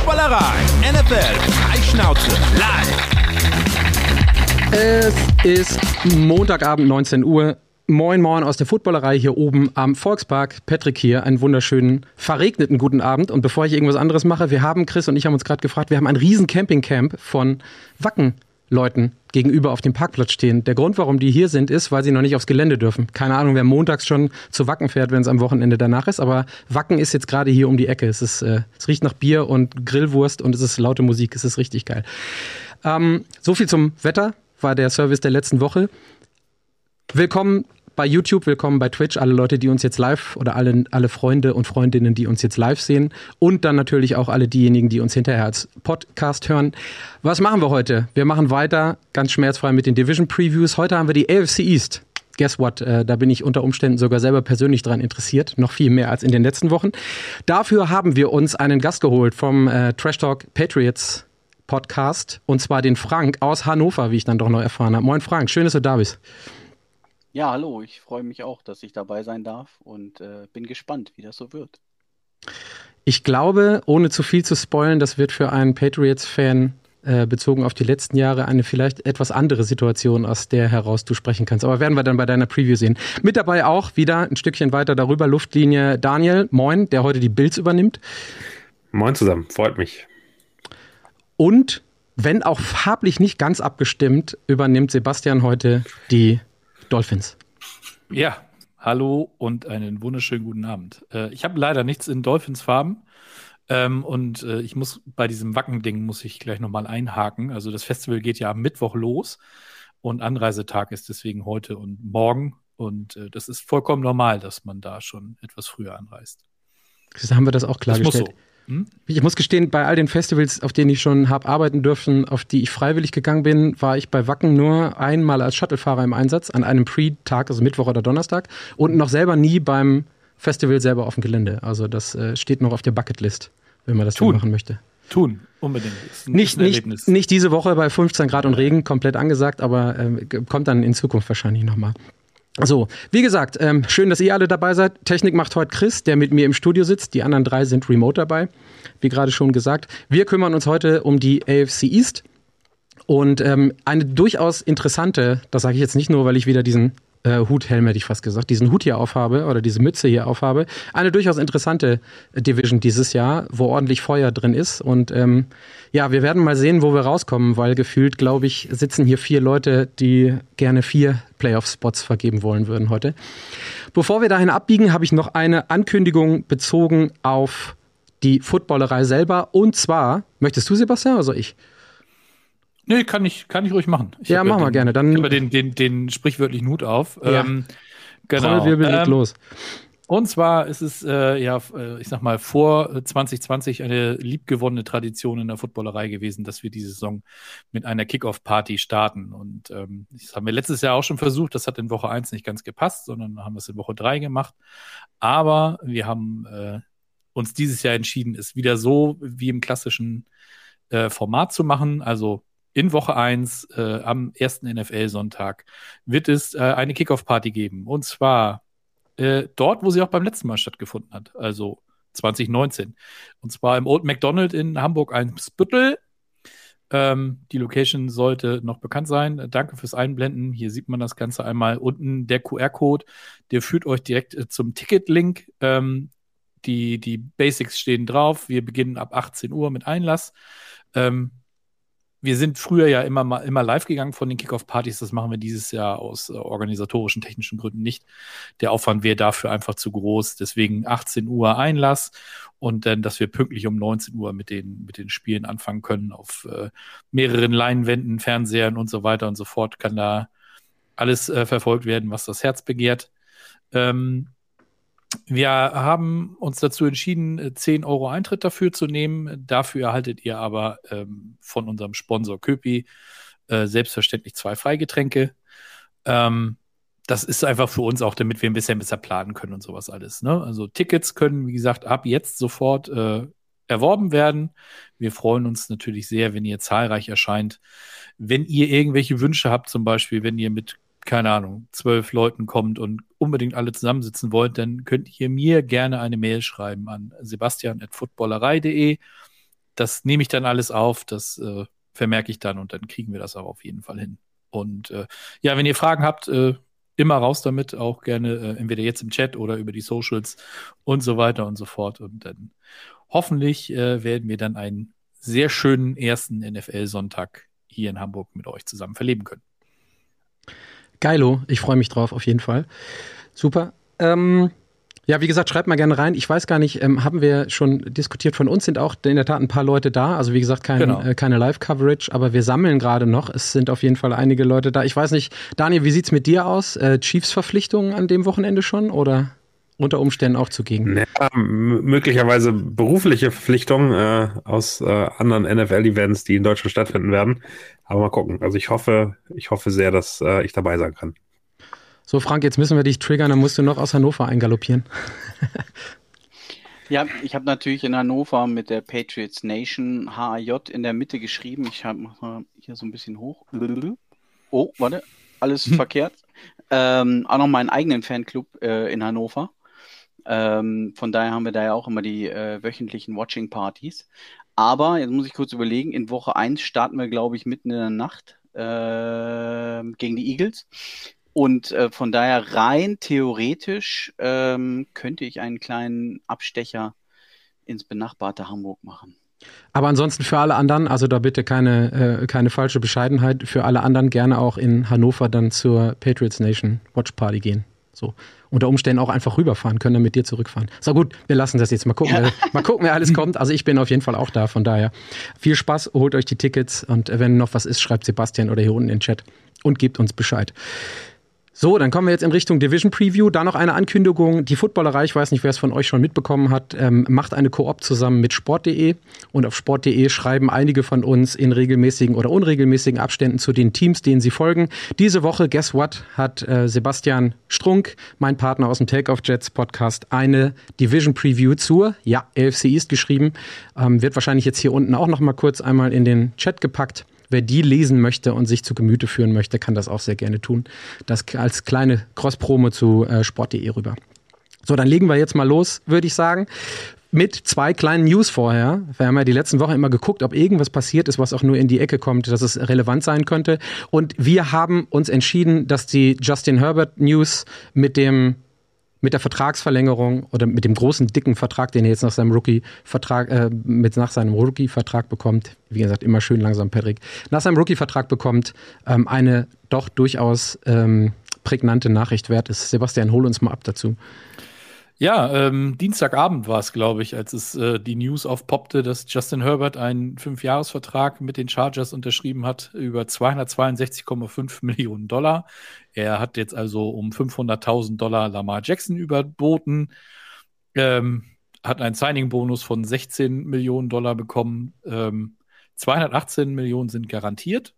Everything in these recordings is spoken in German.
Footballerei, NFL, Freischnauze, live. Es ist Montagabend 19 Uhr. Moin Moin aus der Footballerei hier oben am Volkspark. Patrick hier, einen wunderschönen, verregneten guten Abend. Und bevor ich irgendwas anderes mache, wir haben, Chris und ich haben uns gerade gefragt, wir haben ein riesen Campingcamp von Wacken Leuten gegenüber auf dem Parkplatz stehen. Der Grund, warum die hier sind, ist, weil sie noch nicht aufs Gelände dürfen. Keine Ahnung, wer montags schon zu Wacken fährt, wenn es am Wochenende danach ist, aber Wacken ist jetzt gerade hier um die Ecke. Es, ist, äh, es riecht nach Bier und Grillwurst und es ist laute Musik. Es ist richtig geil. Ähm, so viel zum Wetter war der Service der letzten Woche. Willkommen bei YouTube, willkommen bei Twitch, alle Leute, die uns jetzt live oder alle, alle Freunde und Freundinnen, die uns jetzt live sehen und dann natürlich auch alle diejenigen, die uns hinterher als Podcast hören. Was machen wir heute? Wir machen weiter ganz schmerzfrei mit den Division Previews. Heute haben wir die AFC East. Guess what? Äh, da bin ich unter Umständen sogar selber persönlich dran interessiert, noch viel mehr als in den letzten Wochen. Dafür haben wir uns einen Gast geholt vom äh, Trash Talk Patriots Podcast und zwar den Frank aus Hannover, wie ich dann doch noch erfahren habe. Moin Frank, schön, dass du da bist. Ja, hallo, ich freue mich auch, dass ich dabei sein darf und äh, bin gespannt, wie das so wird. Ich glaube, ohne zu viel zu spoilen, das wird für einen Patriots-Fan äh, bezogen auf die letzten Jahre eine vielleicht etwas andere Situation, aus der heraus du sprechen kannst. Aber werden wir dann bei deiner Preview sehen. Mit dabei auch wieder ein Stückchen weiter darüber Luftlinie Daniel, moin, der heute die Bills übernimmt. Moin zusammen, freut mich. Und wenn auch farblich nicht ganz abgestimmt, übernimmt Sebastian heute die Dolphins. Ja, hallo und einen wunderschönen guten Abend. Äh, ich habe leider nichts in Dolphins-Farben. Ähm, und äh, ich muss bei diesem Wacken-Ding muss ich gleich nochmal einhaken. Also das Festival geht ja am Mittwoch los und Anreisetag ist deswegen heute und morgen. Und äh, das ist vollkommen normal, dass man da schon etwas früher anreist. Das haben wir das auch klargestellt. Das muss so. Hm? Ich muss gestehen, bei all den Festivals, auf denen ich schon habe arbeiten dürfen, auf die ich freiwillig gegangen bin, war ich bei Wacken nur einmal als Shuttlefahrer im Einsatz, an einem Pre-Tag, also Mittwoch oder Donnerstag, und noch selber nie beim Festival selber auf dem Gelände. Also das äh, steht noch auf der Bucketlist, wenn man das tun machen möchte. Tun, unbedingt. Ein, nicht, nicht, nicht diese Woche bei 15 Grad und Regen, komplett angesagt, aber äh, kommt dann in Zukunft wahrscheinlich nochmal. So, wie gesagt, ähm, schön, dass ihr alle dabei seid. Technik macht heute Chris, der mit mir im Studio sitzt. Die anderen drei sind remote dabei, wie gerade schon gesagt. Wir kümmern uns heute um die AFC East. Und ähm, eine durchaus interessante, das sage ich jetzt nicht nur, weil ich wieder diesen äh, Huthelm, hätte ich fast gesagt, diesen Hut hier aufhabe oder diese Mütze hier aufhabe. Eine durchaus interessante Division dieses Jahr, wo ordentlich Feuer drin ist. Und ähm, ja, wir werden mal sehen, wo wir rauskommen, weil gefühlt, glaube ich, sitzen hier vier Leute, die gerne vier Playoff-Spots vergeben wollen würden heute. Bevor wir dahin abbiegen, habe ich noch eine Ankündigung bezogen auf die Footballerei selber. Und zwar, möchtest du, Sebastian, soll ich? Nee, kann ich, kann ich ruhig machen. Ich ja, machen wir gerne. Dann über den, den, den sprichwörtlichen Hut auf. Ja. Ähm, genau. Ähm, los. Und zwar ist es äh, ja, äh, ich sag mal, vor 2020 eine liebgewonnene Tradition in der Footballerei gewesen, dass wir diese Saison mit einer Kickoff-Party starten. Und ähm, das haben wir letztes Jahr auch schon versucht. Das hat in Woche 1 nicht ganz gepasst, sondern haben wir es in Woche 3 gemacht. Aber wir haben äh, uns dieses Jahr entschieden, es wieder so wie im klassischen äh, Format zu machen. Also in Woche 1 äh, am ersten NFL-Sonntag wird es äh, eine Kickoff-Party geben. Und zwar äh, dort, wo sie auch beim letzten Mal stattgefunden hat, also 2019. Und zwar im Old McDonald in Hamburg-Eimsbüttel. Ähm, die Location sollte noch bekannt sein. Danke fürs Einblenden. Hier sieht man das Ganze einmal. Unten der QR-Code, der führt euch direkt äh, zum Ticket-Link. Ähm, die, die Basics stehen drauf. Wir beginnen ab 18 Uhr mit Einlass. Ähm, wir sind früher ja immer mal immer live gegangen von den Kickoff-Partys. Das machen wir dieses Jahr aus äh, organisatorischen, technischen Gründen nicht. Der Aufwand wäre dafür einfach zu groß. Deswegen 18 Uhr Einlass und dann, dass wir pünktlich um 19 Uhr mit den, mit den Spielen anfangen können auf äh, mehreren Leinwänden, Fernsehern und so weiter und so fort. Kann da alles äh, verfolgt werden, was das Herz begehrt. Ähm, wir haben uns dazu entschieden, 10 Euro Eintritt dafür zu nehmen. Dafür erhaltet ihr aber ähm, von unserem Sponsor Köpi äh, selbstverständlich zwei Freigetränke. Ähm, das ist einfach für uns auch, damit wir ein bisschen besser planen können und sowas alles. Ne? Also Tickets können, wie gesagt, ab jetzt sofort äh, erworben werden. Wir freuen uns natürlich sehr, wenn ihr zahlreich erscheint. Wenn ihr irgendwelche Wünsche habt, zum Beispiel, wenn ihr mit keine Ahnung, zwölf Leuten kommt und unbedingt alle zusammensitzen wollt, dann könnt ihr mir gerne eine Mail schreiben an sebastian.footballerei.de. das nehme ich dann alles auf, das äh, vermerke ich dann und dann kriegen wir das auch auf jeden Fall hin. Und äh, ja, wenn ihr Fragen habt, äh, immer raus damit, auch gerne äh, entweder jetzt im Chat oder über die Socials und so weiter und so fort. Und dann hoffentlich äh, werden wir dann einen sehr schönen ersten NFL-Sonntag hier in Hamburg mit euch zusammen verleben können. Geilo, ich freue mich drauf, auf jeden Fall. Super. Ähm, ja, wie gesagt, schreibt mal gerne rein. Ich weiß gar nicht, ähm, haben wir schon diskutiert. Von uns sind auch in der Tat ein paar Leute da. Also wie gesagt, kein, genau. äh, keine Live-Coverage, aber wir sammeln gerade noch. Es sind auf jeden Fall einige Leute da. Ich weiß nicht, Daniel, wie sieht's mit dir aus? Äh, Chiefs-Verpflichtungen an dem Wochenende schon oder unter Umständen auch zugegen? Ja, möglicherweise berufliche Verpflichtungen äh, aus äh, anderen NFL-Events, die in Deutschland stattfinden werden. Aber mal gucken. Also ich hoffe, ich hoffe sehr, dass äh, ich dabei sein kann. So, Frank, jetzt müssen wir dich triggern, dann musst du noch aus Hannover eingaloppieren. ja, ich habe natürlich in Hannover mit der Patriots Nation HAJ in der Mitte geschrieben. Ich habe mal hier so ein bisschen hoch. Oh, warte, alles hm. verkehrt. Ähm, auch noch meinen eigenen Fanclub äh, in Hannover. Ähm, von daher haben wir da ja auch immer die äh, wöchentlichen Watching-Partys. Aber jetzt muss ich kurz überlegen, in Woche 1 starten wir, glaube ich, mitten in der Nacht äh, gegen die Eagles. Und äh, von daher rein theoretisch ähm, könnte ich einen kleinen Abstecher ins benachbarte Hamburg machen. Aber ansonsten für alle anderen, also da bitte keine, äh, keine falsche Bescheidenheit, für alle anderen gerne auch in Hannover dann zur Patriots Nation Watch Party gehen. So. Unter Umständen auch einfach rüberfahren, können dann mit dir zurückfahren. So gut, wir lassen das jetzt mal gucken. Ja. Mal gucken, wer alles kommt. Also ich bin auf jeden Fall auch da, von daher. Viel Spaß, holt euch die Tickets und wenn noch was ist, schreibt Sebastian oder hier unten in den Chat und gebt uns Bescheid. So, dann kommen wir jetzt in Richtung Division Preview. Da noch eine Ankündigung. Die Footballerei, ich weiß nicht, wer es von euch schon mitbekommen hat, ähm, macht eine Koop zusammen mit Sport.de. Und auf Sport.de schreiben einige von uns in regelmäßigen oder unregelmäßigen Abständen zu den Teams, denen sie folgen. Diese Woche, guess what, hat äh, Sebastian Strunk, mein Partner aus dem Takeoff Jets Podcast, eine Division Preview zur, ja, AFC East geschrieben. Ähm, wird wahrscheinlich jetzt hier unten auch noch mal kurz einmal in den Chat gepackt. Wer die lesen möchte und sich zu Gemüte führen möchte, kann das auch sehr gerne tun. Das als kleine Cross-Promo zu äh, sport.de rüber. So, dann legen wir jetzt mal los, würde ich sagen mit zwei kleinen News vorher. Wir haben ja die letzten Wochen immer geguckt, ob irgendwas passiert ist, was auch nur in die Ecke kommt, dass es relevant sein könnte. Und wir haben uns entschieden, dass die Justin Herbert News mit dem mit der Vertragsverlängerung oder mit dem großen dicken Vertrag, den er jetzt nach seinem Rookie-Vertrag, äh, mit nach seinem Rookie-Vertrag bekommt, wie gesagt, immer schön langsam, Patrick, nach seinem Rookie-Vertrag bekommt, ähm, eine doch durchaus ähm, prägnante Nachricht wert ist. Sebastian, hol uns mal ab dazu. Ja, ähm, Dienstagabend war es, glaube ich, als es äh, die News aufpoppte, dass Justin Herbert einen Fünfjahresvertrag mit den Chargers unterschrieben hat über 262,5 Millionen Dollar. Er hat jetzt also um 500.000 Dollar Lamar Jackson überboten, ähm, hat einen Signing-Bonus von 16 Millionen Dollar bekommen. Ähm, 218 Millionen sind garantiert.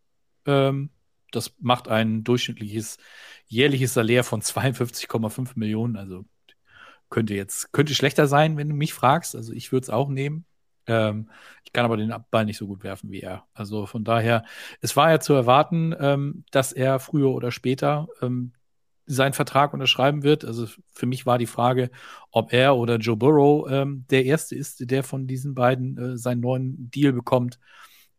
Ähm, das macht ein durchschnittliches jährliches Salär von 52,5 Millionen, also könnte jetzt, könnte schlechter sein, wenn du mich fragst. Also ich würde es auch nehmen. Ähm, ich kann aber den Ball nicht so gut werfen wie er. Also von daher, es war ja zu erwarten, ähm, dass er früher oder später ähm, seinen Vertrag unterschreiben wird. Also für mich war die Frage, ob er oder Joe Burrow ähm, der Erste ist, der von diesen beiden äh, seinen neuen Deal bekommt.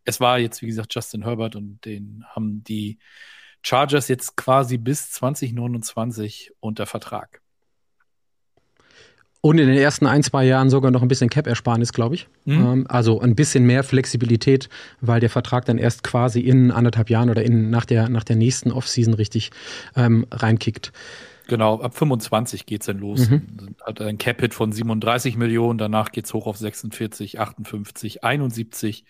Es war jetzt, wie gesagt, Justin Herbert und den haben die Chargers jetzt quasi bis 2029 unter Vertrag. Und in den ersten ein, zwei Jahren sogar noch ein bisschen Cap-Ersparnis, glaube ich. Mhm. Ähm, also ein bisschen mehr Flexibilität, weil der Vertrag dann erst quasi in anderthalb Jahren oder in, nach, der, nach der nächsten Offseason richtig ähm, reinkickt. Genau, ab 25 geht es dann los. Mhm. Hat ein Cap-Hit von 37 Millionen, danach geht es hoch auf 46, 58, 71.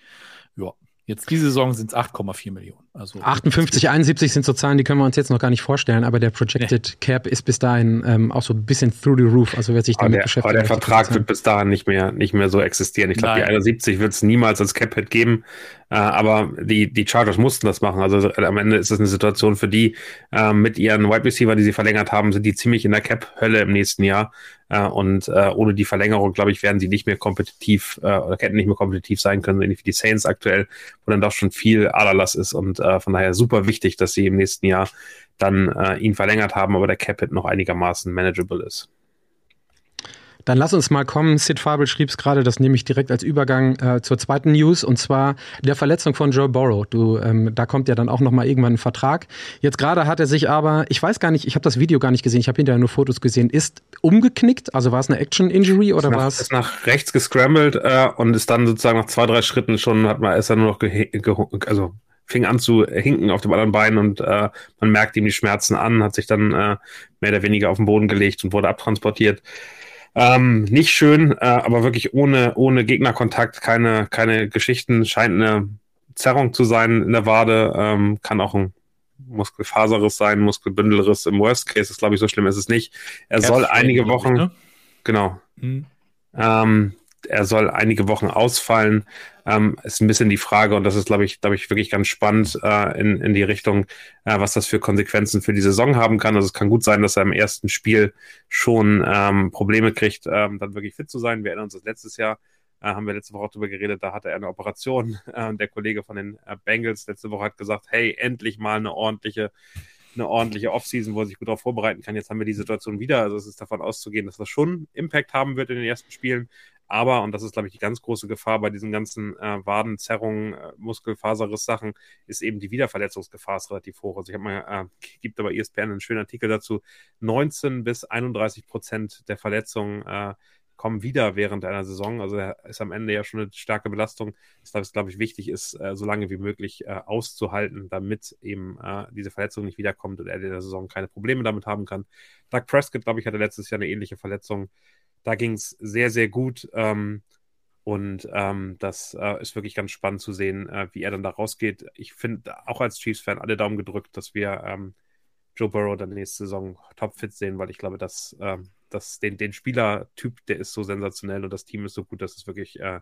Ja, Jetzt diese Saison sind es 8,4 Millionen. Also 58, 71 sind so Zahlen, die können wir uns jetzt noch gar nicht vorstellen, aber der Projected nee. Cap ist bis dahin ähm, auch so ein bisschen through the roof. Also wer sich damit der, beschäftigt. Aber der Vertrag wird bis dahin nicht mehr, nicht mehr so existieren. Ich glaube, die 71 wird es niemals als Cap-Hit geben. Äh, aber die, die Chargers mussten das machen. Also äh, am Ende ist es eine Situation für die, äh, mit ihren Wide Receiver, die sie verlängert haben, sind die ziemlich in der Cap-Hölle im nächsten Jahr. Äh, und äh, ohne die Verlängerung, glaube ich, werden sie nicht mehr kompetitiv äh, oder hätten nicht mehr kompetitiv sein können, ähnlich wie die Saints aktuell, wo dann doch schon viel Aderlass ist. Und äh, von daher super wichtig, dass sie im nächsten Jahr dann äh, ihn verlängert haben, aber der Cap-Hit noch einigermaßen manageable ist. Dann lass uns mal kommen. Sid Fabel schrieb es gerade, das nehme ich direkt als Übergang äh, zur zweiten News und zwar der Verletzung von Joe Burrow. Du, ähm, da kommt ja dann auch noch mal irgendwann ein Vertrag. Jetzt gerade hat er sich aber, ich weiß gar nicht, ich habe das Video gar nicht gesehen, ich habe hinterher nur Fotos gesehen, ist umgeknickt. Also war es eine Action Injury oder war es? Ist nach rechts gescrambled äh, und ist dann sozusagen nach zwei drei Schritten schon hat man ist er nur noch also fing an zu hinken auf dem anderen Bein und äh, man merkt ihm die Schmerzen an, hat sich dann äh, mehr oder weniger auf den Boden gelegt und wurde abtransportiert. Ähm, nicht schön, äh, aber wirklich ohne, ohne Gegnerkontakt, keine, keine Geschichten, scheint eine Zerrung zu sein in der Wade, ähm, kann auch ein Muskelfaserriss sein, Muskelbündelriss. Im Worst Case ist, glaube ich, so schlimm ist es nicht. Er Herbst soll einige Wochen, ich, ne? genau, hm. ähm, er soll einige Wochen ausfallen. Ähm, ist ein bisschen die Frage, und das ist, glaube ich, glaube ich, wirklich ganz spannend äh, in, in die Richtung, äh, was das für Konsequenzen für die Saison haben kann. Also es kann gut sein, dass er im ersten Spiel schon ähm, Probleme kriegt, ähm, dann wirklich fit zu sein. Wir erinnern uns das letztes Jahr, äh, haben wir letzte Woche auch darüber geredet, da hatte er eine Operation. Äh, der Kollege von den äh, Bengals letzte Woche hat gesagt, hey, endlich mal eine ordentliche eine ordentliche Offseason, wo er sich gut darauf vorbereiten kann. Jetzt haben wir die Situation wieder. Also es ist davon auszugehen, dass das schon Impact haben wird in den ersten Spielen. Aber, und das ist, glaube ich, die ganz große Gefahr bei diesen ganzen äh, Wadenzerrungen, äh, Muskelfaserriss-Sachen, ist eben die Wiederverletzungsgefahr ist relativ hoch. Also ich habe mal, äh, gibt aber ESPN einen schönen Artikel dazu, 19 bis 31 Prozent der Verletzungen äh, kommen wieder während einer Saison. Also ist am Ende ja schon eine starke Belastung, weshalb es, glaube ich, wichtig ist, äh, so lange wie möglich äh, auszuhalten, damit eben äh, diese Verletzung nicht wiederkommt und er in der Saison keine Probleme damit haben kann. Doug Prescott, glaube ich, hatte letztes Jahr eine ähnliche Verletzung. Da ging es sehr, sehr gut. Ähm, und ähm, das äh, ist wirklich ganz spannend zu sehen, äh, wie er dann da rausgeht. Ich finde auch als Chiefs-Fan alle Daumen gedrückt, dass wir ähm, Joe Burrow dann nächste Saison topfit sehen, weil ich glaube, dass, äh, dass den, den Spielertyp, der ist so sensationell und das Team ist so gut, dass es wirklich äh,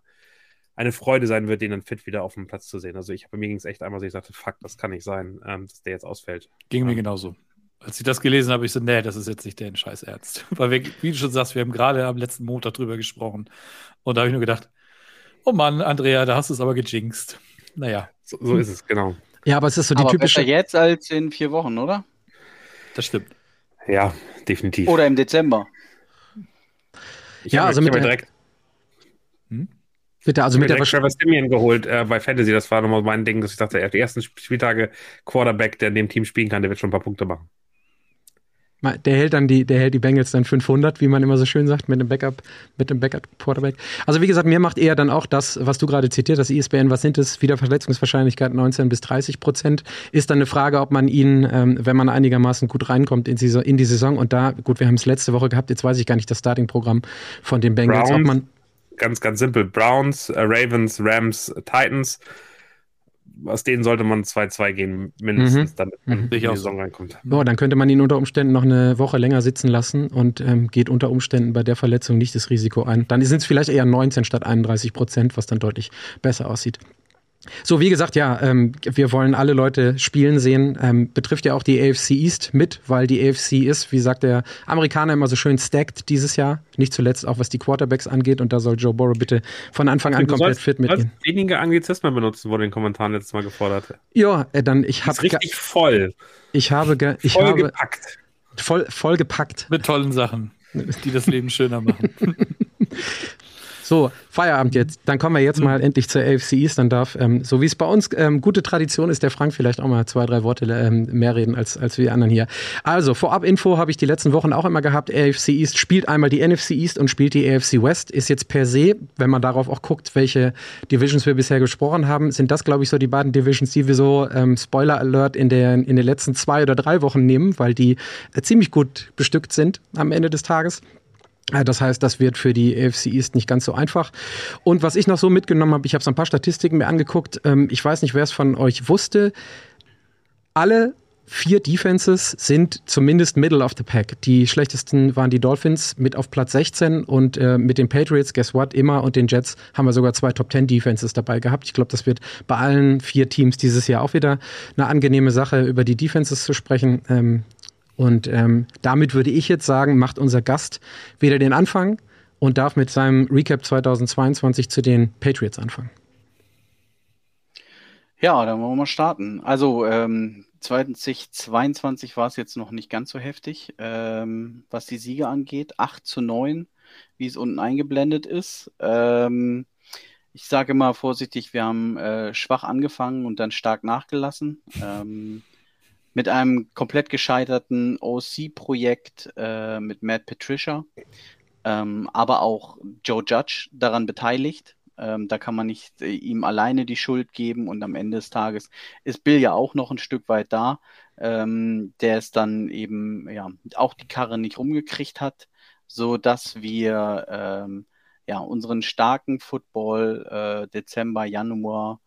eine Freude sein wird, den dann fit wieder auf dem Platz zu sehen. Also ich habe mir ging es echt einmal so, ich sagte, fuck, das kann nicht sein, ähm, dass der jetzt ausfällt. Ging mir genauso als ich das gelesen habe, ich so, nee, das ist jetzt nicht der Scheißärzt. Weil wir, wie du schon sagst, wir haben gerade am letzten Montag drüber gesprochen. Und da habe ich nur gedacht, oh Mann, Andrea, da hast du es aber gejinxt. Naja. So, so ist es, genau. Ja, aber es ist so die aber typische. Besser jetzt als in vier Wochen, oder? Das stimmt. Ja, definitiv. Oder im Dezember. Ich ja, also mit der, direkt. Hm? Bitte, also ich mit der Trevor Simeon geholt äh, bei Fantasy. Das war nochmal mein Ding, dass ich dachte, er hat die ersten Spieltage Quarterback, der in dem Team spielen kann, der wird schon ein paar Punkte machen. Der hält dann die, der hält die Bengals dann 500, wie man immer so schön sagt, mit dem Backup, mit dem Backup Quarterback. Also wie gesagt, mir macht eher dann auch das, was du gerade zitiert, das ISBN, was sind es? Wieder Verletzungswahrscheinlichkeit 19 bis 30 Prozent. Ist dann eine Frage, ob man ihn, ähm, wenn man einigermaßen gut reinkommt in die, in die Saison und da, gut, wir haben es letzte Woche gehabt, jetzt weiß ich gar nicht das Starting-Programm von den Bengals, Browns, ob man ganz, ganz simpel. Browns, äh, Ravens, Rams, Titans aus denen sollte man 2-2 gehen, mindestens, mhm. damit man mhm. in die Saison reinkommt. Oh, dann könnte man ihn unter Umständen noch eine Woche länger sitzen lassen und ähm, geht unter Umständen bei der Verletzung nicht das Risiko ein. Dann sind es vielleicht eher 19 statt 31 Prozent, was dann deutlich besser aussieht. So, wie gesagt, ja, ähm, wir wollen alle Leute spielen sehen. Ähm, betrifft ja auch die AFC East mit, weil die AFC ist, wie sagt der Amerikaner immer so schön stacked dieses Jahr. Nicht zuletzt auch was die Quarterbacks angeht. Und da soll Joe Burrow bitte von Anfang an komplett sollst, fit mitgehen. Du wenige Anglizismen benutzen, wurde in den Kommentaren letztes Mal gefordert. Ja, äh, dann ich habe richtig voll. Ich habe, ich voll habe gepackt. Voll, voll gepackt. Mit tollen Sachen, die das Leben schöner machen. So, Feierabend jetzt. Dann kommen wir jetzt mal endlich zur AFC East. Dann darf, ähm, so wie es bei uns ähm, gute Tradition ist, der Frank vielleicht auch mal zwei, drei Worte ähm, mehr reden als, als wir anderen hier. Also, Vorab-Info habe ich die letzten Wochen auch immer gehabt. AFC East spielt einmal die NFC East und spielt die AFC West. Ist jetzt per se, wenn man darauf auch guckt, welche Divisions wir bisher gesprochen haben, sind das, glaube ich, so die beiden Divisions, die wir so, ähm, Spoiler Alert, in, der, in den letzten zwei oder drei Wochen nehmen, weil die äh, ziemlich gut bestückt sind am Ende des Tages. Das heißt, das wird für die AFC East nicht ganz so einfach. Und was ich noch so mitgenommen habe, ich habe so ein paar Statistiken mir angeguckt. Ähm, ich weiß nicht, wer es von euch wusste. Alle vier Defenses sind zumindest Middle of the Pack. Die schlechtesten waren die Dolphins mit auf Platz 16 und äh, mit den Patriots, guess what, immer und den Jets haben wir sogar zwei Top 10 Defenses dabei gehabt. Ich glaube, das wird bei allen vier Teams dieses Jahr auch wieder eine angenehme Sache, über die Defenses zu sprechen. Ähm, und ähm, damit würde ich jetzt sagen, macht unser Gast wieder den Anfang und darf mit seinem Recap 2022 zu den Patriots anfangen. Ja, dann wollen wir mal starten. Also ähm, 2022 war es jetzt noch nicht ganz so heftig, ähm, was die Siege angeht. 8 zu 9 wie es unten eingeblendet ist. Ähm, ich sage mal vorsichtig, wir haben äh, schwach angefangen und dann stark nachgelassen. Ähm, mit einem komplett gescheiterten OC-Projekt äh, mit Matt Patricia, ähm, aber auch Joe Judge daran beteiligt. Ähm, da kann man nicht äh, ihm alleine die Schuld geben und am Ende des Tages ist Bill ja auch noch ein Stück weit da, ähm, der es dann eben ja auch die Karre nicht rumgekriegt hat, so dass wir ähm, ja unseren starken Football äh, Dezember, Januar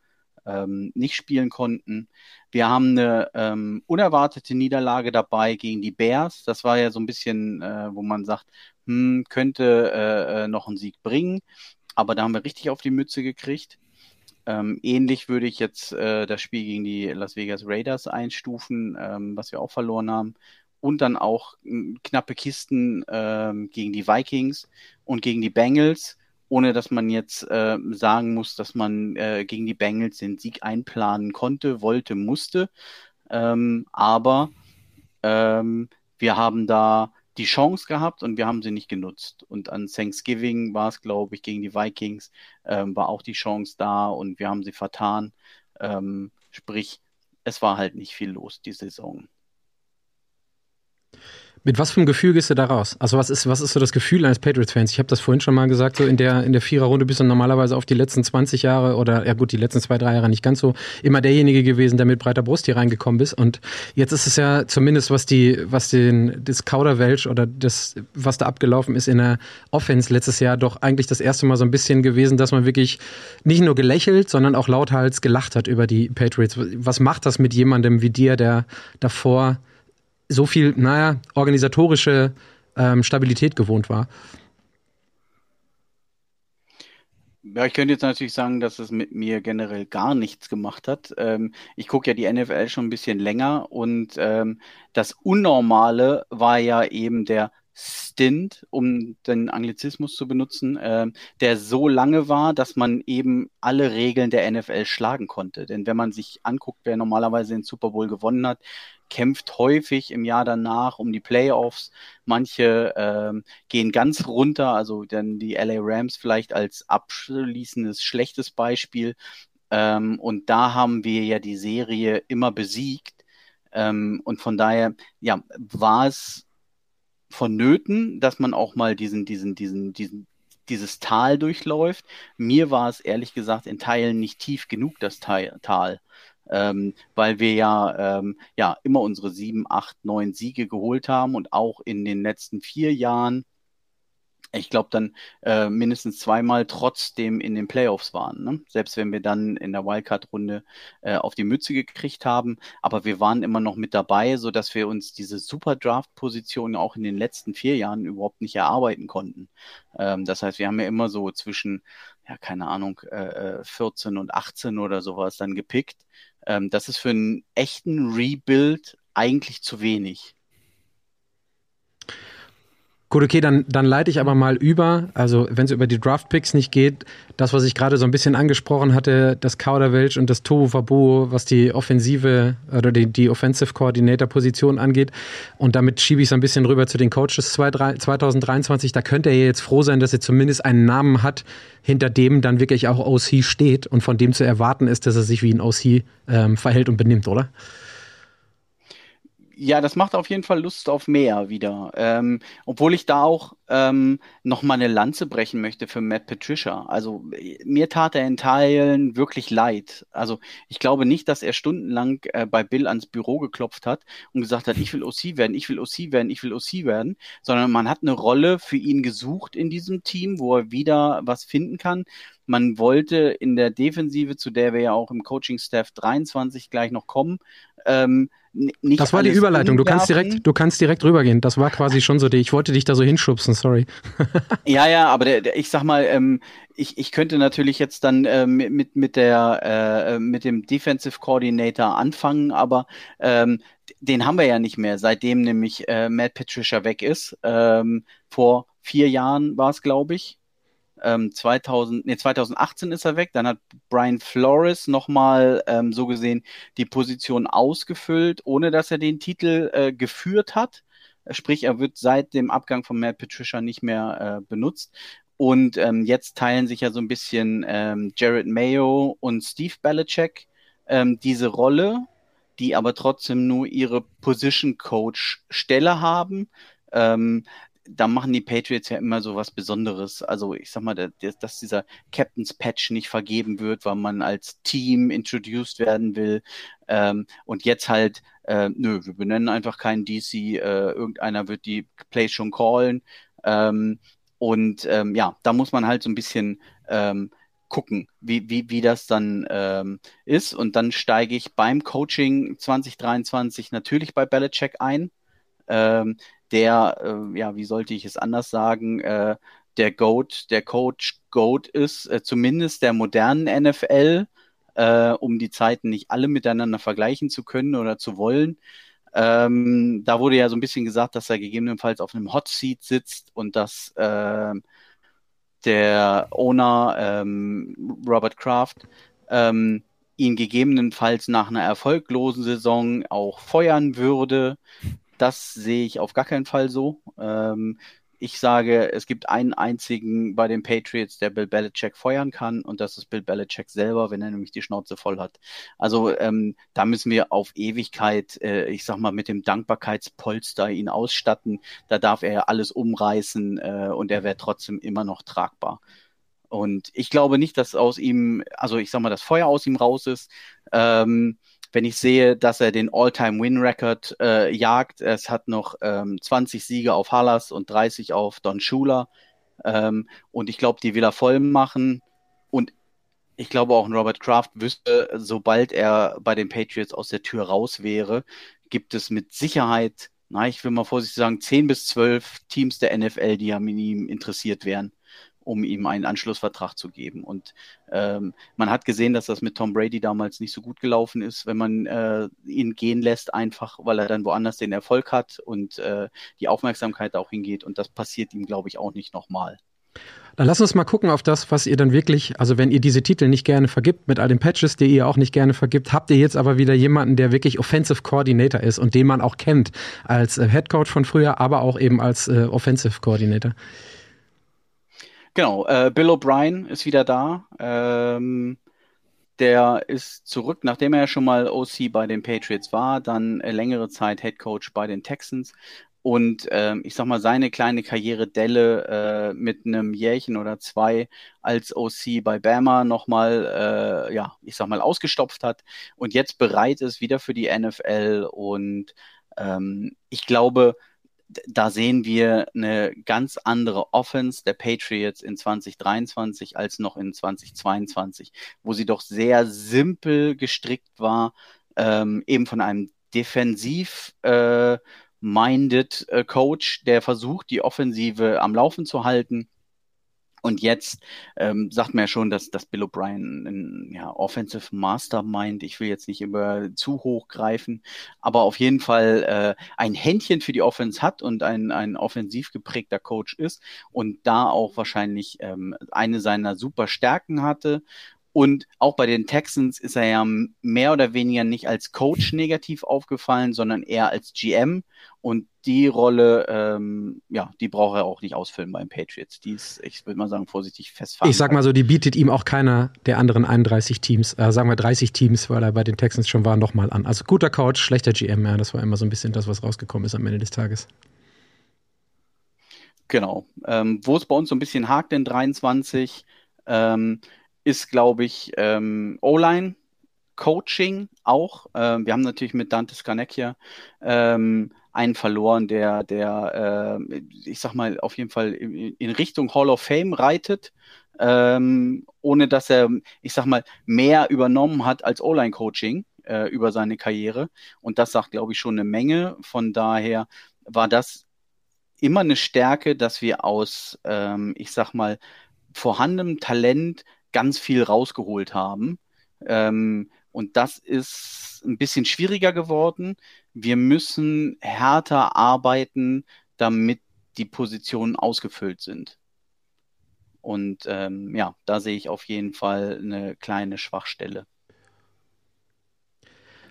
ähm, nicht spielen konnten. Wir haben eine ähm, unerwartete Niederlage dabei gegen die Bears. Das war ja so ein bisschen, äh, wo man sagt, hm, könnte äh, äh, noch einen Sieg bringen. Aber da haben wir richtig auf die Mütze gekriegt. Ähm, ähnlich würde ich jetzt äh, das Spiel gegen die Las Vegas Raiders einstufen, ähm, was wir auch verloren haben. Und dann auch äh, knappe Kisten ähm, gegen die Vikings und gegen die Bengals ohne dass man jetzt äh, sagen muss, dass man äh, gegen die Bengals den Sieg einplanen konnte, wollte, musste. Ähm, aber ähm, wir haben da die Chance gehabt und wir haben sie nicht genutzt. Und an Thanksgiving war es, glaube ich, gegen die Vikings, ähm, war auch die Chance da und wir haben sie vertan. Ähm, sprich, es war halt nicht viel los die Saison. Mit was für einem Gefühl gehst du da raus? Also was ist, was ist so das Gefühl eines Patriots-Fans? Ich habe das vorhin schon mal gesagt, so in der, in der Viererrunde bist du normalerweise auf die letzten 20 Jahre oder ja gut, die letzten zwei, drei Jahre nicht ganz so immer derjenige gewesen, der mit breiter Brust hier reingekommen ist. Und jetzt ist es ja zumindest, was die, was den, das Kauderwelsch oder das, was da abgelaufen ist in der Offense letztes Jahr doch eigentlich das erste Mal so ein bisschen gewesen, dass man wirklich nicht nur gelächelt, sondern auch lauthals gelacht hat über die Patriots. Was macht das mit jemandem wie dir, der davor so viel, naja, organisatorische ähm, Stabilität gewohnt war. Ja, ich könnte jetzt natürlich sagen, dass es mit mir generell gar nichts gemacht hat. Ähm, ich gucke ja die NFL schon ein bisschen länger und ähm, das Unnormale war ja eben der Stint, um den Anglizismus zu benutzen, äh, der so lange war, dass man eben alle Regeln der NFL schlagen konnte. Denn wenn man sich anguckt, wer normalerweise den Super Bowl gewonnen hat, kämpft häufig im Jahr danach um die Playoffs. Manche ähm, gehen ganz runter, also dann die LA Rams vielleicht als abschließendes schlechtes Beispiel. Ähm, und da haben wir ja die Serie immer besiegt. Ähm, und von daher, ja, war es vonnöten, dass man auch mal diesen, diesen, diesen, diesen, dieses Tal durchläuft. Mir war es ehrlich gesagt in Teilen nicht tief genug, das Tal ähm, weil wir ja, ähm, ja immer unsere sieben, acht, neun Siege geholt haben und auch in den letzten vier Jahren, ich glaube, dann äh, mindestens zweimal trotzdem in den Playoffs waren. Ne? Selbst wenn wir dann in der Wildcard-Runde äh, auf die Mütze gekriegt haben, aber wir waren immer noch mit dabei, so dass wir uns diese Super Draft-Position auch in den letzten vier Jahren überhaupt nicht erarbeiten konnten. Ähm, das heißt, wir haben ja immer so zwischen ja, keine Ahnung, äh, 14 äh, und 18 oder sowas dann gepickt. Ähm, das ist für einen echten Rebuild eigentlich zu wenig. Gut, okay, dann, dann leite ich aber mal über, also wenn es über die Draft-Picks nicht geht, das, was ich gerade so ein bisschen angesprochen hatte, das Kauderwelsch und das Tohu Wabu, was die Offensive oder die, die Offensive Coordinator-Position angeht. Und damit schiebe ich so ein bisschen rüber zu den Coaches 2023. Da könnte er jetzt froh sein, dass er zumindest einen Namen hat, hinter dem dann wirklich auch OC steht und von dem zu erwarten ist, dass er sich wie ein OC ähm, verhält und benimmt, oder? Ja, das macht auf jeden Fall Lust auf mehr wieder. Ähm, obwohl ich da auch ähm, noch mal eine Lanze brechen möchte für Matt Patricia. Also mir tat er in Teilen wirklich leid. Also ich glaube nicht, dass er stundenlang äh, bei Bill ans Büro geklopft hat und gesagt hat, ich will OC werden, ich will OC werden, ich will OC werden, sondern man hat eine Rolle für ihn gesucht in diesem Team, wo er wieder was finden kann. Man wollte in der Defensive, zu der wir ja auch im Coaching-Staff 23 gleich noch kommen, ähm, nicht Das war die Überleitung. Du kannst direkt, du kannst direkt rübergehen. Das war quasi schon so die. Ich wollte dich da so hinschubsen. Sorry. ja, ja, aber der, der, ich sag mal, ähm, ich, ich könnte natürlich jetzt dann äh, mit mit der äh, mit dem Defensive Coordinator anfangen, aber ähm, den haben wir ja nicht mehr, seitdem nämlich äh, Matt Patricia weg ist. Ähm, vor vier Jahren war es, glaube ich ähm, 2000, nee, 2018 ist er weg. Dann hat Brian Flores nochmal ähm, so gesehen die Position ausgefüllt, ohne dass er den Titel äh, geführt hat. Sprich, er wird seit dem Abgang von Matt Patricia nicht mehr äh, benutzt. Und ähm, jetzt teilen sich ja so ein bisschen ähm, Jared Mayo und Steve Belichick ähm, diese Rolle, die aber trotzdem nur ihre Position Coach Stelle haben. Ähm, da machen die Patriots ja immer so was Besonderes. Also ich sag mal, dass dieser Captain's Patch nicht vergeben wird, weil man als Team introduced werden will. Ähm, und jetzt halt, äh, nö, wir benennen einfach keinen DC, äh, irgendeiner wird die Play schon callen. Ähm, und ähm, ja, da muss man halt so ein bisschen ähm, gucken, wie, wie, wie das dann ähm, ist. Und dann steige ich beim Coaching 2023 natürlich bei Belichick ein. Ähm, der, äh, ja, wie sollte ich es anders sagen, äh, der Goat, der Coach Goat ist, äh, zumindest der modernen NFL, äh, um die Zeiten nicht alle miteinander vergleichen zu können oder zu wollen. Ähm, da wurde ja so ein bisschen gesagt, dass er gegebenenfalls auf einem Hot Seat sitzt und dass äh, der Owner ähm, Robert Kraft ähm, ihn gegebenenfalls nach einer erfolglosen Saison auch feuern würde. Das sehe ich auf gar keinen Fall so. Ähm, ich sage, es gibt einen einzigen bei den Patriots, der Bill Belichick feuern kann, und das ist Bill Belichick selber, wenn er nämlich die Schnauze voll hat. Also ähm, da müssen wir auf Ewigkeit, äh, ich sag mal, mit dem Dankbarkeitspolster ihn ausstatten. Da darf er alles umreißen äh, und er wäre trotzdem immer noch tragbar. Und ich glaube nicht, dass aus ihm, also ich sag mal, das Feuer aus ihm raus ist. Ähm, wenn ich sehe, dass er den All-Time-Win-Record äh, jagt, es hat noch ähm, 20 Siege auf Hallas und 30 auf Don Schuler. Ähm, und ich glaube, die will er voll machen. Und ich glaube auch Robert Kraft wüsste, sobald er bei den Patriots aus der Tür raus wäre, gibt es mit Sicherheit, na, ich will mal vorsichtig sagen, 10 bis 12 Teams der NFL, die an ihm interessiert wären um ihm einen Anschlussvertrag zu geben. Und ähm, man hat gesehen, dass das mit Tom Brady damals nicht so gut gelaufen ist, wenn man äh, ihn gehen lässt, einfach weil er dann woanders den Erfolg hat und äh, die Aufmerksamkeit auch hingeht. Und das passiert ihm, glaube ich, auch nicht nochmal. Dann lass uns mal gucken auf das, was ihr dann wirklich, also wenn ihr diese Titel nicht gerne vergibt, mit all den Patches, die ihr auch nicht gerne vergibt, habt ihr jetzt aber wieder jemanden, der wirklich Offensive Coordinator ist und den man auch kennt als äh, Head Coach von früher, aber auch eben als äh, Offensive Coordinator. Genau, äh, Bill O'Brien ist wieder da. Ähm, der ist zurück, nachdem er ja schon mal OC bei den Patriots war, dann äh, längere Zeit Head Coach bei den Texans. Und ähm, ich sag mal, seine kleine Karriere Delle äh, mit einem Jährchen oder zwei als OC bei Bama nochmal, äh, ja, ich sag mal, ausgestopft hat und jetzt bereit ist wieder für die NFL. Und ähm, ich glaube, da sehen wir eine ganz andere Offense der Patriots in 2023 als noch in 2022, wo sie doch sehr simpel gestrickt war, ähm, eben von einem defensiv äh, minded äh, Coach, der versucht, die Offensive am Laufen zu halten und jetzt ähm, sagt man ja schon, dass, dass Bill O'Brien ein ja, Offensive Mastermind, ich will jetzt nicht über zu hoch greifen, aber auf jeden Fall äh, ein Händchen für die Offense hat und ein, ein offensiv geprägter Coach ist und da auch wahrscheinlich ähm, eine seiner super Stärken hatte und auch bei den Texans ist er ja mehr oder weniger nicht als Coach negativ aufgefallen, sondern eher als GM. Und die Rolle, ähm, ja, die braucht er auch nicht ausfüllen beim Patriots. Die ist, ich würde mal sagen, vorsichtig festfahren. Ich sag mal so, die bietet ihm auch keiner der anderen 31 Teams, äh, sagen wir 30 Teams, weil er bei den Texans schon war, nochmal an. Also guter Coach, schlechter GM, ja, das war immer so ein bisschen das, was rausgekommen ist am Ende des Tages. Genau. Ähm, wo es bei uns so ein bisschen hakt in 23, ähm, ist, glaube ich, ähm, O-Line. Coaching auch. Ähm, wir haben natürlich mit Dante Scarnecchia ähm, einen verloren, der, der äh, ich sag mal, auf jeden Fall in, in Richtung Hall of Fame reitet, ähm, ohne dass er, ich sag mal, mehr übernommen hat als O-Line-Coaching äh, über seine Karriere. Und das sagt, glaube ich, schon eine Menge. Von daher war das immer eine Stärke, dass wir aus, ähm, ich sag mal, vorhandenem Talent ganz viel rausgeholt haben. Ähm, und das ist ein bisschen schwieriger geworden. Wir müssen härter arbeiten, damit die Positionen ausgefüllt sind. Und ähm, ja, da sehe ich auf jeden Fall eine kleine Schwachstelle.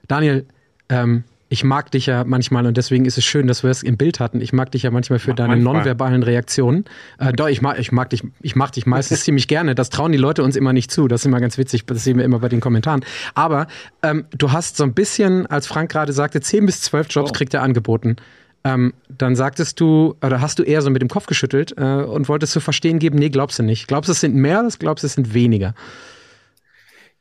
Daniel, ähm, ich mag dich ja manchmal und deswegen ist es schön, dass wir es im Bild hatten. Ich mag dich ja manchmal für deine manchmal. nonverbalen Reaktionen. Äh, doch, ich mag, ich mag dich, ich mag dich meistens ziemlich gerne. Das trauen die Leute uns immer nicht zu. Das ist immer ganz witzig. Das sehen wir immer bei den Kommentaren. Aber ähm, du hast so ein bisschen, als Frank gerade sagte, 10 bis 12 Jobs oh. kriegt er angeboten. Ähm, dann sagtest du, oder hast du eher so mit dem Kopf geschüttelt äh, und wolltest zu verstehen geben, nee, glaubst du nicht. Glaubst du, es sind mehr, oder glaubst du, es sind weniger?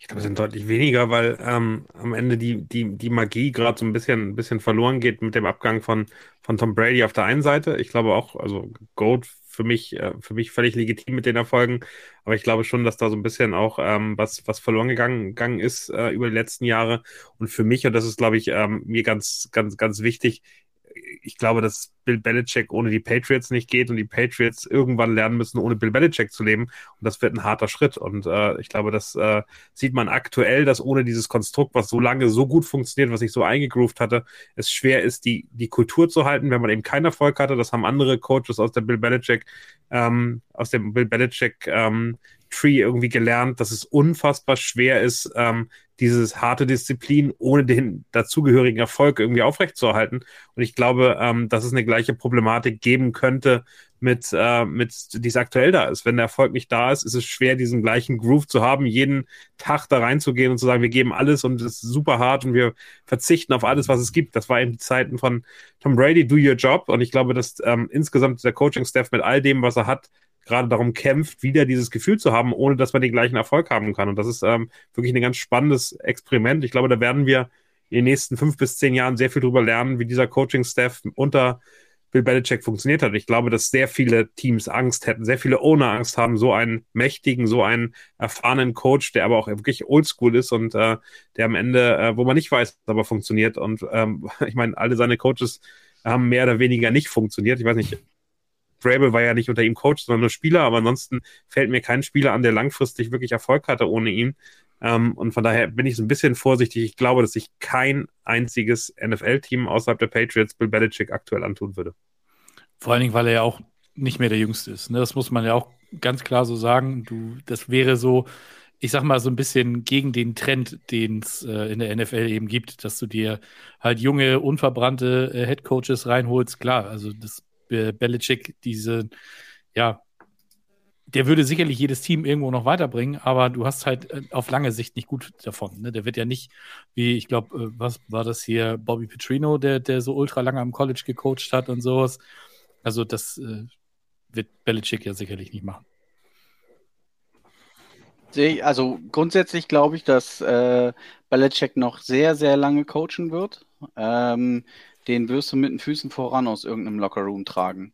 Ich glaube, es sind deutlich weniger, weil ähm, am Ende die, die, die Magie gerade so ein bisschen, ein bisschen verloren geht mit dem Abgang von, von Tom Brady auf der einen Seite. Ich glaube auch, also Goat für mich, äh, für mich völlig legitim mit den Erfolgen. Aber ich glaube schon, dass da so ein bisschen auch ähm, was, was verloren gegangen, gegangen ist äh, über die letzten Jahre. Und für mich, und das ist, glaube ich, ähm, mir ganz, ganz, ganz wichtig, ich glaube, dass Bill Belichick ohne die Patriots nicht geht und die Patriots irgendwann lernen müssen, ohne Bill Belichick zu leben. Und das wird ein harter Schritt. Und äh, ich glaube, das äh, sieht man aktuell, dass ohne dieses Konstrukt, was so lange so gut funktioniert, was sich so eingegroovt hatte, es schwer ist, die, die Kultur zu halten, wenn man eben keinen Erfolg hatte. Das haben andere Coaches aus der Bill Belichick, ähm, aus dem Bill Belichick ähm, Tree irgendwie gelernt, dass es unfassbar schwer ist, ähm, dieses harte Disziplin ohne den dazugehörigen Erfolg irgendwie aufrechtzuerhalten. Und ich glaube, ähm, dass es eine gleiche Problematik geben könnte mit, äh, mit, die es aktuell da ist. Wenn der Erfolg nicht da ist, ist es schwer, diesen gleichen Groove zu haben, jeden Tag da reinzugehen und zu sagen, wir geben alles und es ist super hart und wir verzichten auf alles, was es gibt. Das war eben die Zeiten von Tom Brady, do your job. Und ich glaube, dass ähm, insgesamt der Coaching-Staff mit all dem, was er hat, gerade darum kämpft, wieder dieses Gefühl zu haben, ohne dass man den gleichen Erfolg haben kann. Und das ist ähm, wirklich ein ganz spannendes Experiment. Ich glaube, da werden wir in den nächsten fünf bis zehn Jahren sehr viel darüber lernen, wie dieser Coaching-Staff unter Bill Belichick funktioniert hat. Ich glaube, dass sehr viele Teams Angst hätten, sehr viele Owner Angst haben, so einen mächtigen, so einen erfahrenen Coach, der aber auch wirklich oldschool ist und äh, der am Ende, äh, wo man nicht weiß, aber funktioniert. Und ähm, ich meine, alle seine Coaches haben mehr oder weniger nicht funktioniert. Ich weiß nicht, Vrabel war ja nicht unter ihm Coach, sondern nur Spieler, aber ansonsten fällt mir kein Spieler an, der langfristig wirklich Erfolg hatte ohne ihn. Ähm, und von daher bin ich so ein bisschen vorsichtig. Ich glaube, dass sich kein einziges NFL-Team außerhalb der Patriots Bill Belichick aktuell antun würde. Vor allen Dingen, weil er ja auch nicht mehr der Jüngste ist. Ne? Das muss man ja auch ganz klar so sagen. Du, das wäre so, ich sag mal, so ein bisschen gegen den Trend, den es äh, in der NFL eben gibt, dass du dir halt junge, unverbrannte äh, Headcoaches reinholst. Klar, also das Belichick diese, ja, der würde sicherlich jedes Team irgendwo noch weiterbringen, aber du hast halt äh, auf lange Sicht nicht gut davon. Ne? Der wird ja nicht, wie ich glaube, äh, was war das hier, Bobby Petrino, der, der so ultra lange am College gecoacht hat und sowas. Also das äh, wird Belichick ja sicherlich nicht machen. Also grundsätzlich glaube ich, dass äh, Belichick noch sehr, sehr lange coachen wird. Ähm, den wirst du mit den Füßen voran aus irgendeinem Lockerroom tragen.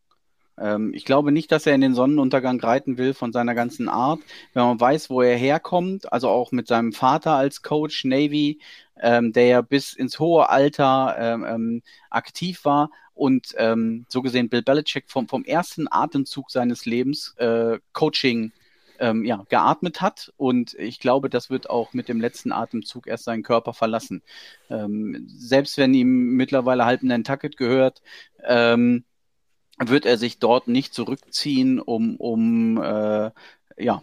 Ähm, ich glaube nicht, dass er in den Sonnenuntergang reiten will von seiner ganzen Art. Wenn man weiß, wo er herkommt, also auch mit seinem Vater als Coach Navy, ähm, der ja bis ins hohe Alter ähm, ähm aktiv war und ähm, so gesehen Bill Belichick vom, vom ersten Atemzug seines Lebens äh, Coaching ähm, ja, geatmet hat. Und ich glaube, das wird auch mit dem letzten Atemzug erst seinen Körper verlassen. Ähm, selbst wenn ihm mittlerweile halb ein Nantucket gehört, ähm, wird er sich dort nicht zurückziehen, um, um äh, ja,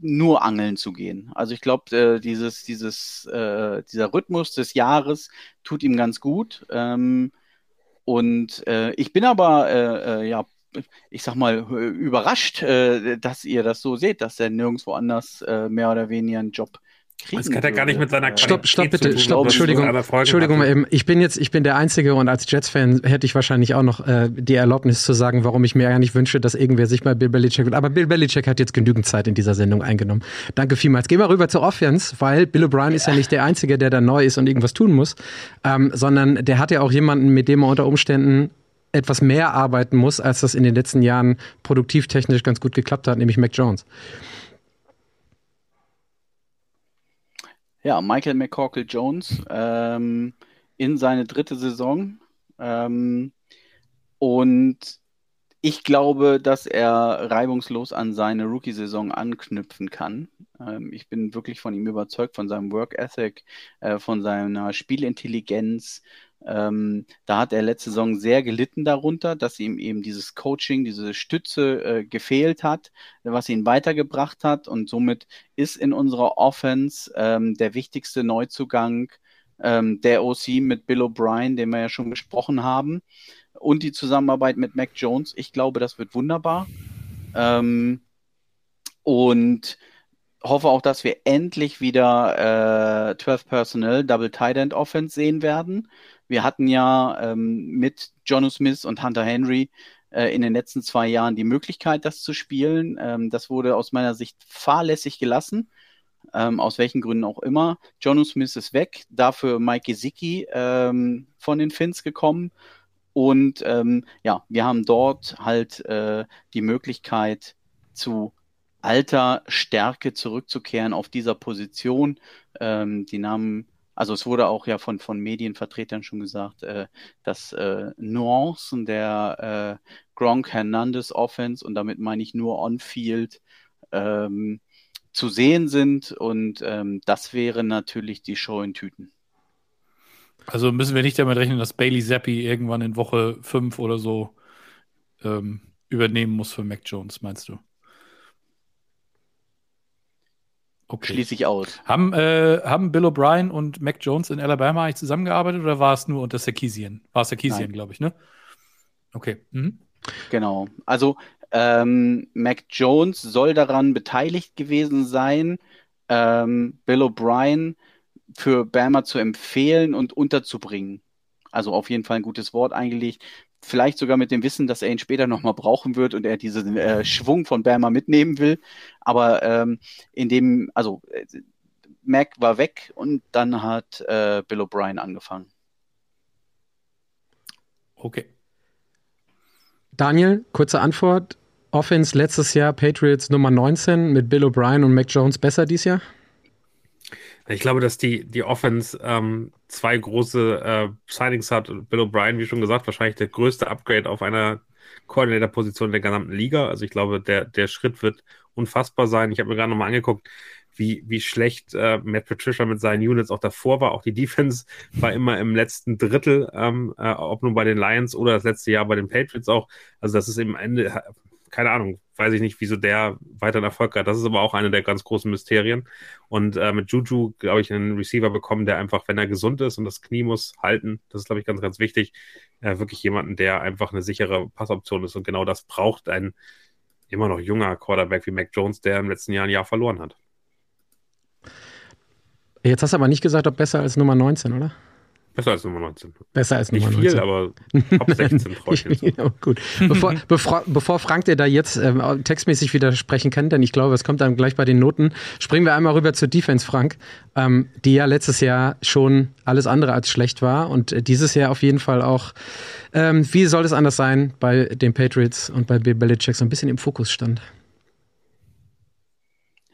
nur angeln zu gehen. Also ich glaube, äh, dieses, dieses, äh, dieser Rhythmus des Jahres tut ihm ganz gut. Ähm, und äh, ich bin aber äh, äh, ja ich sag mal, überrascht, äh, dass ihr das so seht, dass er nirgendwo anders äh, mehr oder weniger einen Job kriegen. Das kann er gar nicht mit seiner Qualität Stopp, stopp bitte, stopp, Entschuldigung, Entschuldigung, eben, ich bin jetzt, ich bin der Einzige und als Jets-Fan hätte ich wahrscheinlich auch noch äh, die Erlaubnis zu sagen, warum ich mir gar nicht wünsche, dass irgendwer sich bei Bill Belichick will. Aber Bill Belichick hat jetzt genügend Zeit in dieser Sendung eingenommen. Danke vielmals. Gehen wir rüber zur Offense, weil Bill O'Brien ja. ist ja nicht der Einzige, der da neu ist und irgendwas tun muss, ähm, sondern der hat ja auch jemanden, mit dem er unter Umständen etwas mehr arbeiten muss, als das in den letzten Jahren produktivtechnisch ganz gut geklappt hat, nämlich Mac Jones. Ja, Michael McCorkle Jones ähm, in seine dritte Saison. Ähm, und ich glaube, dass er reibungslos an seine Rookie-Saison anknüpfen kann. Ähm, ich bin wirklich von ihm überzeugt, von seinem Work Ethic, äh, von seiner Spielintelligenz, ähm, da hat er letzte Saison sehr gelitten darunter, dass ihm eben dieses Coaching, diese Stütze äh, gefehlt hat, was ihn weitergebracht hat. Und somit ist in unserer Offense ähm, der wichtigste Neuzugang ähm, der OC mit Bill O'Brien, den wir ja schon besprochen haben, und die Zusammenarbeit mit Mac Jones. Ich glaube, das wird wunderbar. Ähm, und hoffe auch, dass wir endlich wieder äh, 12 Personnel Double Tight End Offense sehen werden. Wir hatten ja ähm, mit Jono Smith und Hunter Henry äh, in den letzten zwei Jahren die Möglichkeit, das zu spielen. Ähm, das wurde aus meiner Sicht fahrlässig gelassen. Ähm, aus welchen Gründen auch immer. Jono Smith ist weg, dafür Mike Gesicki ähm, von den Finns gekommen. Und ähm, ja, wir haben dort halt äh, die Möglichkeit zu alter Stärke zurückzukehren auf dieser Position. Ähm, die Namen, also es wurde auch ja von, von Medienvertretern schon gesagt, äh, dass äh, Nuancen der äh, Gronk Hernandez Offense, und damit meine ich nur On-Field, ähm, zu sehen sind. Und ähm, das wäre natürlich die Show in Tüten. Also müssen wir nicht damit rechnen, dass Bailey Zappi irgendwann in Woche 5 oder so ähm, übernehmen muss für Mac Jones, meinst du? Okay. Schließe ich aus. Haben, äh, haben Bill O'Brien und Mac Jones in Alabama eigentlich zusammengearbeitet oder war es nur unter Sarkisian? War es Sarkisian, glaube ich, ne? Okay. Mhm. Genau. Also ähm, Mac Jones soll daran beteiligt gewesen sein, ähm, Bill O'Brien für Bama zu empfehlen und unterzubringen. Also auf jeden Fall ein gutes Wort eingelegt vielleicht sogar mit dem Wissen, dass er ihn später nochmal brauchen wird und er diesen äh, Schwung von Bama mitnehmen will. Aber ähm, in dem, also äh, Mac war weg und dann hat äh, Bill O'Brien angefangen. Okay. Daniel, kurze Antwort. Offense letztes Jahr Patriots Nummer 19 mit Bill O'Brien und Mac Jones besser dieses Jahr? Ich glaube, dass die, die Offense ähm, zwei große äh, Signings hat. Bill O'Brien, wie schon gesagt, wahrscheinlich der größte Upgrade auf einer Koordinator-Position der gesamten Liga. Also ich glaube, der, der Schritt wird unfassbar sein. Ich habe mir gerade nochmal angeguckt, wie, wie schlecht äh, Matt Patricia mit seinen Units auch davor war. Auch die Defense war immer im letzten Drittel, ähm, äh, ob nun bei den Lions oder das letzte Jahr bei den Patriots auch. Also das ist im Ende, keine Ahnung, weiß ich nicht, wieso der weiteren Erfolg hat. Das ist aber auch eine der ganz großen Mysterien. Und äh, mit Juju, glaube ich, einen Receiver bekommen, der einfach, wenn er gesund ist und das Knie muss halten, das ist, glaube ich, ganz, ganz wichtig, äh, wirklich jemanden, der einfach eine sichere Passoption ist. Und genau das braucht ein immer noch junger Quarterback wie Mac Jones, der im letzten Jahr ein Jahr verloren hat. Jetzt hast du aber nicht gesagt, ob besser als Nummer 19, oder? Besser als Nummer 19. Besser als Nummer Nicht 19. viel, aber Top 16 freue ich mich. gut. Bevor, bevor, bevor Frank dir da jetzt ähm, textmäßig widersprechen kann, denn ich glaube, es kommt dann gleich bei den Noten, springen wir einmal rüber zur Defense, Frank, ähm, die ja letztes Jahr schon alles andere als schlecht war und äh, dieses Jahr auf jeden Fall auch, ähm, wie soll es anders sein, bei den Patriots und bei Bill Belichick so ein bisschen im Fokus stand.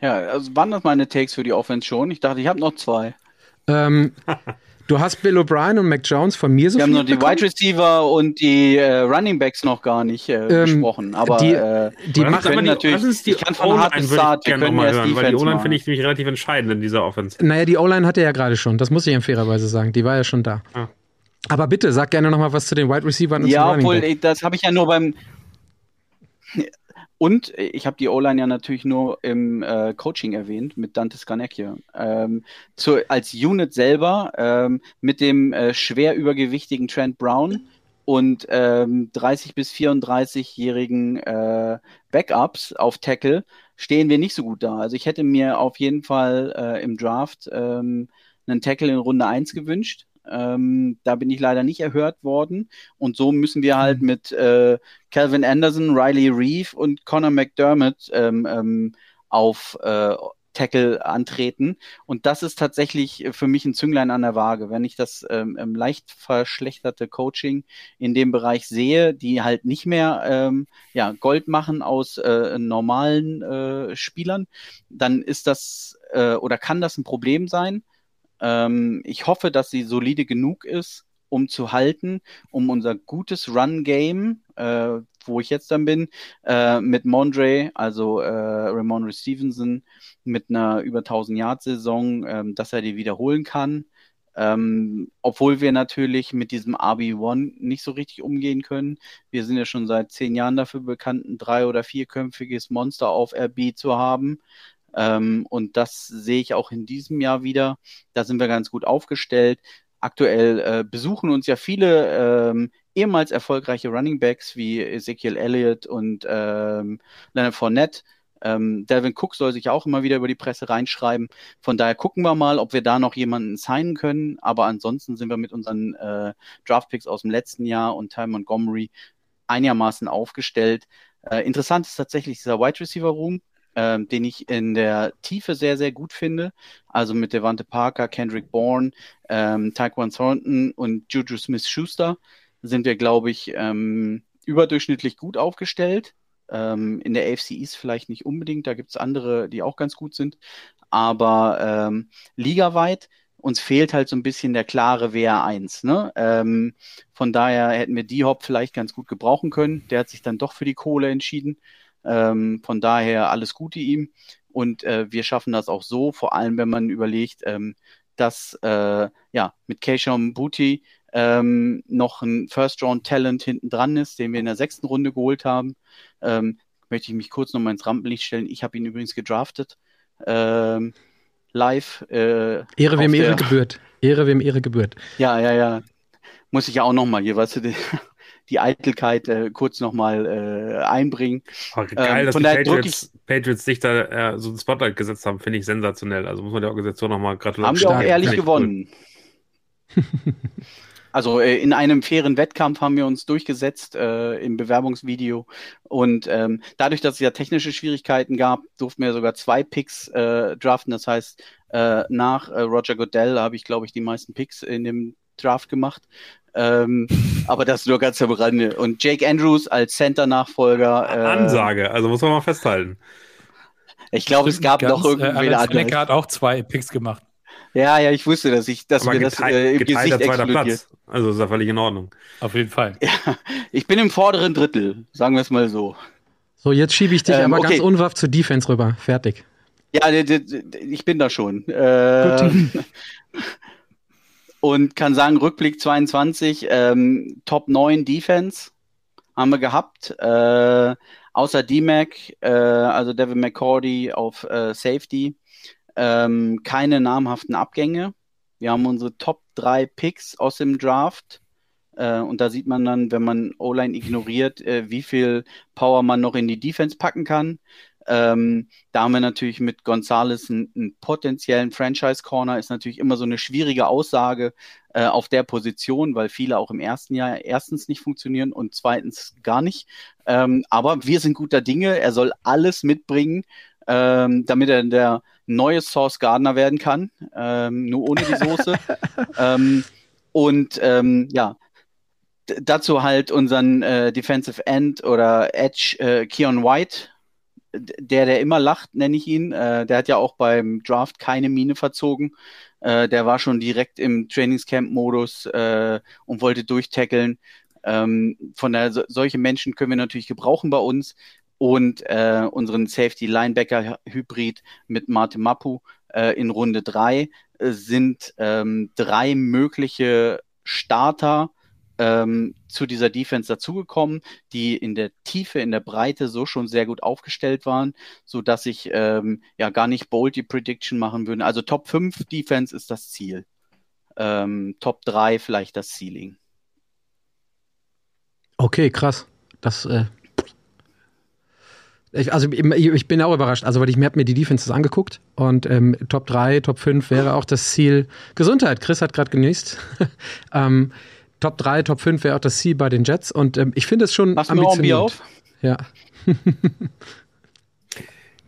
Ja, also waren das meine Takes für die Offense schon? Ich dachte, ich habe noch zwei. Ähm, Du hast Bill O'Brien und Mac Jones von mir so Wir haben noch die bekommen? Wide Receiver und die äh, Running Backs noch gar nicht äh, ähm, besprochen. Aber die, äh, die machen die, natürlich. Ist die ich kann von hart Start. Wir können mal hören, weil die O-Line finde ich nämlich relativ entscheidend in dieser Offense. Naja, die O-Line hatte ja gerade schon. Das muss ich ja fairerweise sagen. Die war ja schon da. Ah. Aber bitte, sag gerne noch mal was zu den Wide Receivers und ja, obwohl, das habe ich ja nur beim und ich habe die O-Line ja natürlich nur im äh, Coaching erwähnt mit Dante Scarnecchia. Ähm, zu, als Unit selber ähm, mit dem äh, schwer übergewichtigen Trent Brown und ähm, 30 bis 34-jährigen äh, Backups auf Tackle stehen wir nicht so gut da. Also ich hätte mir auf jeden Fall äh, im Draft ähm, einen Tackle in Runde 1 gewünscht. Ähm, da bin ich leider nicht erhört worden. Und so müssen wir halt mhm. mit äh, Calvin Anderson, Riley Reeve und Connor McDermott ähm, ähm, auf äh, Tackle antreten. Und das ist tatsächlich für mich ein Zünglein an der Waage. Wenn ich das ähm, ähm leicht verschlechterte Coaching in dem Bereich sehe, die halt nicht mehr ähm, ja, Gold machen aus äh, normalen äh, Spielern, dann ist das äh, oder kann das ein Problem sein. Ähm, ich hoffe, dass sie solide genug ist, um zu halten, um unser gutes Run-Game, äh, wo ich jetzt dann bin, äh, mit Mondre, also äh, Ramondre Stevenson, mit einer über 1000 Yard Saison, ähm, dass er die wiederholen kann. Ähm, obwohl wir natürlich mit diesem RB1 nicht so richtig umgehen können. Wir sind ja schon seit zehn Jahren dafür bekannt, ein drei- oder vierköpfiges Monster auf RB zu haben. Ähm, und das sehe ich auch in diesem Jahr wieder. Da sind wir ganz gut aufgestellt. aktuell äh, besuchen uns ja viele ähm, ehemals erfolgreiche Running Backs wie Ezekiel Elliott und ähm, Leonard Fournette. Ähm, Delvin Cook soll sich auch immer wieder über die Presse reinschreiben. Von daher gucken wir mal, ob wir da noch jemanden signen können. Aber ansonsten sind wir mit unseren äh, Draftpicks aus dem letzten Jahr und Ty Montgomery einigermaßen aufgestellt. Äh, interessant ist tatsächlich dieser Wide Receiver Room, äh, den ich in der Tiefe sehr, sehr gut finde. Also mit Devante Parker, Kendrick Bourne, ähm, Taekwon Thornton und Juju Smith-Schuster sind wir, glaube ich, ähm, überdurchschnittlich gut aufgestellt. Ähm, in der AFC East vielleicht nicht unbedingt, da gibt es andere, die auch ganz gut sind. Aber ähm, ligaweit uns fehlt halt so ein bisschen der klare WR1. Ne? Ähm, von daher hätten wir die Hop vielleicht ganz gut gebrauchen können. Der hat sich dann doch für die Kohle entschieden. Ähm, von daher alles Gute ihm. Und äh, wir schaffen das auch so, vor allem wenn man überlegt, ähm, dass äh, ja mit Keishon Booty ähm, noch ein First-Round-Talent hinten dran ist, den wir in der sechsten Runde geholt haben. Ähm, möchte ich mich kurz noch mal ins Rampenlicht stellen. Ich habe ihn übrigens gedraftet. Ähm, live. Äh, Ehre wem Ehre gebührt. Ehre wem Ehre gebührt. Ja, ja, ja. Muss ich ja auch noch mal hier, weißt du, die Eitelkeit äh, kurz noch mal äh, einbringen. Oh, geil, ähm, dass die Patriots, Patriots sich da äh, so ein Spotlight gesetzt haben, finde ich sensationell. Also muss man der Organisation noch mal gratulieren. Haben wir auch ehrlich gewonnen. Cool. Also äh, in einem fairen Wettkampf haben wir uns durchgesetzt äh, im Bewerbungsvideo. Und ähm, dadurch, dass es ja technische Schwierigkeiten gab, durften wir sogar zwei Picks äh, draften. Das heißt, äh, nach äh, Roger Goodell habe ich, glaube ich, die meisten Picks in dem Draft gemacht. Ähm, aber das nur ganz am Rande. Und Jake Andrews als Center-Nachfolger. Äh, Ansage, also muss man mal festhalten. Ich glaube, es gab ganz, noch irgendwie äh, Alex hat auch zwei Picks gemacht. Ja, ja, ich wusste, dass ich, dass Aber mir das äh, im Gesicht zweiter Platz. Also ist ja völlig in Ordnung. Auf jeden Fall. Ja, ich bin im vorderen Drittel, sagen wir es mal so. So, jetzt schiebe ich dich ähm, aber okay. ganz unwaff zur Defense rüber. Fertig. Ja, ich bin da schon. Äh, und kann sagen, Rückblick 22, ähm, Top 9 Defense haben wir gehabt. Äh, außer D-Mac, äh, also Devin McCordy auf äh, Safety ähm, keine namhaften Abgänge. Wir haben unsere Top 3 Picks aus dem Draft. Äh, und da sieht man dann, wenn man O-Line ignoriert, äh, wie viel Power man noch in die Defense packen kann. Ähm, da haben wir natürlich mit Gonzales einen, einen potenziellen Franchise-Corner, ist natürlich immer so eine schwierige Aussage äh, auf der Position, weil viele auch im ersten Jahr erstens nicht funktionieren und zweitens gar nicht. Ähm, aber wir sind guter Dinge, er soll alles mitbringen, ähm, damit er der neue Source Gardner werden kann, ähm, nur ohne die Soße. ähm, und ähm, ja, dazu halt unseren äh, Defensive End oder Edge äh, Keon White, der, der immer lacht, nenne ich ihn. Äh, der hat ja auch beim Draft keine Mine verzogen. Äh, der war schon direkt im Trainingscamp-Modus äh, und wollte durchtackeln. Ähm, von daher, so, solche Menschen können wir natürlich gebrauchen bei uns und äh, unseren Safety Linebacker Hybrid mit Martin Mapu äh, in Runde drei äh, sind ähm, drei mögliche Starter ähm, zu dieser Defense dazugekommen, die in der Tiefe, in der Breite so schon sehr gut aufgestellt waren, so dass ich ähm, ja gar nicht bold die Prediction machen würde. Also Top 5 Defense ist das Ziel. Ähm, Top 3 vielleicht das Ceiling. Okay, krass. Das äh, ich, also ich bin auch überrascht, also weil ich mir habe mir die Defenses angeguckt und ähm, Top 3, Top 5 wäre auch das Ziel. Gesundheit, Chris hat gerade genießt. ähm, Top 3, Top 5 wäre auch das Ziel bei den Jets und ähm, ich finde es schon Machst ambitioniert. Du noch ein Bier auf? Ja.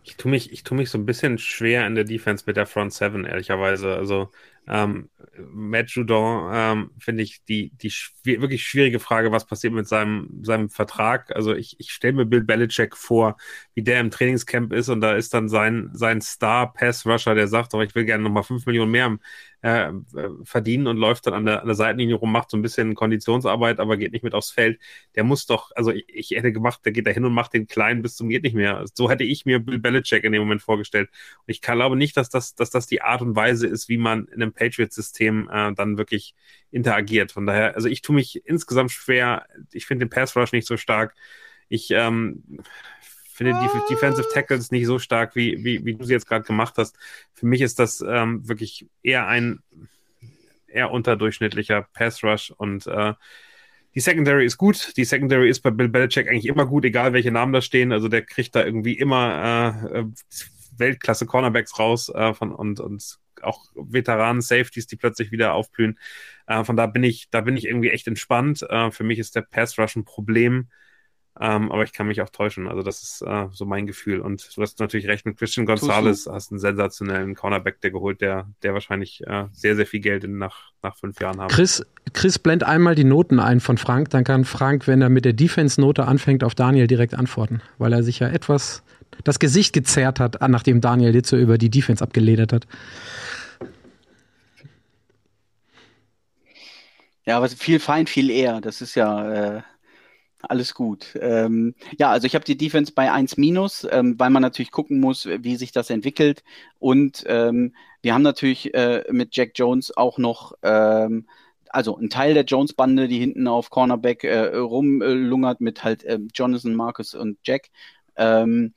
ich tue mich, ich tue mich so ein bisschen schwer in der Defense mit der Front 7, ehrlicherweise. Also ähm, Matt Judon ähm, finde ich die, die schw wirklich schwierige Frage, was passiert mit seinem, seinem Vertrag. Also ich, ich stelle mir Bill Belichick vor, wie der im Trainingscamp ist und da ist dann sein, sein Star-Pass-Rusher, der sagt, oh, ich will gerne nochmal 5 Millionen mehr äh, verdienen und läuft dann an der, an der Seitenlinie rum, macht so ein bisschen Konditionsarbeit, aber geht nicht mit aufs Feld. Der muss doch, also ich, ich hätte gemacht, der geht da hin und macht den Kleinen bis zum geht nicht mehr. So hätte ich mir Bill Belichick in dem Moment vorgestellt. Und ich glaube nicht, dass das, dass das die Art und Weise ist, wie man in einem Patriots-System äh, dann wirklich interagiert. Von daher, also ich tue mich insgesamt schwer. Ich finde den Pass Rush nicht so stark. Ich ähm, finde die Defensive Tackles nicht so stark, wie, wie, wie du sie jetzt gerade gemacht hast. Für mich ist das ähm, wirklich eher ein eher unterdurchschnittlicher Pass Rush und äh, die Secondary ist gut. Die Secondary ist bei Bill Belichick eigentlich immer gut, egal welche Namen da stehen. Also der kriegt da irgendwie immer äh, äh Weltklasse Cornerbacks raus äh, von, und, und auch Veteranen, Safeties, die plötzlich wieder aufblühen. Äh, von da bin ich, da bin ich irgendwie echt entspannt. Äh, für mich ist der Pass Rush ein Problem. Ähm, aber ich kann mich auch täuschen. Also, das ist äh, so mein Gefühl. Und du hast natürlich recht mit Christian Gonzalez, hast einen sensationellen Cornerback, der geholt, der, der wahrscheinlich äh, sehr, sehr viel Geld in, nach, nach fünf Jahren haben. Chris, Chris blend einmal die Noten ein von Frank, dann kann Frank, wenn er mit der Defense-Note anfängt, auf Daniel direkt antworten, weil er sich ja etwas das Gesicht gezerrt hat, nachdem Daniel Litze über die Defense abgeledert hat. Ja, aber viel Feind, viel eher. Das ist ja äh, alles gut. Ähm, ja, also ich habe die Defense bei 1 minus, ähm, weil man natürlich gucken muss, wie sich das entwickelt. Und ähm, wir haben natürlich äh, mit Jack Jones auch noch, ähm, also ein Teil der Jones-Bande, die hinten auf Cornerback äh, rumlungert mit halt äh, Jonathan, Marcus und Jack. Ähm,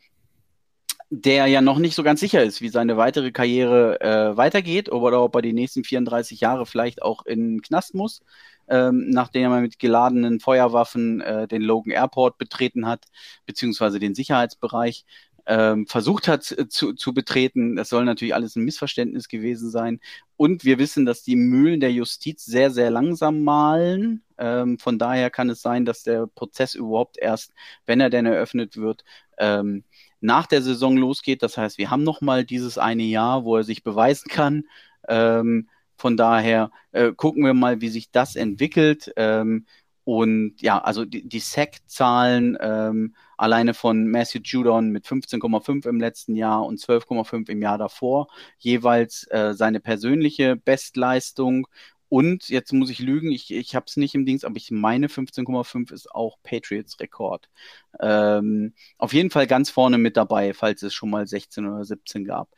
der ja noch nicht so ganz sicher ist, wie seine weitere Karriere äh, weitergeht oder ob er die nächsten 34 Jahre vielleicht auch in den Knast muss, ähm, nachdem er mit geladenen Feuerwaffen äh, den Logan Airport betreten hat, beziehungsweise den Sicherheitsbereich ähm, versucht hat zu, zu betreten. Das soll natürlich alles ein Missverständnis gewesen sein. Und wir wissen, dass die Mühlen der Justiz sehr, sehr langsam malen. Ähm, von daher kann es sein, dass der Prozess überhaupt erst, wenn er denn eröffnet wird, ähm, nach der Saison losgeht. Das heißt, wir haben noch mal dieses eine Jahr, wo er sich beweisen kann. Ähm, von daher äh, gucken wir mal, wie sich das entwickelt. Ähm, und ja, also die, die Sack-Zahlen ähm, alleine von Matthew Judon mit 15,5 im letzten Jahr und 12,5 im Jahr davor, jeweils äh, seine persönliche Bestleistung und jetzt muss ich lügen, ich, ich habe es nicht im Dings, aber ich meine 15,5 ist auch Patriots Rekord. Ähm, auf jeden Fall ganz vorne mit dabei, falls es schon mal 16 oder 17 gab.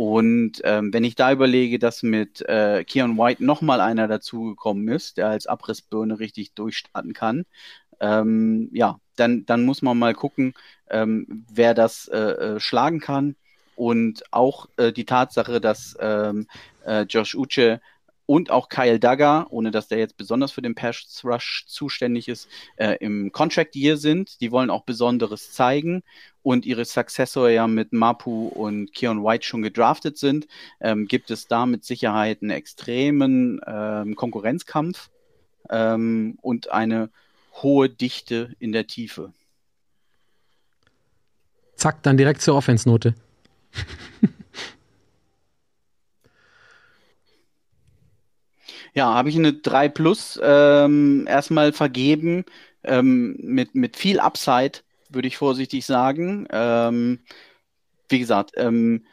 Und ähm, wenn ich da überlege, dass mit äh, Keon White nochmal einer dazugekommen ist, der als Abrissbirne richtig durchstarten kann, ähm, ja, dann, dann muss man mal gucken, ähm, wer das äh, äh, schlagen kann. Und auch äh, die Tatsache, dass ähm, äh, Josh Uche und auch Kyle Duggar, ohne dass der jetzt besonders für den Pass Rush zuständig ist, äh, im Contract Year sind. Die wollen auch Besonderes zeigen und ihre Successor ja mit Mapu und Keon White schon gedraftet sind, ähm, gibt es da mit Sicherheit einen extremen ähm, Konkurrenzkampf ähm, und eine hohe Dichte in der Tiefe. Zack, dann direkt zur Offense-Note. Ja, habe ich eine 3 Plus ähm, erstmal vergeben ähm, mit, mit viel Upside, würde ich vorsichtig sagen. Ähm, wie gesagt, ähm,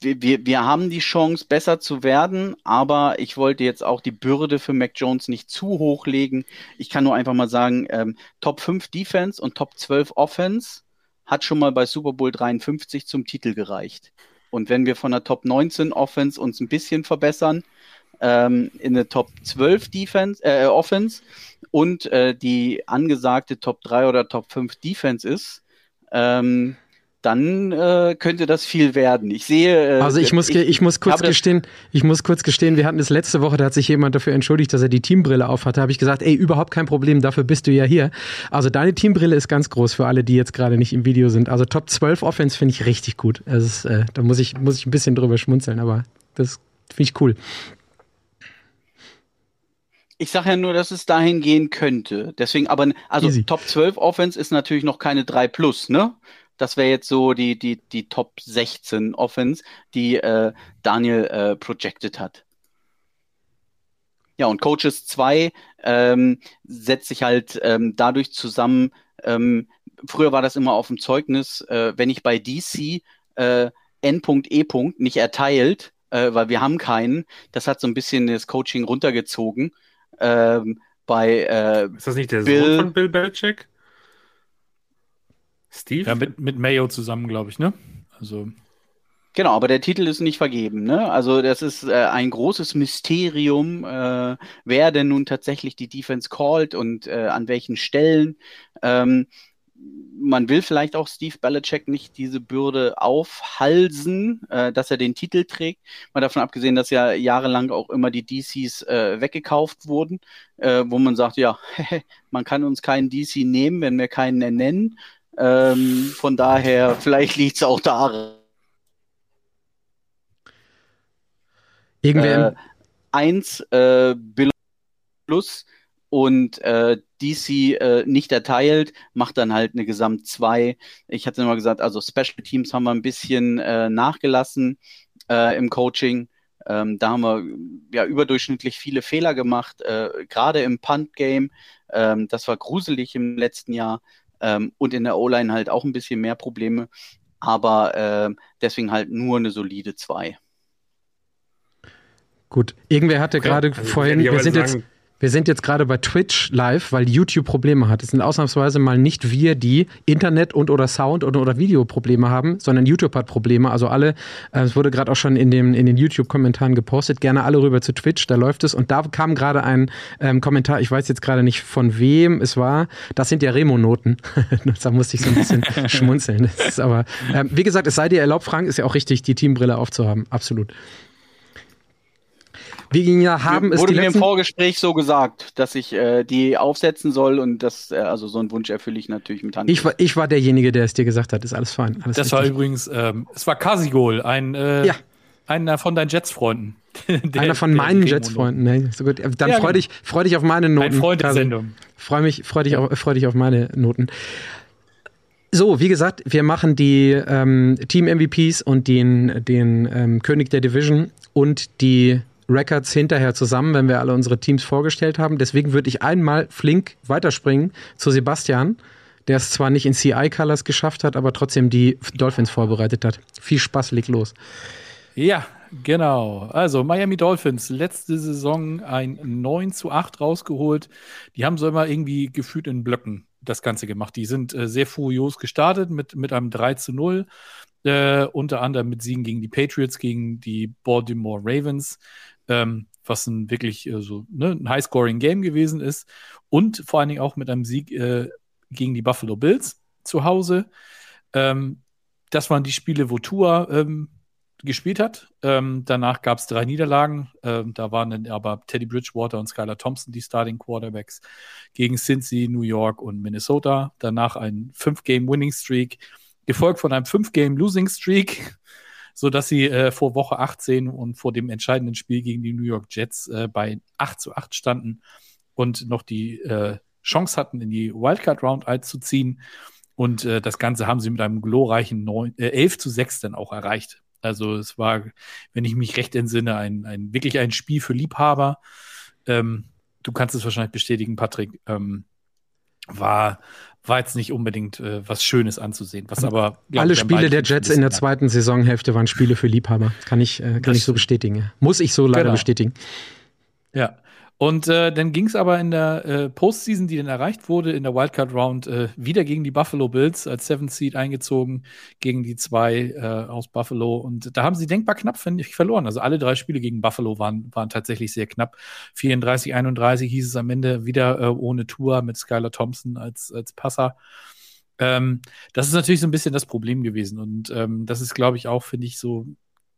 wir, wir, haben die Chance, besser zu werden, aber ich wollte jetzt auch die Bürde für Mac Jones nicht zu hoch legen. Ich kann nur einfach mal sagen, ähm, Top 5 Defense und Top 12 Offense hat schon mal bei Super Bowl 53 zum Titel gereicht. Und wenn wir von der Top 19 Offense uns ein bisschen verbessern, ähm, in der Top 12 Defense, äh, Offense und äh, die angesagte Top 3 oder Top 5 Defense ist, ähm, dann äh, könnte das viel werden. Ich sehe. Äh, also ich muss, ich, ich muss kurz gestehen, ich muss kurz gestehen, wir hatten es letzte Woche, da hat sich jemand dafür entschuldigt, dass er die Teambrille aufhatte. Habe ich gesagt, ey, überhaupt kein Problem, dafür bist du ja hier. Also deine Teambrille ist ganz groß für alle, die jetzt gerade nicht im Video sind. Also Top 12 Offense finde ich richtig gut. Ist, äh, da muss ich, muss ich ein bisschen drüber schmunzeln, aber das finde ich cool. Ich sage ja nur, dass es dahin gehen könnte. Deswegen, aber also Easy. Top 12 Offense ist natürlich noch keine 3 plus, ne? Das wäre jetzt so die, die, die Top 16 Offense, die äh, Daniel äh, projected hat. Ja, und Coaches 2 ähm, setzt sich halt ähm, dadurch zusammen, ähm, früher war das immer auf dem Zeugnis, äh, wenn ich bei DC äh, N.E. nicht erteilt, äh, weil wir haben keinen, das hat so ein bisschen das Coaching runtergezogen ähm, bei äh, Ist das nicht der Bill, Sohn von Bill Belichick? Steve? Ja, mit, mit Mayo zusammen, glaube ich, ne? Also. Genau, aber der Titel ist nicht vergeben. Ne? Also das ist äh, ein großes Mysterium, äh, wer denn nun tatsächlich die Defense callt und äh, an welchen Stellen. Ähm, man will vielleicht auch Steve Belichick nicht diese Bürde aufhalsen, äh, dass er den Titel trägt. Mal davon abgesehen, dass ja jahrelang auch immer die DCs äh, weggekauft wurden, äh, wo man sagt, ja, man kann uns keinen DC nehmen, wenn wir keinen ernennen. Ähm, von daher, vielleicht liegt es auch daran. Irgendwer. Äh, eins, äh, Bill Plus und äh, DC äh, nicht erteilt, macht dann halt eine Gesamt 2. Ich hatte immer gesagt, also Special Teams haben wir ein bisschen äh, nachgelassen äh, im Coaching. Ähm, da haben wir ja überdurchschnittlich viele Fehler gemacht, äh, gerade im Punt-Game. Ähm, das war gruselig im letzten Jahr ähm, und in der O-Line halt auch ein bisschen mehr Probleme. Aber äh, deswegen halt nur eine solide 2. Gut, irgendwer hatte okay. gerade also vorhin, wir sind sagen, jetzt wir sind jetzt gerade bei Twitch live, weil YouTube Probleme hat. Es sind ausnahmsweise mal nicht wir, die Internet und oder Sound und oder Video Probleme haben, sondern YouTube hat Probleme. Also alle, äh, es wurde gerade auch schon in, dem, in den YouTube-Kommentaren gepostet, gerne alle rüber zu Twitch, da läuft es. Und da kam gerade ein ähm, Kommentar, ich weiß jetzt gerade nicht von wem es war, das sind ja Remo-Noten. da musste ich so ein bisschen schmunzeln. Das ist aber, ähm, wie gesagt, es sei dir erlaubt, Frank, ist ja auch richtig, die Teambrille aufzuhaben. Absolut. Wir ja haben es Wurde mir im Vorgespräch so gesagt, dass ich äh, die aufsetzen soll und das, äh, also so einen Wunsch erfülle ich natürlich mit Hand. Ich war, ich war derjenige, der es dir gesagt hat. Ist alles fein. Alles das richtig. war übrigens, ähm, es war Kasigol, ein, äh, ja. einer von deinen Jets-Freunden. einer von meinen Jets-Freunden. Nee, so gut. Dann ja, freu, genau. dich, freu dich auf meine Noten. Ein Freund der Sendung. Freu, mich, freu, dich auf, freu dich auf meine Noten. So, wie gesagt, wir machen die ähm, Team-MVPs und den, den ähm, König der Division und die Records hinterher zusammen, wenn wir alle unsere Teams vorgestellt haben. Deswegen würde ich einmal flink weiterspringen zu Sebastian, der es zwar nicht in CI Colors geschafft hat, aber trotzdem die Dolphins vorbereitet hat. Viel Spaß, leg los. Ja, genau. Also Miami Dolphins, letzte Saison ein 9 zu 8 rausgeholt. Die haben so immer irgendwie gefühlt in Blöcken das Ganze gemacht. Die sind äh, sehr furios gestartet mit, mit einem 3 zu 0. Äh, unter anderem mit Siegen gegen die Patriots, gegen die Baltimore Ravens ähm, was ein wirklich äh, so ne, ein High-Scoring-Game gewesen ist. Und vor allen Dingen auch mit einem Sieg äh, gegen die Buffalo Bills zu Hause. Ähm, das waren die Spiele, wo Tua ähm, gespielt hat. Ähm, danach gab es drei Niederlagen. Ähm, da waren dann aber Teddy Bridgewater und Skylar Thompson die Starting Quarterbacks gegen Cincy, New York und Minnesota. Danach ein Fünf-Game-Winning-Streak, gefolgt von einem Fünf-Game-Losing-Streak so dass sie äh, vor Woche 18 und vor dem entscheidenden Spiel gegen die New York Jets äh, bei 8 zu 8 standen und noch die äh, Chance hatten, in die Wildcard Round einzuziehen. Und äh, das Ganze haben sie mit einem glorreichen 9, äh, 11 zu 6 dann auch erreicht. Also es war, wenn ich mich recht entsinne, ein, ein wirklich ein Spiel für Liebhaber. Ähm, du kannst es wahrscheinlich bestätigen, Patrick. Ähm, war war jetzt nicht unbedingt äh, was Schönes anzusehen. Was aber alle Spiele der Jets in der zweiten Saisonhälfte waren Spiele für Liebhaber. Kann ich, äh, kann ich so bestätigen. Muss ich so leider genau. bestätigen. Ja. Und äh, dann ging es aber in der äh, Postseason, die dann erreicht wurde, in der Wildcard Round, äh, wieder gegen die Buffalo Bills als Seventh Seed eingezogen, gegen die zwei äh, aus Buffalo. Und da haben sie denkbar knapp, finde ich, verloren. Also alle drei Spiele gegen Buffalo waren, waren tatsächlich sehr knapp. 34, 31 hieß es am Ende wieder äh, ohne Tour mit Skylar Thompson als, als Passer. Ähm, das ist natürlich so ein bisschen das Problem gewesen. Und ähm, das ist, glaube ich, auch, finde ich, so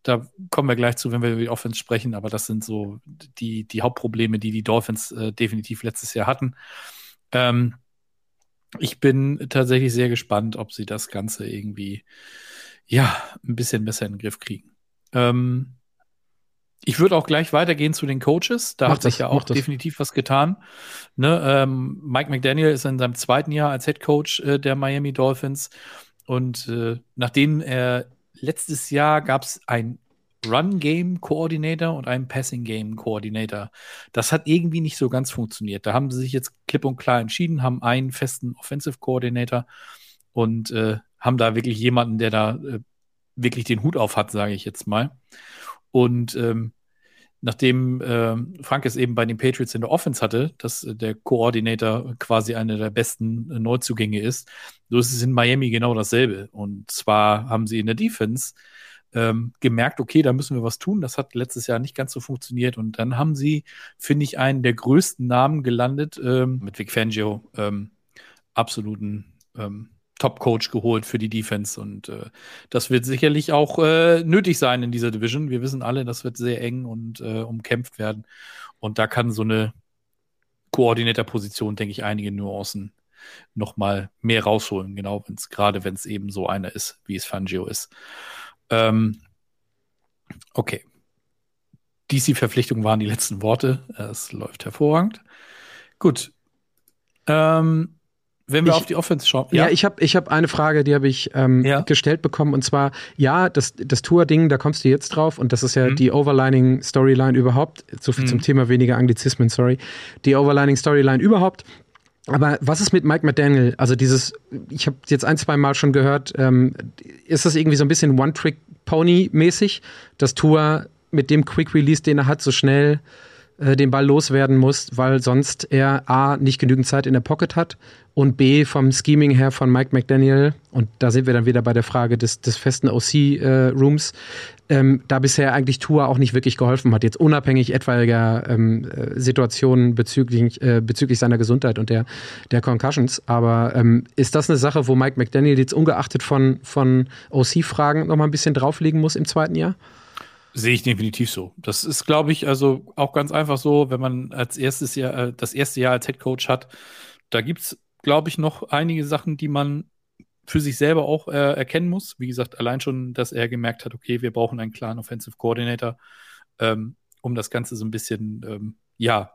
da kommen wir gleich zu, wenn wir über die Offense sprechen, aber das sind so die, die Hauptprobleme, die die Dolphins äh, definitiv letztes Jahr hatten. Ähm, ich bin tatsächlich sehr gespannt, ob sie das Ganze irgendwie, ja, ein bisschen besser in den Griff kriegen. Ähm, ich würde auch gleich weitergehen zu den Coaches. Da mach hat das, sich ja auch definitiv was getan. Ne, ähm, Mike McDaniel ist in seinem zweiten Jahr als Head Coach äh, der Miami Dolphins. Und äh, nachdem er letztes Jahr gab es ein Run-Game-Coordinator und einen Passing-Game-Coordinator. Das hat irgendwie nicht so ganz funktioniert. Da haben sie sich jetzt klipp und klar entschieden, haben einen festen Offensive-Coordinator und äh, haben da wirklich jemanden, der da äh, wirklich den Hut auf hat, sage ich jetzt mal. Und ähm, nachdem äh, Frank es eben bei den Patriots in der Offense hatte, dass äh, der Koordinator quasi einer der besten äh, Neuzugänge ist, so ist es in Miami genau dasselbe. Und zwar haben sie in der Defense ähm, gemerkt, okay, da müssen wir was tun. Das hat letztes Jahr nicht ganz so funktioniert. Und dann haben sie, finde ich, einen der größten Namen gelandet ähm, mit Vic Fangio, ähm, absoluten ähm, Top-Coach geholt für die Defense und äh, das wird sicherlich auch äh, nötig sein in dieser Division. Wir wissen alle, das wird sehr eng und äh, umkämpft werden und da kann so eine Koordinator-Position, denke ich, einige Nuancen noch mal mehr rausholen, genau, wenn's, gerade wenn es eben so einer ist, wie es Fangio ist. Ähm, okay. DC-Verpflichtungen waren die letzten Worte. Es läuft hervorragend. Gut. Ähm, wenn wir Ich- auf die Offense schauen. Ja, ich habe ich hab eine Frage, die habe ich ähm, Ja. gestellt bekommen. Und zwar, ja, das, das Tour-Ding, da kommst du jetzt drauf. Und das ist ja Mhm. die Overlining-Storyline überhaupt. So viel zum Mhm. Thema weniger Anglizismen, sorry. Die Overlining-Storyline überhaupt. Aber was ist mit Mike McDaniel? Also dieses, ich habe jetzt ein, zwei Mal schon gehört, ähm, ist das irgendwie so ein bisschen One-Trick-Pony-mäßig, dass Tour mit dem Quick-Release, den er hat, so schnell äh, den Ball loswerden muss, weil sonst er A, nicht genügend Zeit in der Pocket hat und B, vom Scheming her von Mike McDaniel, und da sind wir dann wieder bei der Frage des, des festen OC-Rooms, ähm, da bisher eigentlich Tour auch nicht wirklich geholfen hat, jetzt unabhängig etwaiger ähm, äh, Situationen bezüglich, äh, bezüglich seiner Gesundheit und der, der Concussions. Aber ähm, ist das eine Sache, wo Mike McDaniel jetzt ungeachtet von, von OC-Fragen noch mal ein bisschen drauflegen muss im zweiten Jahr? Sehe ich definitiv so. Das ist, glaube ich, also auch ganz einfach so, wenn man als erstes Jahr, äh, das erste Jahr als Head Coach hat, da gibt's, glaube ich, noch einige Sachen, die man für sich selber auch äh, erkennen muss. Wie gesagt, allein schon, dass er gemerkt hat, okay, wir brauchen einen klaren Offensive Coordinator, ähm, um das Ganze so ein bisschen, ähm, ja,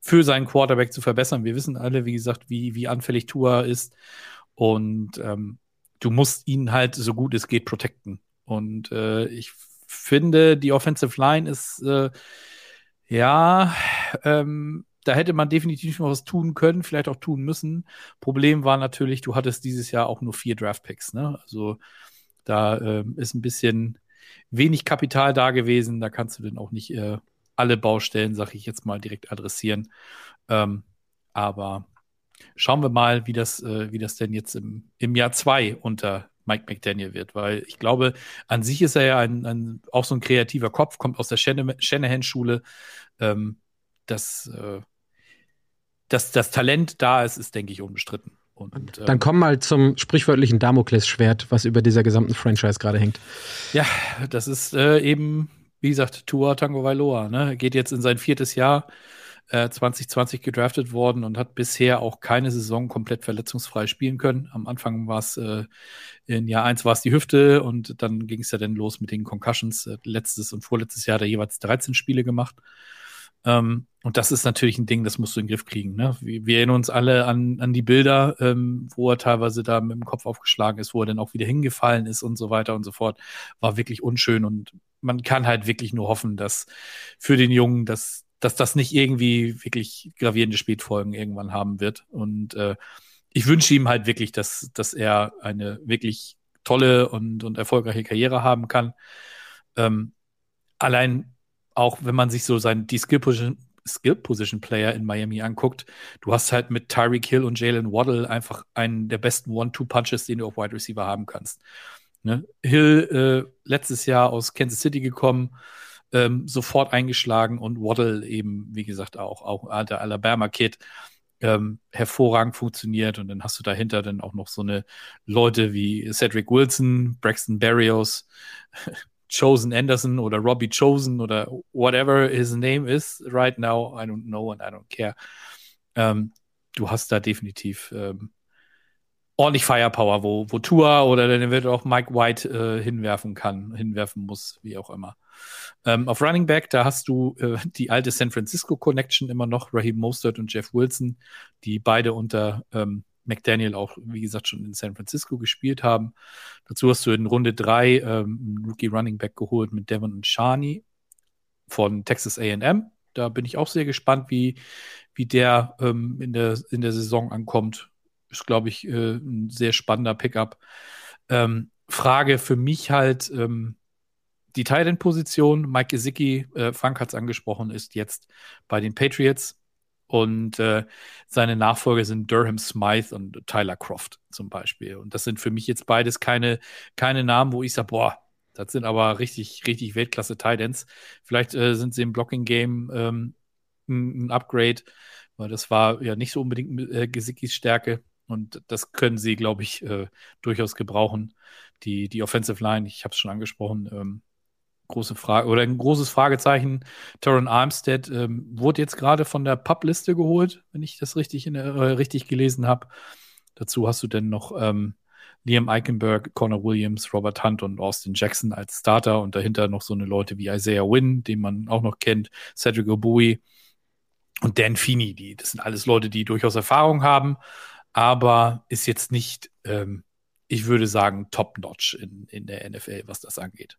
für seinen Quarterback zu verbessern. Wir wissen alle, wie gesagt, wie, wie anfällig Tua ist. Und ähm, du musst ihn halt so gut es geht protecten. Und äh, ich finde, die Offensive Line ist äh, ja, ähm, da hätte man definitiv noch was tun können, vielleicht auch tun müssen. Problem war natürlich, du hattest dieses Jahr auch nur vier Draft-Picks, ne? Also da ähm, ist ein bisschen wenig Kapital da gewesen. Da kannst du dann auch nicht äh, alle Baustellen, sag ich jetzt mal, direkt adressieren. Ähm, aber schauen wir mal, wie das, äh, wie das denn jetzt im, im Jahr zwei unter Mike McDaniel wird, weil ich glaube, an sich ist er ja ein, ein, auch so ein kreativer Kopf, kommt aus der Shana- Shanahan-Schule. Ähm, dass, äh, dass das Talent da ist, ist, denke ich, unbestritten. Und, ähm, Dann komm mal zum sprichwörtlichen Damoklesschwert, was über dieser gesamten Franchise gerade hängt. Ja, das ist äh, eben, wie gesagt, Tua Tango Vailoa. Ne? Geht jetzt in sein viertes Jahr, äh, 2020 gedraftet worden und hat bisher auch keine Saison komplett verletzungsfrei spielen können. Am Anfang war es äh, in Jahr eins war es die Hüfte und dann ging es ja dann los mit den Concussions. Äh, letztes und vorletztes Jahr hat er jeweils 13 Spiele gemacht. Ähm, und das ist natürlich ein Ding, das musst du in den Griff kriegen. Ne? Wir, wir erinnern uns alle an, an die Bilder, ähm, wo er teilweise da mit dem Kopf aufgeschlagen ist, wo er dann auch wieder hingefallen ist und so weiter und so fort. War wirklich unschön und man kann halt wirklich nur hoffen, dass für den Jungen, dass, dass das nicht irgendwie wirklich gravierende Spätfolgen irgendwann haben wird. Und äh, ich wünsche ihm halt wirklich, dass, dass er eine wirklich tolle und, und erfolgreiche Karriere haben kann. Ähm, allein auch wenn man sich so sein, die Skill Position, Skill Position Player in Miami anguckt, du hast halt mit Tyreek Hill und Jalen Waddle einfach einen der besten One-Two-Punches, den du auf Wide Receiver haben kannst. Ne? Hill äh, letztes Jahr aus Kansas City gekommen, ähm, sofort eingeschlagen und Waddle eben, wie gesagt, auch, auch der Alabama-Kid. Ähm, hervorragend funktioniert und dann hast du dahinter dann auch noch so eine Leute wie Cedric Wilson, Braxton Berrios, Chosen Anderson oder Robbie Chosen oder whatever his name is right now. I don't know and I don't care. Ähm, du hast da definitiv ähm, ordentlich Firepower, wo, wo Tua oder dann wird auch Mike White äh, hinwerfen kann, hinwerfen muss, wie auch immer. Ähm, auf Running Back, da hast du äh, die alte San Francisco Connection immer noch, Raheem Mostert und Jeff Wilson, die beide unter ähm, McDaniel auch, wie gesagt, schon in San Francisco gespielt haben. Dazu hast du in Runde drei ähm, einen Rookie Running Back geholt mit Devon und Shani von Texas A&M. Da bin ich auch sehr gespannt, wie, wie der ähm, in, der, in der Saison ankommt. Ist, glaube ich, äh, ein sehr spannender Pickup. Ähm, Frage für mich halt, ähm, die Titan-Position, Mike Gesicki, äh, Frank hat es angesprochen, ist jetzt bei den Patriots. Und äh, seine Nachfolger sind Durham Smythe und Tyler Croft zum Beispiel. Und das sind für mich jetzt beides keine, keine Namen, wo ich sage, boah, das sind aber richtig, richtig Weltklasse Titans. Vielleicht äh, sind sie im Blocking-Game ähm, ein, ein Upgrade, weil das war ja nicht so unbedingt äh, Gesickis Stärke. Und das können sie, glaube ich, äh, durchaus gebrauchen. Die, die Offensive Line, ich habe es schon angesprochen, ähm, große Frage oder ein großes Fragezeichen. Taron Armstead ähm, wurde jetzt gerade von der Pub-Liste geholt, wenn ich das richtig, in, äh, richtig gelesen habe. Dazu hast du denn noch ähm, Liam Eichenberg, Connor Williams, Robert Hunt und Austin Jackson als Starter und dahinter noch so eine Leute wie Isaiah Wynn, den man auch noch kennt, Cedric Obui und Dan Feeney. Die, das sind alles Leute, die durchaus Erfahrung haben, aber ist jetzt nicht, ähm, ich würde sagen, top-notch in, in der NFL, was das angeht.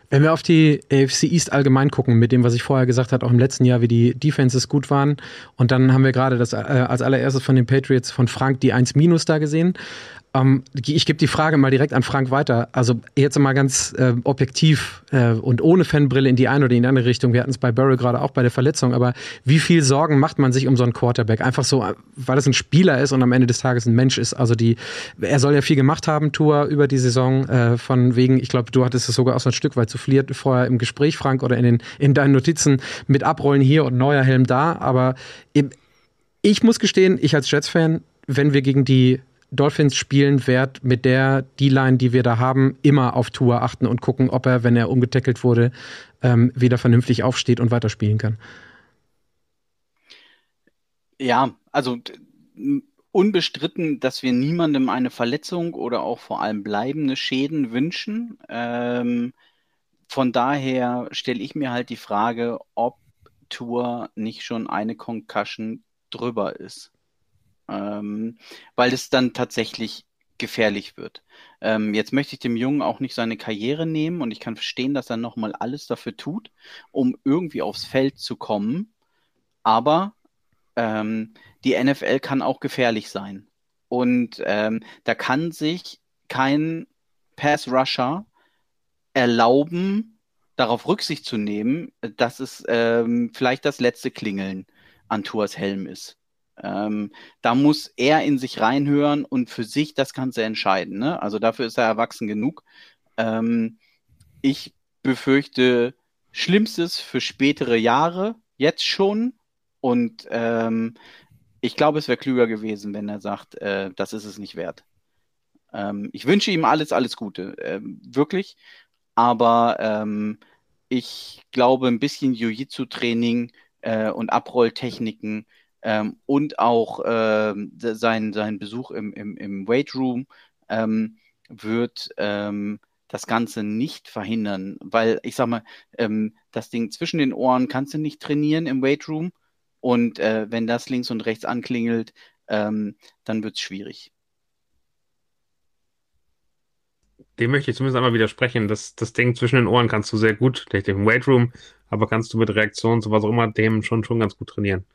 Wenn wir auf die AFC East allgemein gucken, mit dem, was ich vorher gesagt habe, auch im letzten Jahr, wie die Defenses gut waren, und dann haben wir gerade das äh, als allererstes von den Patriots von Frank die 1 Minus da gesehen. Ähm, ich gebe die Frage mal direkt an Frank weiter. Also jetzt mal ganz äh, objektiv äh, und ohne Fanbrille in die eine oder in die andere Richtung. Wir hatten es bei Burrow gerade auch bei der Verletzung. Aber wie viel Sorgen macht man sich um so einen Quarterback? Einfach so, weil es ein Spieler ist und am Ende des Tages ein Mensch ist. Also die, er soll ja viel gemacht haben, Tour über die Saison. Äh, von wegen, ich glaube, du hattest es sogar auch so ein Stück weit zu fliert vorher im Gespräch, Frank, oder in den in deinen Notizen mit Abrollen hier und neuer Helm da. Aber ich muss gestehen, ich als Jets-Fan, wenn wir gegen die Dolphins spielen, werd mit der D-Line, die wir da haben, immer auf Tour achten und gucken, ob er, wenn er umgetackelt wurde, ähm, wieder vernünftig aufsteht und weiterspielen kann. Ja, also unbestritten, dass wir niemandem eine Verletzung oder auch vor allem bleibende Schäden wünschen. Ähm, von daher stelle ich mir halt die Frage, ob Tour nicht schon eine Concussion drüber ist ähm, weil es dann tatsächlich gefährlich wird. Ähm, jetzt möchte ich dem Jungen auch nicht seine Karriere nehmen und ich kann verstehen, dass er nochmal alles dafür tut, um irgendwie aufs Feld zu kommen. Aber ähm, die NFL kann auch gefährlich sein. Und ähm, da kann sich kein Pass-Rusher erlauben, darauf Rücksicht zu nehmen, dass es ähm, vielleicht das letzte Klingeln an Tours Helm ist. Ähm, da muss er in sich reinhören und für sich das Ganze entscheiden. Ne? Also dafür ist er erwachsen genug. Ähm, ich befürchte Schlimmstes für spätere Jahre, jetzt schon. Und ähm, ich glaube, es wäre klüger gewesen, wenn er sagt, äh, das ist es nicht wert. Ähm, ich wünsche ihm alles, alles Gute, ähm, wirklich. Aber ähm, ich glaube, ein bisschen Jiu-Jitsu-Training äh, und Abrolltechniken ähm, und auch ähm, sein, sein Besuch im, im, im Weight Room ähm, wird ähm, das Ganze nicht verhindern, weil ich sag mal, ähm, das Ding zwischen den Ohren kannst du nicht trainieren im Weight Room und äh, wenn das links und rechts anklingelt, ähm, dann wird es schwierig. Dem möchte ich zumindest einmal widersprechen. Das, das Ding zwischen den Ohren kannst du sehr gut, vielleicht im Weight Room, aber kannst du mit Reaktionen, so was auch immer, dem schon, schon ganz gut trainieren.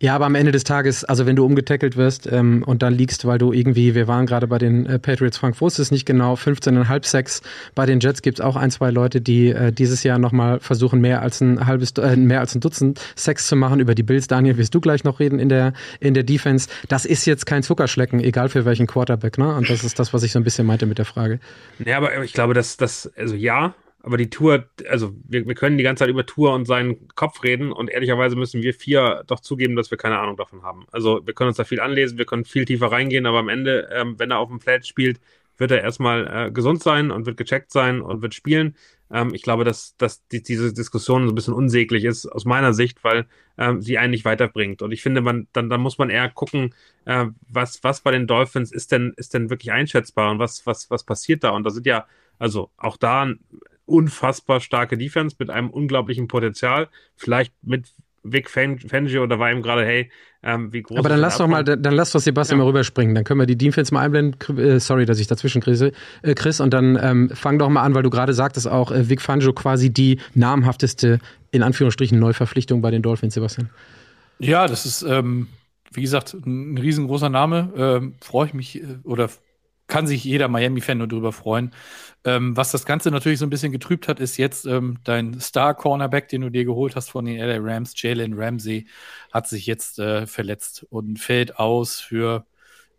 Ja, aber am Ende des Tages, also wenn du umgetackelt wirst ähm, und dann liegst, weil du irgendwie, wir waren gerade bei den äh, Patriots, Frank wusste es nicht genau, 15,5 Sex. Bei den Jets gibt es auch ein, zwei Leute, die äh, dieses Jahr nochmal versuchen, mehr als ein halbes, äh, mehr als ein Dutzend Sex zu machen. Über die Bills, Daniel, wirst du gleich noch reden in der, in der Defense. Das ist jetzt kein Zuckerschlecken, egal für welchen Quarterback, ne? Und das ist das, was ich so ein bisschen meinte mit der Frage. Ja, aber ich glaube, dass das, also ja, aber die Tour, also wir, wir können die ganze Zeit über Tour und seinen Kopf reden und ehrlicherweise müssen wir vier doch zugeben, dass wir keine Ahnung davon haben. Also wir können uns da viel anlesen, wir können viel tiefer reingehen, aber am Ende, ähm, wenn er auf dem Flat spielt, wird er erstmal äh, gesund sein und wird gecheckt sein und wird spielen. Ähm, ich glaube, dass, dass die, diese Diskussion so ein bisschen unsäglich ist aus meiner Sicht, weil ähm, sie einen nicht weiterbringt. Und ich finde, man, dann, dann muss man eher gucken, äh, was, was bei den Dolphins ist denn, ist denn wirklich einschätzbar und was, was, was passiert da. Und da sind ja, also auch da unfassbar starke Defense mit einem unglaublichen Potenzial. Vielleicht mit Vic Fangio oder war ihm gerade, hey, ähm, wie groß Aber dann lass doch mal, dann lass doch Sebastian ja. mal rüberspringen. Dann können wir die Defense mal einblenden. Äh, sorry, dass ich dazwischen krise, äh, Chris. Und dann ähm, fang doch mal an, weil du gerade sagtest auch, äh, Vic Fangio quasi die namhafteste, in Anführungsstrichen, Neuverpflichtung bei den Dolphins, Sebastian. Ja, das ist, ähm, wie gesagt, ein riesengroßer Name. Ähm, Freue ich mich äh, oder kann sich jeder Miami-Fan nur drüber freuen. Ähm, was das Ganze natürlich so ein bisschen getrübt hat, ist jetzt ähm, dein Star-Cornerback, den du dir geholt hast von den LA Rams, Jalen Ramsey, hat sich jetzt äh, verletzt und fällt aus für,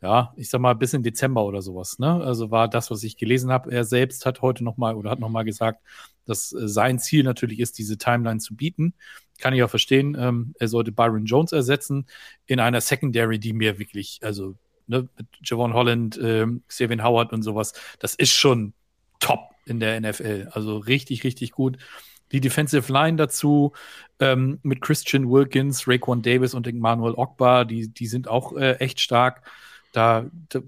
ja, ich sag mal, bis in Dezember oder sowas. Ne? Also war das, was ich gelesen habe. Er selbst hat heute nochmal oder hat nochmal gesagt, dass äh, sein Ziel natürlich ist, diese Timeline zu bieten. kann ich auch verstehen. Ähm, er sollte Byron Jones ersetzen in einer Secondary, die mir wirklich, also ne, mit Javon Holland, ähm, Xavier Howard und sowas, das ist schon top in der NFL. Also richtig, richtig gut. Die Defensive Line dazu ähm, mit Christian Wilkins, Raekwon Davis und Emmanuel Ogbar, die, die sind auch äh, echt stark. Da, da,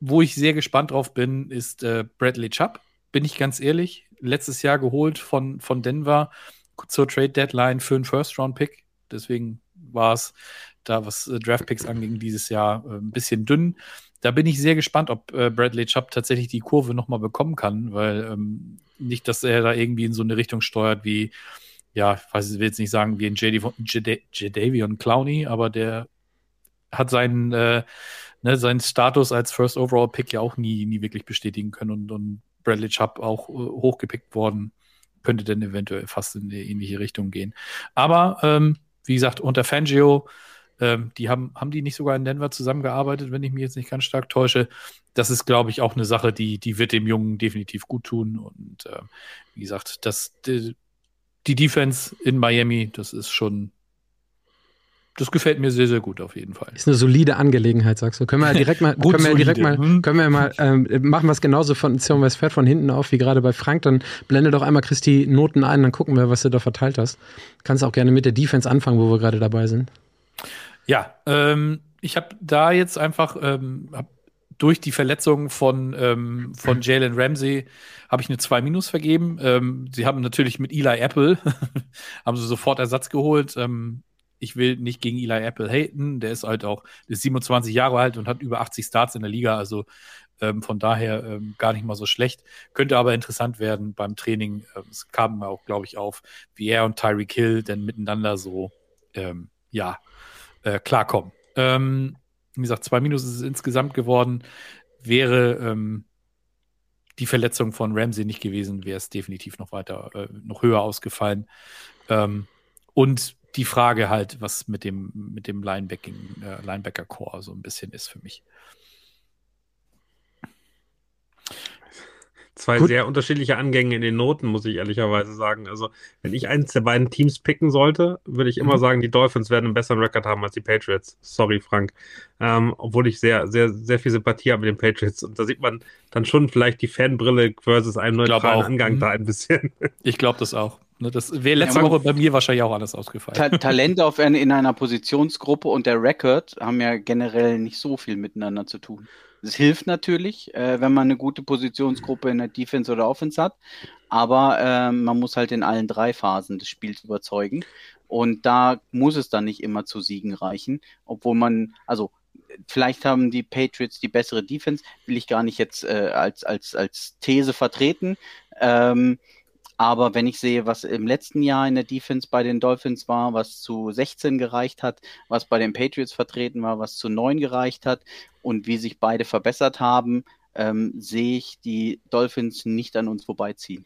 wo ich sehr gespannt drauf bin, ist äh, Bradley Chubb, bin ich ganz ehrlich. Letztes Jahr geholt von, von Denver zur Trade Deadline für einen First-Round-Pick. Deswegen war es da, was äh, Draft-Picks anging, dieses Jahr äh, ein bisschen dünn. Da bin ich sehr gespannt, ob äh, Bradley Chubb tatsächlich die Kurve nochmal bekommen kann, weil ähm, nicht, dass er da irgendwie in so eine Richtung steuert wie, ja, ich weiß, ich will jetzt nicht sagen wie ein Jadavion Clowney, aber der hat seinen, äh, ne, seinen Status als First Overall Pick ja auch nie, nie wirklich bestätigen können und, und Bradley Chubb auch äh, hochgepickt worden könnte denn eventuell fast in die ähnliche Richtung gehen. Aber ähm, wie gesagt, unter Fangio, ähm, die haben, haben die nicht sogar in Denver zusammengearbeitet, wenn ich mich jetzt nicht ganz stark täusche. Das ist, glaube ich, auch eine Sache, die, die wird dem Jungen definitiv gut tun. Und äh, wie gesagt, das, die, die Defense in Miami, das ist schon das gefällt mir sehr, sehr gut auf jeden Fall. Ist eine solide Angelegenheit, sagst du. Können wir direkt mal, können wir direkt mal, hm? können wir mal, ähm, machen wir es genauso von Zion fährt von hinten auf wie gerade bei Frank. Dann blende doch einmal Christi Noten ein, dann gucken wir, was du da verteilt hast. Kannst auch gerne mit der Defense anfangen, wo wir gerade dabei sind. Ja, ähm, ich habe da jetzt einfach ähm, hab durch die Verletzung von, ähm, von Jalen Ramsey habe ich eine 2 Minus vergeben. Ähm, sie haben natürlich mit Eli Apple haben sie sofort Ersatz geholt. Ähm, ich will nicht gegen Eli Apple haten. Der ist halt auch ist 27 Jahre alt und hat über 80 Starts in der Liga. Also ähm, von daher ähm, gar nicht mal so schlecht. Könnte aber interessant werden beim Training. Ähm, es kam auch, glaube ich, auf, wie er und Tyreek Hill denn miteinander so, ähm, ja, äh, klarkommen. Ähm, wie gesagt, zwei Minus ist es insgesamt geworden. Wäre ähm, die Verletzung von Ramsey nicht gewesen, wäre es definitiv noch weiter, äh, noch höher ausgefallen. und die Frage halt, was mit dem, mit dem äh, Linebacker-Core so ein bisschen ist für mich. Zwei Gut. sehr unterschiedliche Angänge in den Noten, muss ich ehrlicherweise sagen. Also, wenn ich eins der beiden Teams picken sollte, würde ich immer mhm. sagen, die Dolphins werden einen besseren Rekord haben als die Patriots. Sorry, Frank. Ähm, obwohl ich sehr, sehr, sehr viel Sympathie habe mit den Patriots. Und da sieht man dann schon vielleicht die Fanbrille versus einen neutralen Angang mhm. da ein bisschen. Ich glaube das auch. Ne, das wäre letzte ja, Woche bei mir wahrscheinlich auch alles ausgefallen. Ta Talente auf eine, in einer Positionsgruppe und der Record haben ja generell nicht so viel miteinander zu tun. Es hilft natürlich, äh, wenn man eine gute Positionsgruppe in der Defense oder Offense hat, aber äh, man muss halt in allen drei Phasen des Spiels überzeugen. Und da muss es dann nicht immer zu Siegen reichen, obwohl man, also vielleicht haben die Patriots die bessere Defense, will ich gar nicht jetzt äh, als, als, als These vertreten. Ähm, aber wenn ich sehe, was im letzten Jahr in der Defense bei den Dolphins war, was zu 16 gereicht hat, was bei den Patriots vertreten war, was zu 9 gereicht hat und wie sich beide verbessert haben, ähm, sehe ich die Dolphins nicht an uns vorbeiziehen.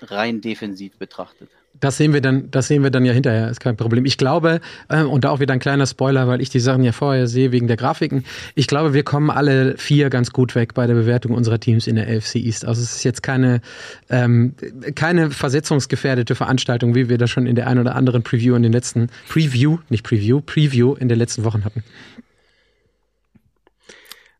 Rein defensiv betrachtet. Das sehen wir dann, das sehen wir dann ja hinterher, ist kein Problem. Ich glaube, äh, und da auch wieder ein kleiner Spoiler, weil ich die Sachen ja vorher sehe wegen der Grafiken. Ich glaube, wir kommen alle vier ganz gut weg bei der Bewertung unserer Teams in der AFC East. Also es ist jetzt keine, ähm, keine versetzungsgefährdete Veranstaltung, wie wir das schon in der einen oder anderen Preview in den letzten, Preview, nicht Preview, Preview in den letzten Wochen hatten.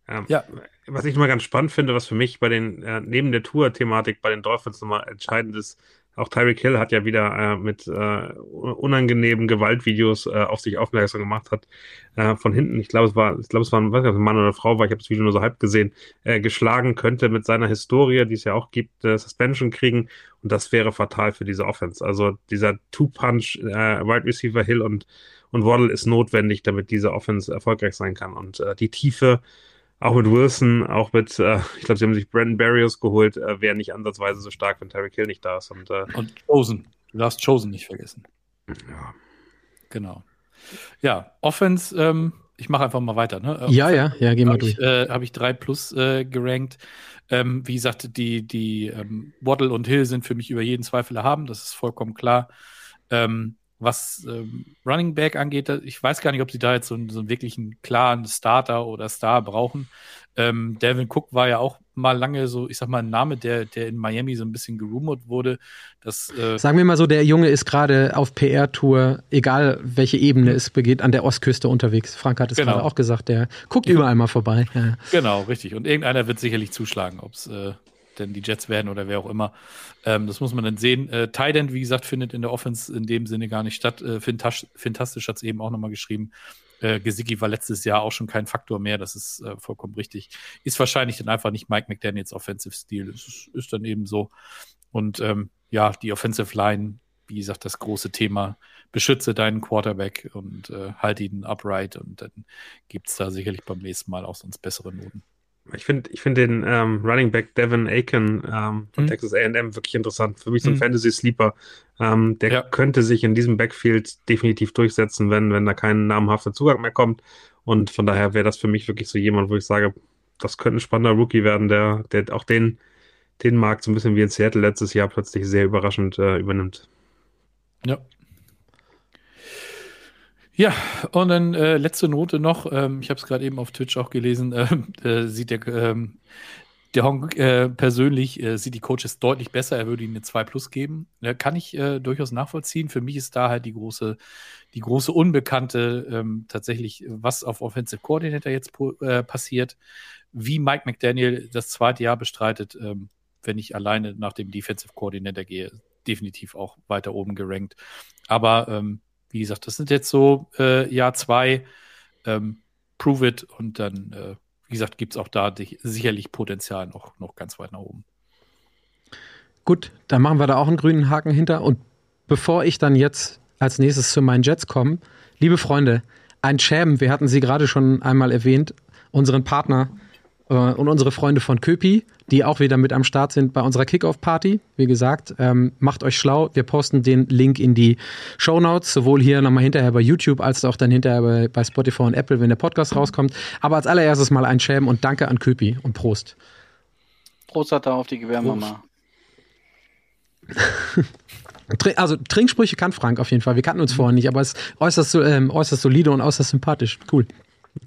Ähm, ja. Was ich mal ganz spannend finde, was für mich bei den, äh, neben der Tour-Thematik bei den Dolphins nochmal entscheidend ist, auch Tyreek Hill hat ja wieder äh, mit äh, unangenehmen Gewaltvideos äh, auf sich aufmerksam gemacht hat. Äh, von hinten, ich glaube, es war, ich glaube, es war ein, weiß nicht, Mann oder eine Frau, weil ich habe das Video nur so halb gesehen, äh, geschlagen könnte mit seiner Historie, die es ja auch gibt, äh, Suspension kriegen. Und das wäre fatal für diese Offense. Also dieser Two-Punch, Wide Receiver Hill und, und Waddle ist notwendig, damit diese Offense erfolgreich sein kann. Und die Tiefe auch mit Wilson, auch mit, äh, ich glaube, sie haben sich Brandon Barrios geholt, äh, wäre nicht ansatzweise so stark, wenn Tyreek Hill nicht da ist. Und, äh, und Chosen. Du darfst Chosen nicht vergessen. Ja. Genau. Ja, Offense, ähm, ich mache einfach mal weiter. Ne? Ja, ja, ja, geh mal durch. Äh, Habe ich drei plus äh, gerankt. Ähm, wie gesagt, die, die ähm, Waddle und Hill sind für mich über jeden Zweifel erhaben, das ist vollkommen klar. Ähm, was ähm, Running Back angeht, ich weiß gar nicht, ob sie da jetzt so, so einen wirklichen klaren Starter oder Star brauchen. Ähm, Devin Cook war ja auch mal lange so, ich sag mal, ein Name, der, der in Miami so ein bisschen gerumort wurde. Dass, äh Sagen wir mal so, der Junge ist gerade auf PR-Tour, egal welche Ebene es begeht, an der Ostküste unterwegs. Frank hat es genau. gerade auch gesagt, der guckt ja. überall mal vorbei. Ja. Genau, richtig. Und irgendeiner wird sicherlich zuschlagen, ob es äh, denn die Jets werden oder wer auch immer. Ähm, das muss man dann sehen. Äh, Tident, wie gesagt, findet in der Offense in dem Sinne gar nicht statt. Äh, Fantastisch hat es eben auch nochmal geschrieben. Äh, Gesicki war letztes Jahr auch schon kein Faktor mehr, das ist äh, vollkommen richtig. Ist wahrscheinlich dann einfach nicht Mike McDaniels Offensive Stil, ist, ist dann eben so. Und ähm, ja, die Offensive Line, wie gesagt, das große Thema. Beschütze deinen Quarterback und äh, halte ihn upright und dann gibt es da sicherlich beim nächsten Mal auch sonst bessere Noten. Ich finde ich find den ähm, Running Back Devin Aiken ähm, von mhm. Texas A&M wirklich interessant. Für mich so ein mhm. Fantasy-Sleeper. Ähm, der ja. könnte sich in diesem Backfield definitiv durchsetzen, wenn, wenn da kein namhafter Zugang mehr kommt. Und von daher wäre das für mich wirklich so jemand, wo ich sage, das könnte ein spannender Rookie werden, der, der auch den, den Markt so ein bisschen wie in Seattle letztes Jahr plötzlich sehr überraschend äh, übernimmt. Ja, ja, und dann äh, letzte Note noch. Ähm, ich habe es gerade eben auf Twitch auch gelesen. Äh, äh, sieht der, ähm, der Hong äh, persönlich äh, sieht die Coaches deutlich besser. Er würde ihnen eine 2 Plus geben. kann ich äh, durchaus nachvollziehen. Für mich ist da halt die große, die große Unbekannte ähm, tatsächlich, was auf Offensive Coordinator jetzt passiert, wie Mike McDaniel das zweite Jahr bestreitet, ähm, wenn ich alleine nach dem Defensive Coordinator gehe. Definitiv auch weiter oben gerankt. Aber ähm, wie gesagt, das sind jetzt so äh, Jahr zwei. Ähm, prove it und dann, äh, wie gesagt, gibt es auch da sicherlich Potenzial noch, noch ganz weit nach oben. Gut, dann machen wir da auch einen grünen Haken hinter. Und bevor ich dann jetzt als nächstes zu meinen Jets komme, liebe Freunde, ein Cham, wir hatten sie gerade schon einmal erwähnt, unseren Partner und unsere Freunde von Köpi, die auch wieder mit am Start sind bei unserer Kickoff-Party. Wie gesagt, ähm, macht euch schlau. Wir posten den Link in die Show Notes, sowohl hier nochmal hinterher bei YouTube als auch dann hinterher bei, bei Spotify und Apple, wenn der Podcast rauskommt. Aber als allererstes mal ein Schämen und danke an Köpi und Prost. Prost hat er auf die Gewehrmama. also Trinksprüche kann Frank auf jeden Fall. Wir kannten uns vorher nicht, aber es ist äußerst, ähm, äußerst solide und äußerst sympathisch. Cool.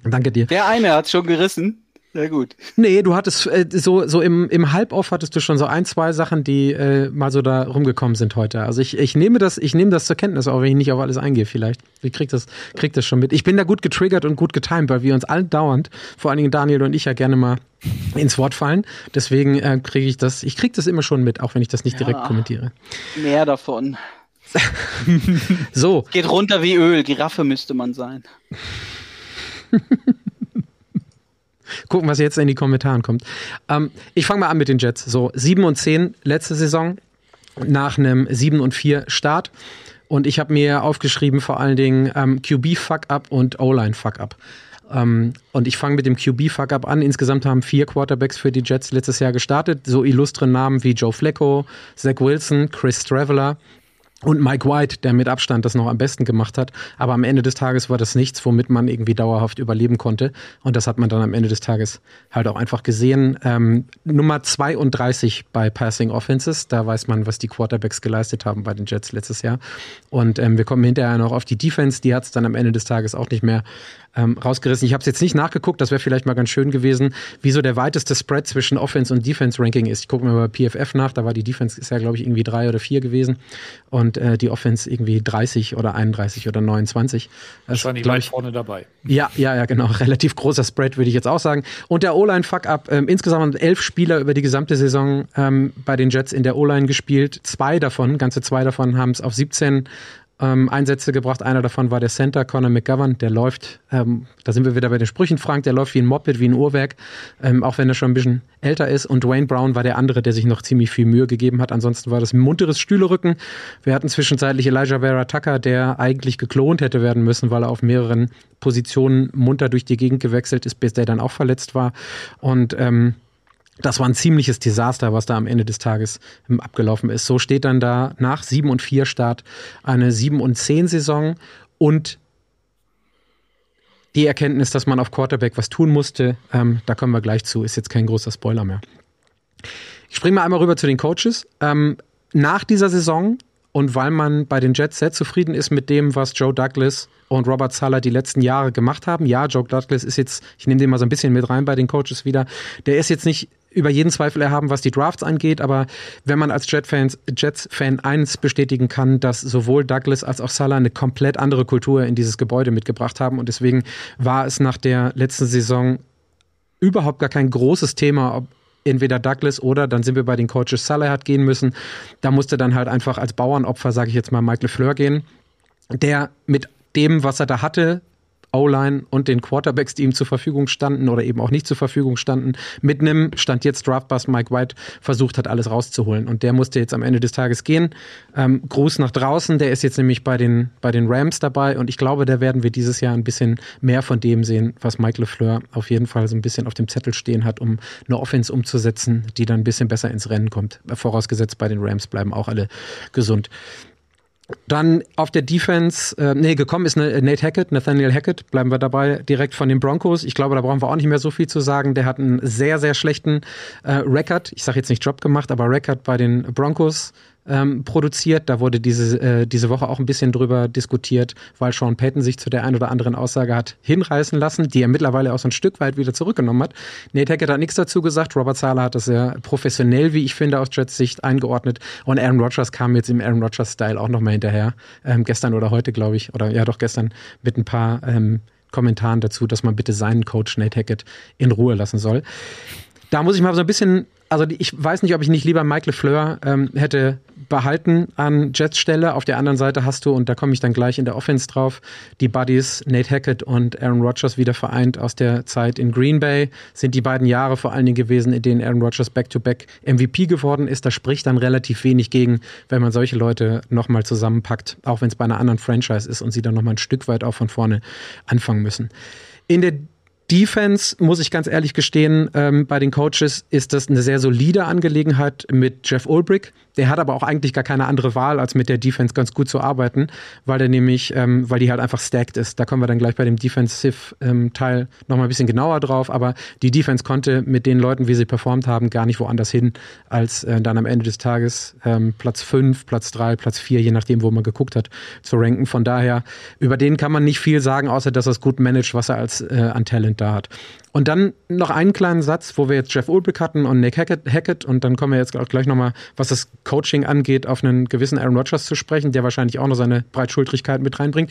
Danke dir. Der eine hat schon gerissen. Sehr gut. Nee, du hattest äh, so, so im, im Halbauf hattest du schon so ein, zwei Sachen, die äh, mal so da rumgekommen sind heute. Also ich, ich nehme das, ich nehme das zur Kenntnis, auch wenn ich nicht auf alles eingehe, vielleicht. Ich krieg das, krieg das schon mit. Ich bin da gut getriggert und gut getimed, weil wir uns allen dauernd, vor allen Dingen Daniel und ich ja gerne mal ins Wort fallen. Deswegen äh, kriege ich das, ich krieg das immer schon mit, auch wenn ich das nicht ja, direkt kommentiere. Mehr davon. so. Geht runter wie Öl, Giraffe müsste man sein. Gucken, was jetzt in die Kommentare kommt. Ähm, ich fange mal an mit den Jets. So, 7 und 10 letzte Saison nach einem 7 und 4 Start. Und ich habe mir aufgeschrieben vor allen Dingen ähm, QB-Fuck-Up und O-Line-Fuck-Up. Ähm, und ich fange mit dem QB-Fuck-Up an. Insgesamt haben vier Quarterbacks für die Jets letztes Jahr gestartet. So illustre Namen wie Joe Flacco, Zach Wilson, Chris Traveler, und Mike White, der mit Abstand das noch am besten gemacht hat. Aber am Ende des Tages war das nichts, womit man irgendwie dauerhaft überleben konnte. Und das hat man dann am Ende des Tages halt auch einfach gesehen. Ähm, Nummer 32 bei Passing Offenses. Da weiß man, was die Quarterbacks geleistet haben bei den Jets letztes Jahr. Und ähm, wir kommen hinterher noch auf die Defense. Die hat es dann am Ende des Tages auch nicht mehr ähm, rausgerissen. Ich habe es jetzt nicht nachgeguckt, das wäre vielleicht mal ganz schön gewesen, wieso der weiteste Spread zwischen Offense und Defense Ranking ist. Ich gucke mir mal bei PFF nach, da war die Defense ist ja glaube ich irgendwie drei oder vier gewesen und äh, die Offense irgendwie 30 oder 31 oder 29. Das war nicht weit vorne dabei. Ja, ja, ja, genau. Relativ großer Spread würde ich jetzt auch sagen. Und der O-Line Fuck-Up. Ähm, insgesamt elf Spieler über die gesamte Saison ähm, bei den Jets in der O-Line gespielt. Zwei davon, ganze zwei davon haben es auf 17 ähm, Einsätze gebracht. Einer davon war der Center, Conor McGovern, der läuft, ähm, da sind wir wieder bei den Sprüchen, Frank, der läuft wie ein Moped, wie ein Uhrwerk, ähm, auch wenn er schon ein bisschen älter ist. Und Dwayne Brown war der andere, der sich noch ziemlich viel Mühe gegeben hat. Ansonsten war das ein munteres Stühlerücken. Wir hatten zwischenzeitlich Elijah Vera Tucker, der eigentlich geklont hätte werden müssen, weil er auf mehreren Positionen munter durch die Gegend gewechselt ist, bis der dann auch verletzt war. Und ähm, das war ein ziemliches Desaster, was da am Ende des Tages ähm, abgelaufen ist. So steht dann da nach 7 und 4 Start eine 7 und 10 Saison und die Erkenntnis, dass man auf Quarterback was tun musste, ähm, da kommen wir gleich zu, ist jetzt kein großer Spoiler mehr. Ich springe mal einmal rüber zu den Coaches. Ähm, nach dieser Saison und weil man bei den Jets sehr zufrieden ist mit dem, was Joe Douglas und Robert Sala die letzten Jahre gemacht haben. Ja, Joe Douglas ist jetzt, ich nehme den mal so ein bisschen mit rein bei den Coaches wieder, der ist jetzt nicht über jeden Zweifel erhaben, was die Drafts angeht, aber wenn man als Jet-Fans, Jets-Fan eins bestätigen kann, dass sowohl Douglas als auch Salah eine komplett andere Kultur in dieses Gebäude mitgebracht haben und deswegen war es nach der letzten Saison überhaupt gar kein großes Thema, ob entweder Douglas oder dann sind wir bei den Coaches Salah hat gehen müssen. Da musste dann halt einfach als Bauernopfer, sage ich jetzt mal, Michael Fleur gehen, der mit dem, was er da hatte, O-Line und den Quarterbacks, die ihm zur Verfügung standen oder eben auch nicht zur Verfügung standen, mit einem Stand jetzt Draftbus Mike White versucht hat, alles rauszuholen. Und der musste jetzt am Ende des Tages gehen. Ähm, Gruß nach draußen, der ist jetzt nämlich bei den, bei den Rams dabei und ich glaube, da werden wir dieses Jahr ein bisschen mehr von dem sehen, was Mike LeFleur auf jeden Fall so ein bisschen auf dem Zettel stehen hat, um eine Offense umzusetzen, die dann ein bisschen besser ins Rennen kommt. Vorausgesetzt, bei den Rams bleiben auch alle gesund. Dann auf der Defense, äh, nee, gekommen ist eine, Nate Hackett, Nathaniel Hackett, bleiben wir dabei, direkt von den Broncos. Ich glaube, da brauchen wir auch nicht mehr so viel zu sagen. Der hat einen sehr, sehr schlechten äh, Record. Ich sage jetzt nicht Job gemacht, aber Record bei den Broncos ähm, produziert. Da wurde diese, äh, diese Woche auch ein bisschen drüber diskutiert, weil Sean Payton sich zu der einen oder anderen Aussage hat hinreißen lassen, die er mittlerweile auch so ein Stück weit wieder zurückgenommen hat. Nate Hackett hat nichts dazu gesagt. Robert Sala hat das sehr professionell, wie ich finde, aus Jets Sicht eingeordnet. Und Aaron Rodgers kam jetzt im Aaron Rodgers-Style auch nochmal hinterher. Ähm, gestern oder heute, glaube ich. Oder ja, doch gestern mit ein paar ähm, Kommentaren dazu, dass man bitte seinen Coach Nate Hackett in Ruhe lassen soll. Da muss ich mal so ein bisschen also ich weiß nicht, ob ich nicht lieber Mike LeFleur ähm, hätte behalten an Jets Stelle. Auf der anderen Seite hast du, und da komme ich dann gleich in der Offense drauf, die Buddies Nate Hackett und Aaron Rodgers wieder vereint aus der Zeit in Green Bay. Sind die beiden Jahre vor allen Dingen gewesen, in denen Aaron Rodgers back-to-back -back MVP geworden ist. Da spricht dann relativ wenig gegen, wenn man solche Leute nochmal zusammenpackt, auch wenn es bei einer anderen Franchise ist und sie dann nochmal ein Stück weit auch von vorne anfangen müssen. In der Defense, muss ich ganz ehrlich gestehen, ähm, bei den Coaches ist das eine sehr solide Angelegenheit mit Jeff Ulbrich. Der hat aber auch eigentlich gar keine andere Wahl, als mit der Defense ganz gut zu arbeiten, weil der nämlich, ähm, weil die halt einfach stacked ist. Da kommen wir dann gleich bei dem Defensive-Teil ähm, nochmal ein bisschen genauer drauf, aber die Defense konnte mit den Leuten, wie sie performt haben, gar nicht woanders hin, als äh, dann am Ende des Tages ähm, Platz 5, Platz 3, Platz 4, je nachdem, wo man geguckt hat, zu ranken. Von daher, über den kann man nicht viel sagen, außer dass er es gut managt, was er als äh, an Talent da hat. Und dann noch einen kleinen Satz, wo wir jetzt Jeff Ulbrich hatten und Nick Hackett, Hackett und dann kommen wir jetzt auch gleich nochmal, was das Coaching angeht, auf einen gewissen Aaron Rodgers zu sprechen, der wahrscheinlich auch noch seine Breitschultrigkeit mit reinbringt.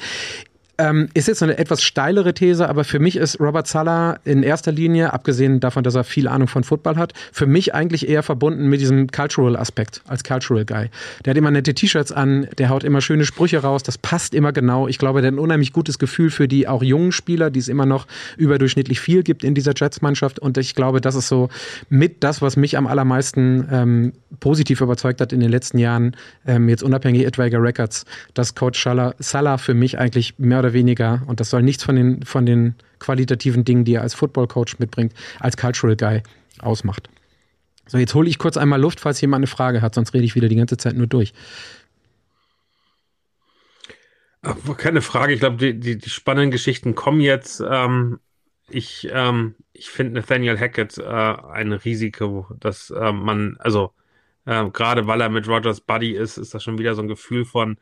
Ähm, ist jetzt eine etwas steilere These, aber für mich ist Robert Sala in erster Linie, abgesehen davon, dass er viel Ahnung von Football hat, für mich eigentlich eher verbunden mit diesem Cultural-Aspekt als Cultural Guy. Der hat immer nette T-Shirts an, der haut immer schöne Sprüche raus, das passt immer genau. Ich glaube, der hat ein unheimlich gutes Gefühl für die auch jungen Spieler, die es immer noch überdurchschnittlich viel gibt in dieser Jets-Mannschaft. Und ich glaube, das ist so mit das, was mich am allermeisten ähm, positiv überzeugt hat in den letzten Jahren, ähm, jetzt unabhängig etwaiger Records, dass Coach Salah für mich eigentlich mehr oder oder weniger, und das soll nichts von den, von den qualitativen Dingen, die er als Football Coach mitbringt, als Cultural Guy ausmacht. So, jetzt hole ich kurz einmal Luft, falls jemand eine Frage hat, sonst rede ich wieder die ganze Zeit nur durch. Keine Frage, ich glaube, die, die, die, spannenden Geschichten kommen jetzt. Ähm, ich ähm, ich finde Nathaniel Hackett äh, ein Risiko, dass äh, man, also äh, gerade weil er mit Rogers Buddy ist, ist das schon wieder so ein Gefühl von,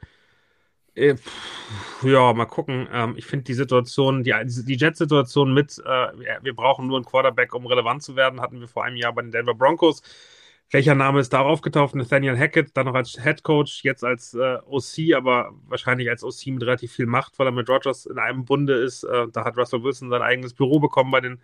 ja, mal gucken. Ähm, ich finde die Situation, die, die Jet-Situation mit, äh, wir brauchen nur einen Quarterback, um relevant zu werden, hatten wir vor einem Jahr bei den Denver Broncos. Welcher Name ist darauf getauft? Nathaniel Hackett, dann noch als Head Coach, jetzt als äh, OC, aber wahrscheinlich als OC mit relativ viel Macht, weil er mit Rogers in einem Bunde ist. Äh, da hat Russell Wilson sein eigenes Büro bekommen bei den,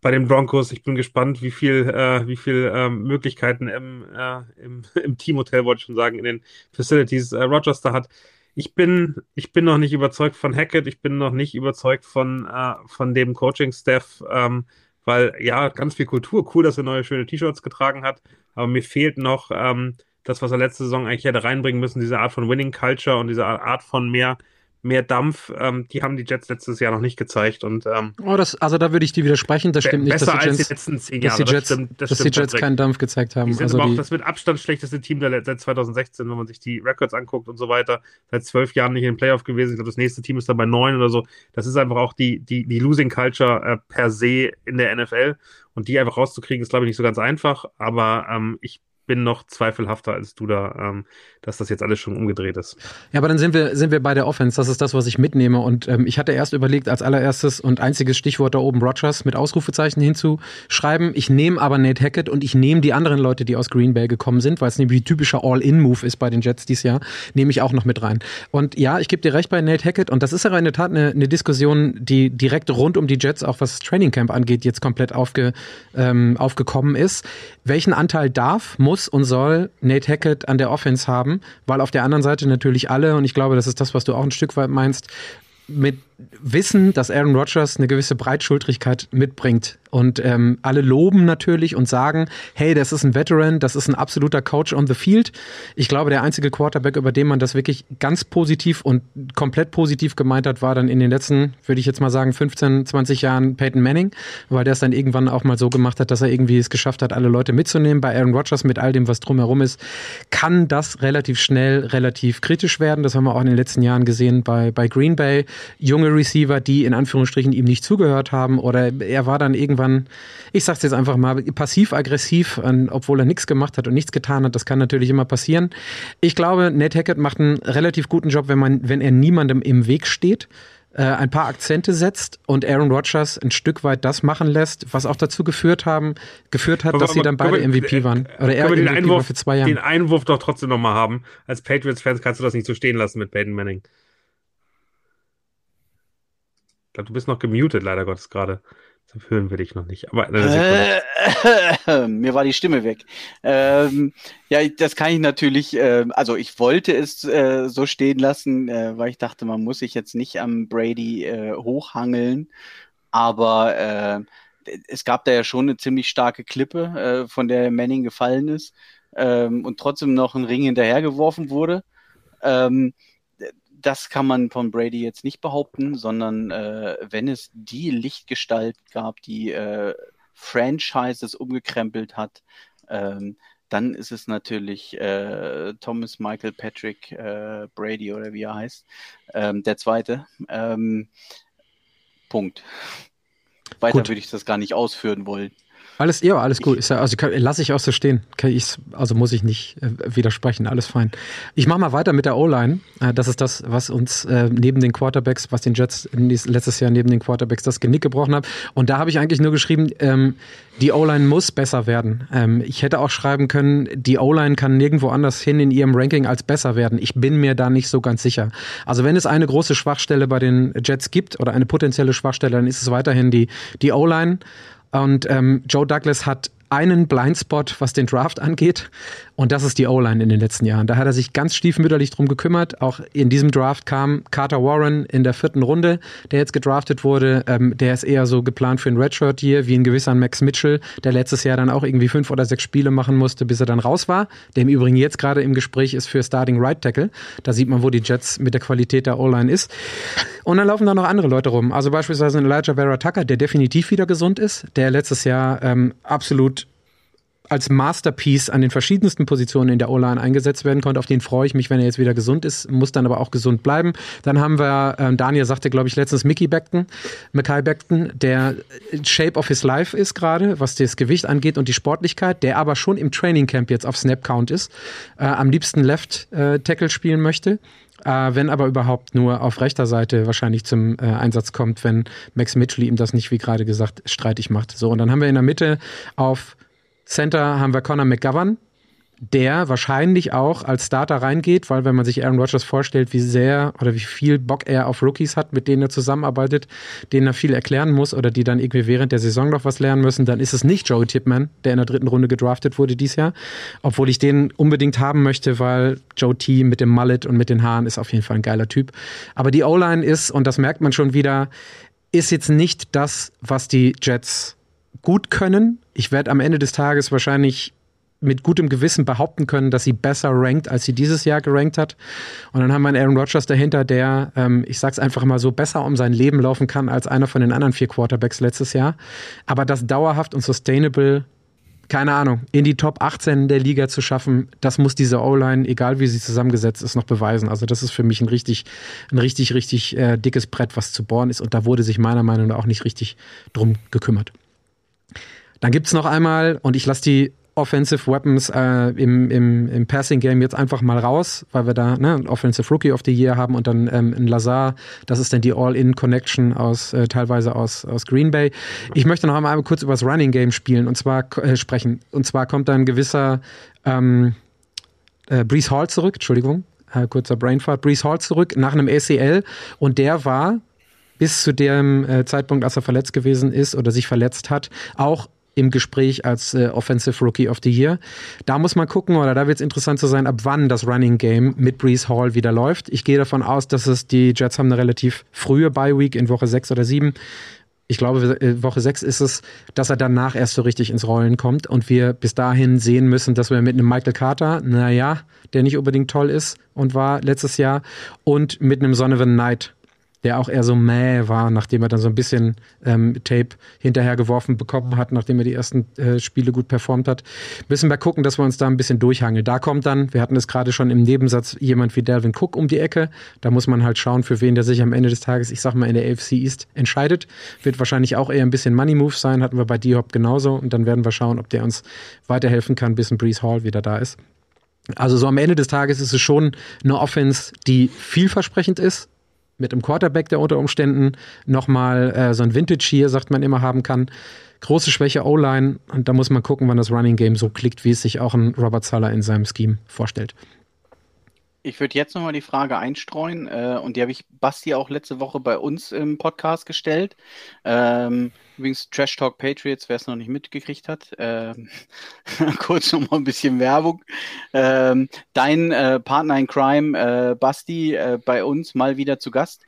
bei den Broncos. Ich bin gespannt, wie viel, äh, wie viel ähm, Möglichkeiten im, äh, im, im Teamhotel, wollte ich schon sagen, in den Facilities äh, Rogers da hat ich bin, ich bin noch nicht überzeugt von Hackett, ich bin noch nicht überzeugt von, äh, von dem Coaching-Staff, ähm, weil ja, ganz viel Kultur, cool, dass er neue schöne T-Shirts getragen hat, aber mir fehlt noch ähm, das, was er letzte Saison eigentlich hätte reinbringen müssen, diese Art von Winning Culture und diese Art von mehr mehr Dampf. Ähm, die haben die Jets letztes Jahr noch nicht gezeigt. Und, ähm, oh, das, also da würde ich dir widersprechen. Das stimmt nicht, besser dass die, Jets, als die letzten zehn Jahre. Dass die Jets, das stimmt, das dass die Jets keinen Dampf gezeigt haben. Die sind also aber die, auch das mit Abstand schlechteste Team der, seit 2016, wenn man sich die Records anguckt und so weiter. Seit zwölf Jahren nicht in den Playoff gewesen. Ich glaube, das nächste Team ist dann bei neun oder so. Das ist einfach auch die, die, die Losing Culture äh, per se in der NFL. Und die einfach rauszukriegen, ist, glaube ich, nicht so ganz einfach. Aber ähm, ich bin noch zweifelhafter als du da, ähm, dass das jetzt alles schon umgedreht ist. Ja, aber dann sind wir, sind wir bei der Offense. Das ist das, was ich mitnehme. Und ähm, ich hatte erst überlegt, als allererstes und einziges Stichwort da oben Rogers mit Ausrufezeichen hinzuschreiben. Ich nehme aber Nate Hackett und ich nehme die anderen Leute, die aus Green Bay gekommen sind, weil es nämlich typischer All-In-Move ist bei den Jets dieses Jahr, nehme ich auch noch mit rein. Und ja, ich gebe dir recht bei Nate Hackett. Und das ist aber in der Tat eine, eine Diskussion, die direkt rund um die Jets, auch was das Training Camp angeht, jetzt komplett aufge, ähm, aufgekommen ist. Welchen Anteil darf, muss und soll Nate Hackett an der Offense haben? Weil auf der anderen Seite natürlich alle, und ich glaube, das ist das, was du auch ein Stück weit meinst, mit wissen, dass Aaron Rodgers eine gewisse Breitschultrigkeit mitbringt. Und ähm, alle loben natürlich und sagen, hey, das ist ein Veteran, das ist ein absoluter Coach on the field. Ich glaube, der einzige Quarterback, über den man das wirklich ganz positiv und komplett positiv gemeint hat, war dann in den letzten, würde ich jetzt mal sagen, 15, 20 Jahren Peyton Manning, weil der es dann irgendwann auch mal so gemacht hat, dass er irgendwie es geschafft hat, alle Leute mitzunehmen. Bei Aaron Rodgers mit all dem, was drumherum ist, kann das relativ schnell relativ kritisch werden. Das haben wir auch in den letzten Jahren gesehen bei, bei Green Bay. Junge Receiver, die in Anführungsstrichen ihm nicht zugehört haben oder er war dann irgendwann, ich sag's jetzt einfach mal, passiv-aggressiv, obwohl er nichts gemacht hat und nichts getan hat. Das kann natürlich immer passieren. Ich glaube, Nate Hackett macht einen relativ guten Job, wenn man, wenn er niemandem im Weg steht äh, ein paar Akzente setzt und Aaron Rodgers ein Stück weit das machen lässt, was auch dazu geführt haben, geführt hat, aber, dass aber, sie dann beide wir, MVP waren. Oder er MVP Einwurf, für zwei Jahre. Den Einwurf doch trotzdem nochmal haben. Als Patriots-Fans kannst du das nicht so stehen lassen mit Peyton Manning. Ich glaube, du bist noch gemutet, leider Gottes gerade. Das hören wir dich noch nicht. Aber äh, mir war die Stimme weg. Ähm, ja, das kann ich natürlich, äh, also ich wollte es äh, so stehen lassen, äh, weil ich dachte, man muss sich jetzt nicht am Brady äh, hochhangeln. Aber äh, es gab da ja schon eine ziemlich starke Klippe, von der Manning gefallen ist ähm, und trotzdem noch ein Ring hinterhergeworfen wurde. Ähm, das kann man von Brady jetzt nicht behaupten, sondern äh, wenn es die Lichtgestalt gab, die äh, Franchises umgekrempelt hat, ähm, dann ist es natürlich äh, Thomas Michael Patrick äh, Brady oder wie er heißt, ähm, der zweite. Ähm, Punkt. Weiter würde ich das gar nicht ausführen wollen. Alles, ja, alles gut. Ist ja, also lasse ich auch so stehen. Also muss ich nicht äh, widersprechen. Alles fein. Ich mache mal weiter mit der O-Line. Äh, das ist das, was uns äh, neben den Quarterbacks, was den Jets letztes Jahr neben den Quarterbacks das Genick gebrochen hat. Und da habe ich eigentlich nur geschrieben, ähm, die O-Line muss besser werden. Ähm, ich hätte auch schreiben können, die O-Line kann nirgendwo anders hin in ihrem Ranking als besser werden. Ich bin mir da nicht so ganz sicher. Also wenn es eine große Schwachstelle bei den Jets gibt oder eine potenzielle Schwachstelle, dann ist es weiterhin die, die O-Line. Und ähm, Joe Douglas hat einen Blindspot, was den Draft angeht. Und das ist die O-Line in den letzten Jahren. Da hat er sich ganz stiefmütterlich drum gekümmert. Auch in diesem Draft kam Carter Warren in der vierten Runde, der jetzt gedraftet wurde. Ähm, der ist eher so geplant für ein Redshirt hier, wie ein gewisser Max Mitchell, der letztes Jahr dann auch irgendwie fünf oder sechs Spiele machen musste, bis er dann raus war. Der im Übrigen jetzt gerade im Gespräch ist für Starting Right Tackle. Da sieht man, wo die Jets mit der Qualität der O-Line ist. Und dann laufen da noch andere Leute rum. Also beispielsweise Elijah Vera Tucker, der definitiv wieder gesund ist, der letztes Jahr ähm, absolut als Masterpiece an den verschiedensten Positionen in der O-Line eingesetzt werden konnte. Auf den freue ich mich, wenn er jetzt wieder gesund ist, muss dann aber auch gesund bleiben. Dann haben wir, äh, Daniel sagte, glaube ich, letztens Mickey Beckton, Mackay Beckton, der Shape of his life ist gerade, was das Gewicht angeht und die Sportlichkeit, der aber schon im Training Camp jetzt auf Snap Count ist, äh, am liebsten Left äh, Tackle spielen möchte. Äh, wenn aber überhaupt nur auf rechter Seite wahrscheinlich zum äh, Einsatz kommt, wenn Max Mitchell ihm das nicht, wie gerade gesagt, streitig macht. So, und dann haben wir in der Mitte auf Center haben wir Conor McGovern, der wahrscheinlich auch als Starter reingeht, weil wenn man sich Aaron Rodgers vorstellt, wie sehr oder wie viel Bock er auf Rookies hat, mit denen er zusammenarbeitet, denen er viel erklären muss oder die dann irgendwie während der Saison noch was lernen müssen, dann ist es nicht Joey Tipman, der in der dritten Runde gedraftet wurde dieses Jahr, obwohl ich den unbedingt haben möchte, weil Joe T mit dem Mullet und mit den Haaren ist auf jeden Fall ein geiler Typ. Aber die O-Line ist, und das merkt man schon wieder, ist jetzt nicht das, was die Jets gut können. Ich werde am Ende des Tages wahrscheinlich mit gutem Gewissen behaupten können, dass sie besser rankt, als sie dieses Jahr gerankt hat. Und dann haben wir einen Aaron Rodgers dahinter, der, ähm, ich sag's einfach mal so, besser um sein Leben laufen kann als einer von den anderen vier Quarterbacks letztes Jahr. Aber das dauerhaft und sustainable, keine Ahnung, in die Top 18 der Liga zu schaffen, das muss diese O-Line, egal wie sie zusammengesetzt ist, noch beweisen. Also das ist für mich ein richtig, ein richtig, richtig äh, dickes Brett, was zu bohren ist. Und da wurde sich meiner Meinung nach auch nicht richtig drum gekümmert. Dann gibt's noch einmal, und ich lasse die Offensive Weapons äh, im, im, im Passing Game jetzt einfach mal raus, weil wir da ne, Offensive Rookie of the Year haben und dann ähm, in Lazar, das ist dann die All-In-Connection aus äh, teilweise aus, aus Green Bay. Ich möchte noch einmal kurz über das Running Game spielen und zwar äh, sprechen. Und zwar kommt da ein gewisser ähm, äh, Brees Hall zurück, Entschuldigung, äh, kurzer Brainfart, Brees Hall zurück nach einem ACL und der war bis zu dem äh, Zeitpunkt, als er verletzt gewesen ist oder sich verletzt hat, auch im Gespräch als äh, Offensive Rookie of the Year. Da muss man gucken, oder da wird es interessant zu sein, ab wann das Running Game mit Brees Hall wieder läuft. Ich gehe davon aus, dass es die Jets haben eine relativ frühe Bye Week in Woche 6 oder 7. Ich glaube, äh, Woche 6 ist es, dass er danach erst so richtig ins Rollen kommt und wir bis dahin sehen müssen, dass wir mit einem Michael Carter, naja, der nicht unbedingt toll ist und war letztes Jahr, und mit einem Sonovan Knight der auch eher so mäh war, nachdem er dann so ein bisschen ähm, Tape hinterhergeworfen bekommen hat, nachdem er die ersten äh, Spiele gut performt hat. Müssen wir gucken, dass wir uns da ein bisschen durchhangeln. Da kommt dann, wir hatten es gerade schon im Nebensatz, jemand wie Delvin Cook um die Ecke. Da muss man halt schauen, für wen der sich am Ende des Tages, ich sag mal, in der AFC East entscheidet. Wird wahrscheinlich auch eher ein bisschen Money Move sein, hatten wir bei D-Hop genauso. Und dann werden wir schauen, ob der uns weiterhelfen kann, bis ein Breeze Hall wieder da ist. Also so am Ende des Tages ist es schon eine Offense, die vielversprechend ist, mit einem Quarterback, der unter Umständen nochmal äh, so ein Vintage hier, sagt man immer, haben kann. Große Schwäche O-Line und da muss man gucken, wann das Running Game so klickt, wie es sich auch ein Robert Sala in seinem Scheme vorstellt. Ich würde jetzt nochmal die Frage einstreuen äh, und die habe ich Basti auch letzte Woche bei uns im Podcast gestellt. Ähm, übrigens Trash Talk Patriots, wer es noch nicht mitgekriegt hat. Ähm, kurz nochmal ein bisschen Werbung. Ähm, dein äh, Partner in Crime, äh, Basti, äh, bei uns mal wieder zu Gast,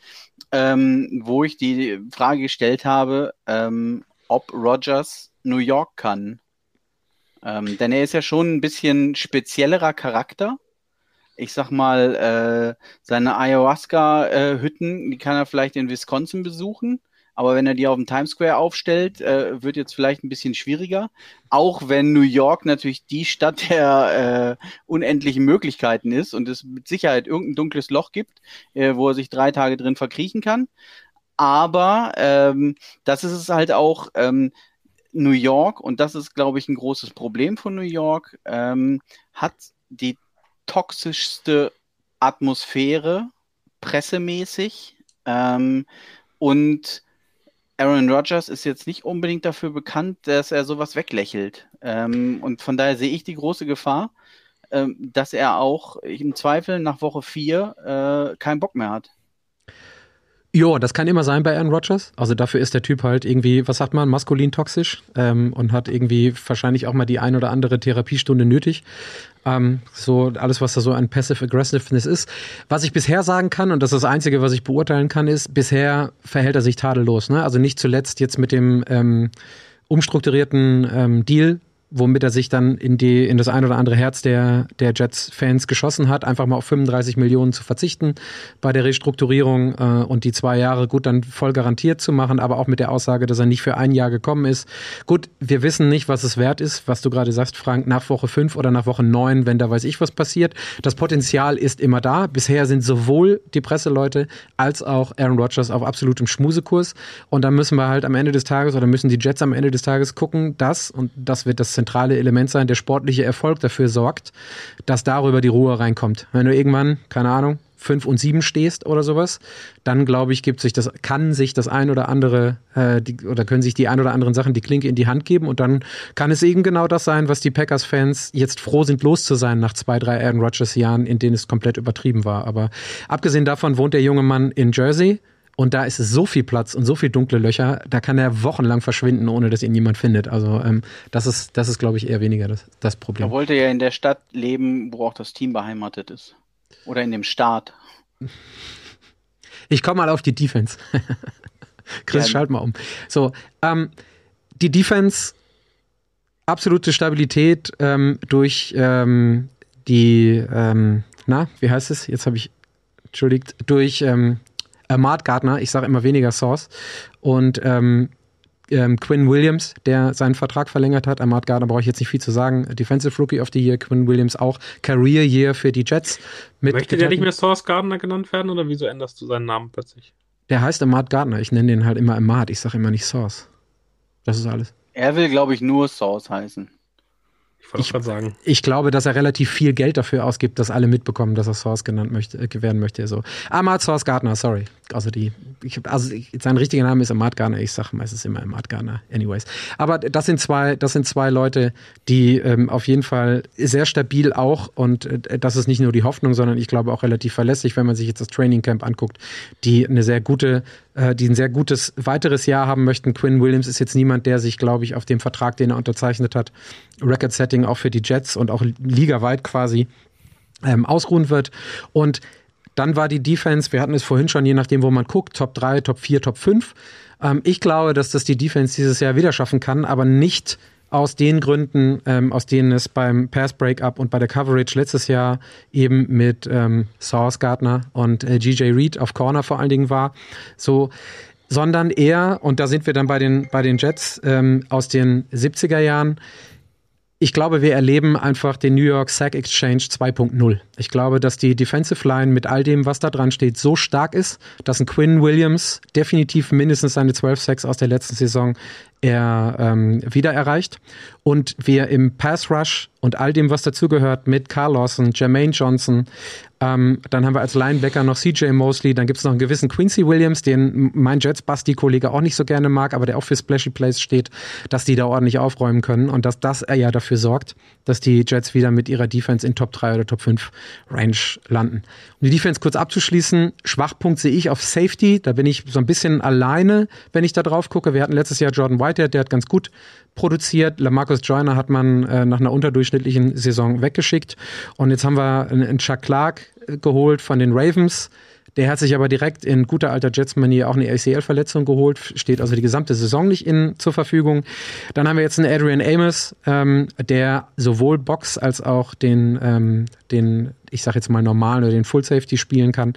ähm, wo ich die Frage gestellt habe, ähm, ob Rogers New York kann. Ähm, denn er ist ja schon ein bisschen speziellerer Charakter ich sag mal, äh, seine Ayahuasca-Hütten, die kann er vielleicht in Wisconsin besuchen. Aber wenn er die auf dem Times Square aufstellt, äh, wird jetzt vielleicht ein bisschen schwieriger. Auch wenn New York natürlich die Stadt der äh, unendlichen Möglichkeiten ist und es mit Sicherheit irgendein dunkles Loch gibt, äh, wo er sich drei Tage drin verkriechen kann. Aber ähm, das ist es halt auch. Ähm, New York, und das ist, glaube ich, ein großes Problem von New York, ähm, hat die toxischste Atmosphäre, pressemäßig. Ähm, und Aaron Rodgers ist jetzt nicht unbedingt dafür bekannt, dass er sowas weglächelt. Ähm, und von daher sehe ich die große Gefahr, ähm, dass er auch im Zweifel nach Woche 4 äh, keinen Bock mehr hat. Ja, das kann immer sein bei Aaron Rodgers. Also dafür ist der Typ halt irgendwie, was sagt man, maskulin toxisch ähm, und hat irgendwie wahrscheinlich auch mal die ein oder andere Therapiestunde nötig. Ähm, so alles, was da so an Passive Aggressiveness ist. Was ich bisher sagen kann, und das ist das Einzige, was ich beurteilen kann, ist, bisher verhält er sich tadellos. Ne? Also nicht zuletzt jetzt mit dem ähm, umstrukturierten ähm, Deal womit er sich dann in die in das ein oder andere Herz der der Jets-Fans geschossen hat, einfach mal auf 35 Millionen zu verzichten bei der Restrukturierung äh, und die zwei Jahre gut dann voll garantiert zu machen, aber auch mit der Aussage, dass er nicht für ein Jahr gekommen ist. Gut, wir wissen nicht, was es wert ist, was du gerade sagst, Frank, nach Woche 5 oder nach Woche 9, wenn da weiß ich was passiert. Das Potenzial ist immer da. Bisher sind sowohl die Presseleute als auch Aaron Rodgers auf absolutem Schmusekurs und dann müssen wir halt am Ende des Tages oder müssen die Jets am Ende des Tages gucken, dass und das wird das zentrale Element sein, der sportliche Erfolg dafür sorgt, dass darüber die Ruhe reinkommt. Wenn du irgendwann, keine Ahnung, fünf und sieben stehst oder sowas, dann glaube ich, gibt sich das, kann sich das ein oder andere äh, die, oder können sich die ein oder anderen Sachen die Klinke in die Hand geben und dann kann es eben genau das sein, was die Packers-Fans jetzt froh sind, los zu sein nach zwei, drei Aaron Rodgers-Jahren, in denen es komplett übertrieben war. Aber abgesehen davon wohnt der junge Mann in Jersey und da ist es so viel Platz und so viel dunkle Löcher, da kann er wochenlang verschwinden, ohne dass ihn jemand findet. Also ähm, das ist, das ist, glaube ich, eher weniger das, das Problem. Er wollte ja in der Stadt leben, wo auch das Team beheimatet ist. Oder in dem Staat. Ich komme mal auf die Defense. Chris, ja. schalt mal um. So, ähm, die Defense, absolute Stabilität ähm, durch ähm, die, ähm, na, wie heißt es? Jetzt habe ich, entschuldigt, durch ähm, äh, Mart Gardner, ich sage immer weniger Source, und ähm, ähm, Quinn Williams, der seinen Vertrag verlängert hat. Amart Gardner brauche ich jetzt nicht viel zu sagen. Defensive Rookie of the Year, Quinn Williams auch. Career Year für die Jets. Möchte der nicht mehr Source Gardner genannt werden oder wieso änderst du seinen Namen plötzlich? Der heißt Amart Gardner. Ich nenne den halt immer Amart. Ich sage immer nicht Source. Das ist alles. Er will, glaube ich, nur Source heißen. Ich, ich, glaube, dass er relativ viel Geld dafür ausgibt, dass alle mitbekommen, dass er Source genannt möchte, äh, werden möchte. So. Ahmad Source Gardner, sorry. Also die, ich, also sein richtiger Name ist Ahmad Gardner. Ich sage meistens immer Ahmad Gardner. Anyways. Aber das sind zwei, das sind zwei Leute, die ähm, auf jeden Fall sehr stabil auch und äh, das ist nicht nur die Hoffnung, sondern ich glaube auch relativ verlässlich, wenn man sich jetzt das Training Camp anguckt, die eine sehr gute, äh, die ein sehr gutes weiteres Jahr haben möchten. Quinn Williams ist jetzt niemand, der sich, glaube ich, auf dem Vertrag, den er unterzeichnet hat, Record-Setting auch für die Jets und auch ligaweit quasi ähm, ausruhen wird. Und dann war die Defense, wir hatten es vorhin schon, je nachdem, wo man guckt, Top 3, Top 4, Top 5. Ähm, ich glaube, dass das die Defense dieses Jahr wieder schaffen kann, aber nicht aus den Gründen, ähm, aus denen es beim Pass Breakup und bei der Coverage letztes Jahr eben mit ähm, Sauce Gardner und äh, GJ Reed auf Corner vor allen Dingen war. So, sondern eher, und da sind wir dann bei den, bei den Jets ähm, aus den 70er Jahren, ich glaube, wir erleben einfach den New York Sack Exchange 2.0. Ich glaube, dass die Defensive Line mit all dem, was da dran steht, so stark ist, dass ein Quinn Williams definitiv mindestens seine 12 Sacks aus der letzten Saison er ähm, wieder erreicht. Und wir im Pass Rush und all dem, was dazugehört, mit Carl Lawson, Jermaine Johnson, ähm, dann haben wir als Linebacker noch CJ Mosley, dann gibt es noch einen gewissen Quincy Williams, den mein Jets-Basti-Kollege auch nicht so gerne mag, aber der auch für Splashy Plays steht, dass die da ordentlich aufräumen können und dass das ja dafür sorgt, dass die Jets wieder mit ihrer Defense in Top 3 oder Top 5 Range landen. Um die Defense kurz abzuschließen, Schwachpunkt sehe ich auf Safety, da bin ich so ein bisschen alleine, wenn ich da drauf gucke. Wir hatten letztes Jahr Jordan Whitehead, der hat ganz gut produziert. Lamarcus Joyner hat man äh, nach einer unterdurchschnittlichen Saison weggeschickt. Und jetzt haben wir einen Chuck Clark äh, geholt von den Ravens. Der hat sich aber direkt in guter alter Jets-Manier auch eine ACL-Verletzung geholt, steht also die gesamte Saison nicht in, zur Verfügung. Dann haben wir jetzt einen Adrian Amos, ähm, der sowohl Box als auch den, ähm, den ich sage jetzt mal normalen oder den Full Safety spielen kann.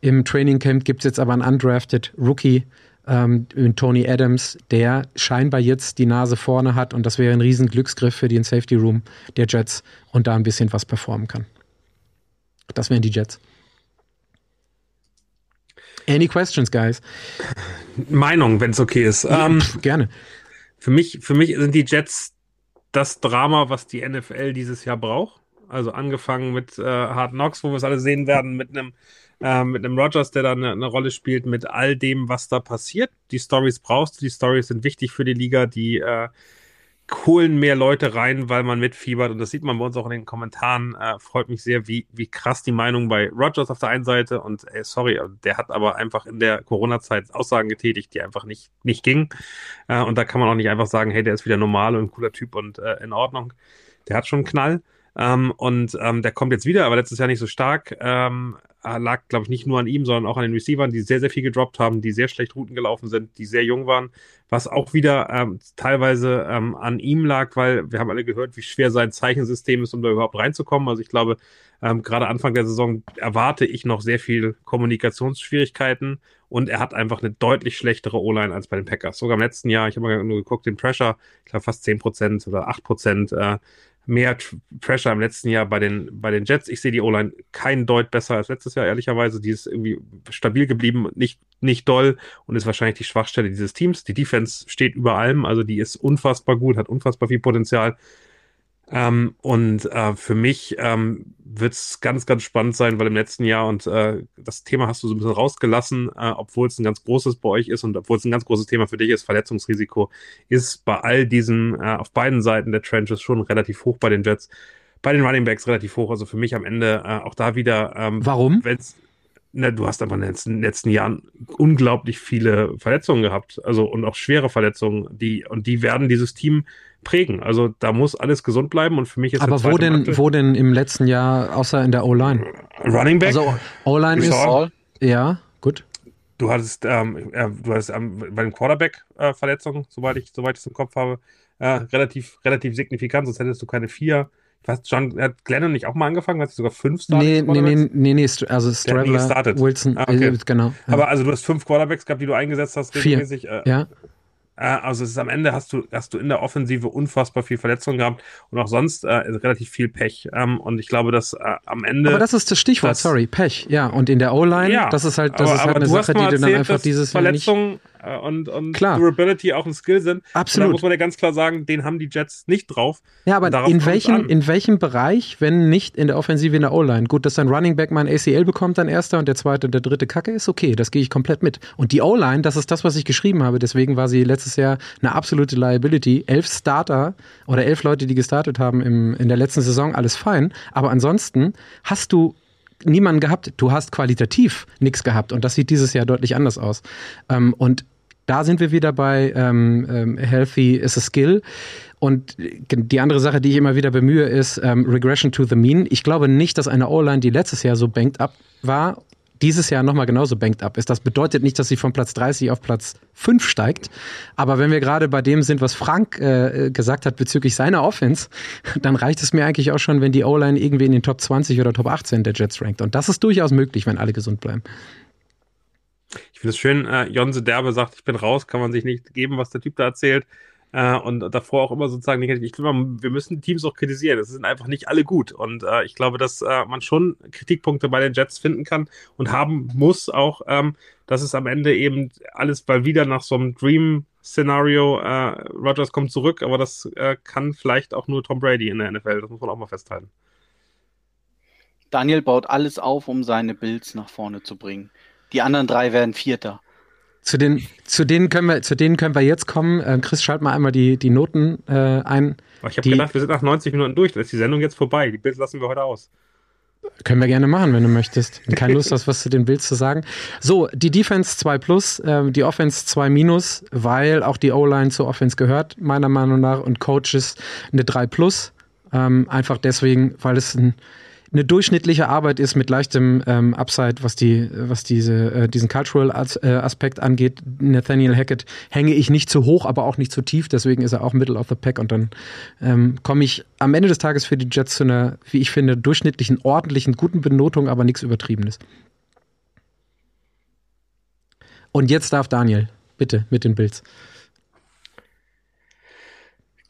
Im Training Camp gibt es jetzt aber einen undrafted Rookie, ähm, Tony Adams, der scheinbar jetzt die Nase vorne hat und das wäre ein riesen Glücksgriff für den Safety Room der Jets und da ein bisschen was performen kann. Das wären die Jets. Any questions, guys? Meinung, wenn es okay ist. Ja, ähm, gerne. Für mich, für mich sind die Jets das Drama, was die NFL dieses Jahr braucht. Also angefangen mit äh, Hard Knocks, wo wir es alle sehen werden, mit einem äh, mit einem Rogers, der da eine, eine, Rolle spielt, mit all dem, was da passiert. Die Stories brauchst du, die Stories sind wichtig für die Liga, die äh, holen mehr Leute rein, weil man mitfiebert und das sieht man bei uns auch in den Kommentaren. Äh, freut mich sehr, wie, wie krass die Meinung bei Rogers auf der einen Seite und ey, sorry, der hat aber einfach in der Corona-Zeit Aussagen getätigt, die einfach nicht, nicht gingen. Äh, und da kann man auch nicht einfach sagen, hey, der ist wieder normal und ein cooler Typ und äh, in Ordnung. Der hat schon einen Knall. Ähm, und ähm, der kommt jetzt wieder, aber letztes Jahr nicht so stark. Ähm, lag, glaube ich, nicht nur an ihm, sondern auch an den Receivern, die sehr, sehr viel gedroppt haben, die sehr schlecht Routen gelaufen sind, die sehr jung waren, was auch wieder ähm, teilweise ähm, an ihm lag, weil wir haben alle gehört, wie schwer sein Zeichensystem ist, um da überhaupt reinzukommen. Also ich glaube, ähm, gerade Anfang der Saison erwarte ich noch sehr viel Kommunikationsschwierigkeiten und er hat einfach eine deutlich schlechtere O-Line als bei den Packers. Sogar im letzten Jahr, ich habe mal nur geguckt, den Pressure, ich glaube fast 10% oder 8% äh, mehr Pressure im letzten Jahr bei den, bei den Jets. Ich sehe die O-Line kein Deut besser als letztes Jahr, ehrlicherweise. Die ist irgendwie stabil geblieben, nicht, nicht doll und ist wahrscheinlich die Schwachstelle dieses Teams. Die Defense steht über allem, also die ist unfassbar gut, hat unfassbar viel Potenzial. Ähm, und äh, für mich ähm, wird es ganz, ganz spannend sein, weil im letzten Jahr, und äh, das Thema hast du so ein bisschen rausgelassen, äh, obwohl es ein ganz großes bei euch ist und obwohl es ein ganz großes Thema für dich ist, Verletzungsrisiko, ist bei all diesen, äh, auf beiden Seiten der Trenches schon relativ hoch bei den Jets, bei den Running Backs relativ hoch. Also für mich am Ende äh, auch da wieder. Ähm, Warum? Wenn's, na, du hast aber in den letzten, letzten Jahren unglaublich viele Verletzungen gehabt, also und auch schwere Verletzungen, die und die werden dieses Team prägen. Also da muss alles gesund bleiben und für mich ist Aber wo denn, wo denn im letzten Jahr, außer in der O-Line? Running Back. Also O-Line ist. Ja, gut. Du hattest, ähm, äh, du hattest ähm, bei den Quarterback-Verletzungen, äh, soweit ich, soweit ich es im Kopf habe, äh, relativ, relativ signifikant, sonst hättest du keine vier. Was, John, hat Glennon nicht auch mal angefangen? Hat sie sogar fünf Started nee, nee, nee, nee, nee, also Straveller, Wilson, ah, okay. äh, genau. Ja. Aber also du hast fünf Quarterbacks gehabt, die du eingesetzt hast, regelmäßig. Vier. Äh, ja. Äh, also es ist am Ende hast du, hast du in der Offensive unfassbar viel Verletzungen gehabt und auch sonst äh, relativ viel Pech. Ähm, und ich glaube, dass äh, am Ende. Aber das ist das Stichwort, das, sorry, Pech, ja. Und in der O-Line, ja, das ist halt, das aber, ist halt eine Sache, die du dann einfach dieses Verletzungen, äh, und, und Klar. Durability auch ein Skill sind. Absolut. Und da muss man ja ganz klar sagen, den haben die Jets nicht drauf. Ja, aber in welchem, in welchem Bereich, wenn nicht in der Offensive in der O-Line? Gut, dass ein Running Back mal ein ACL bekommt, dann erster und der zweite und der dritte Kacke ist okay, das gehe ich komplett mit. Und die O-Line, das ist das, was ich geschrieben habe, deswegen war sie letztes Jahr eine absolute Liability. Elf Starter oder elf Leute, die gestartet haben im, in der letzten Saison, alles fein. Aber ansonsten hast du niemanden gehabt. Du hast qualitativ nichts gehabt und das sieht dieses Jahr deutlich anders aus. Ähm, und da sind wir wieder bei ähm, ähm, Healthy is a Skill. Und die andere Sache, die ich immer wieder bemühe, ist ähm, Regression to the Mean. Ich glaube nicht, dass eine O-Line, die letztes Jahr so banked up war, dieses Jahr nochmal genauso banked up ist. Das bedeutet nicht, dass sie von Platz 30 auf Platz 5 steigt. Aber wenn wir gerade bei dem sind, was Frank äh, gesagt hat bezüglich seiner Offense, dann reicht es mir eigentlich auch schon, wenn die O-Line irgendwie in den Top 20 oder Top 18 der Jets rankt. Und das ist durchaus möglich, wenn alle gesund bleiben. Ich finde es schön, äh, Jonse Derbe sagt, ich bin raus, kann man sich nicht geben, was der Typ da erzählt. Äh, und davor auch immer sozusagen negativ. Ich glaube, wir müssen Teams auch kritisieren. Es sind einfach nicht alle gut. Und äh, ich glaube, dass äh, man schon Kritikpunkte bei den Jets finden kann und haben muss auch, ähm, dass es am Ende eben alles mal wieder nach so einem Dream-Szenario, äh, Rogers kommt zurück, aber das äh, kann vielleicht auch nur Tom Brady in der NFL. Das muss man auch mal festhalten. Daniel baut alles auf, um seine Bills nach vorne zu bringen. Die anderen drei werden Vierter. Zu, den, zu, denen können wir, zu denen können wir jetzt kommen. Ähm, Chris, schalt mal einmal die, die Noten äh, ein. Aber ich habe gedacht, wir sind nach 90 Minuten durch. Da ist die Sendung jetzt vorbei. Die Bills lassen wir heute aus. Können wir gerne machen, wenn du möchtest. Wenn keine Lust hast, was zu den Bills zu sagen. So, die Defense 2 plus, ähm, die Offense 2 minus, weil auch die O-Line zur Offense gehört, meiner Meinung nach, und Coaches eine 3 plus. Ähm, einfach deswegen, weil es ein, eine durchschnittliche Arbeit ist mit leichtem ähm, Upside, was die, was diese, äh, diesen Cultural As äh, Aspekt angeht. Nathaniel Hackett hänge ich nicht zu hoch, aber auch nicht zu tief, deswegen ist er auch Middle of the Pack und dann ähm, komme ich am Ende des Tages für die Jets zu einer, wie ich finde, durchschnittlichen, ordentlichen, guten Benotung, aber nichts Übertriebenes. Und jetzt darf Daniel, bitte, mit den Bills.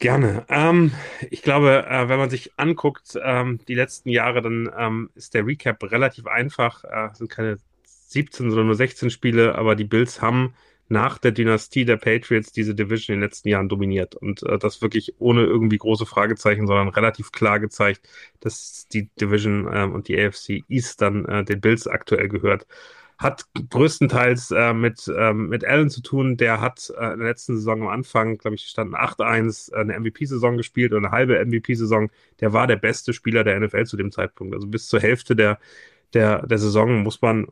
Gerne. Ähm, ich glaube, äh, wenn man sich anguckt, ähm, die letzten Jahre, dann ähm, ist der Recap relativ einfach. Äh, sind keine 17, sondern nur 16 Spiele, aber die Bills haben nach der Dynastie der Patriots diese Division in den letzten Jahren dominiert. Und äh, das wirklich ohne irgendwie große Fragezeichen, sondern relativ klar gezeigt, dass die Division ähm, und die AFC East dann äh, den Bills aktuell gehört. Hat größtenteils äh, mit, ähm, mit Allen zu tun. Der hat äh, in der letzten Saison am Anfang, glaube ich, standen 8-1, äh, eine MVP-Saison gespielt oder eine halbe MVP-Saison. Der war der beste Spieler der NFL zu dem Zeitpunkt. Also bis zur Hälfte der, der, der Saison muss man,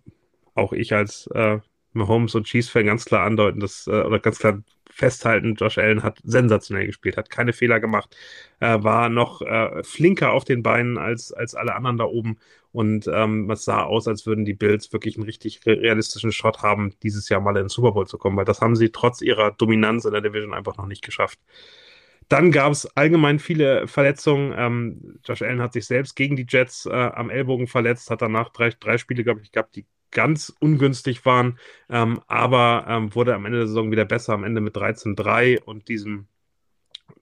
auch ich als äh, Mahomes und Chiefs-Fan ganz klar andeuten, dass, äh, oder ganz klar festhalten, Josh Allen hat sensationell gespielt, hat keine Fehler gemacht, äh, war noch äh, flinker auf den Beinen als, als alle anderen da oben und ähm, es sah aus, als würden die Bills wirklich einen richtig re- realistischen Shot haben, dieses Jahr mal in den Super Bowl zu kommen, weil das haben sie trotz ihrer Dominanz in der Division einfach noch nicht geschafft. Dann gab es allgemein viele Verletzungen. Ähm, Josh Allen hat sich selbst gegen die Jets äh, am Ellbogen verletzt, hat danach drei, drei Spiele, glaube ich, gehabt, die ganz ungünstig waren, ähm, aber ähm, wurde am Ende der Saison wieder besser, am Ende mit 13-3 und diesem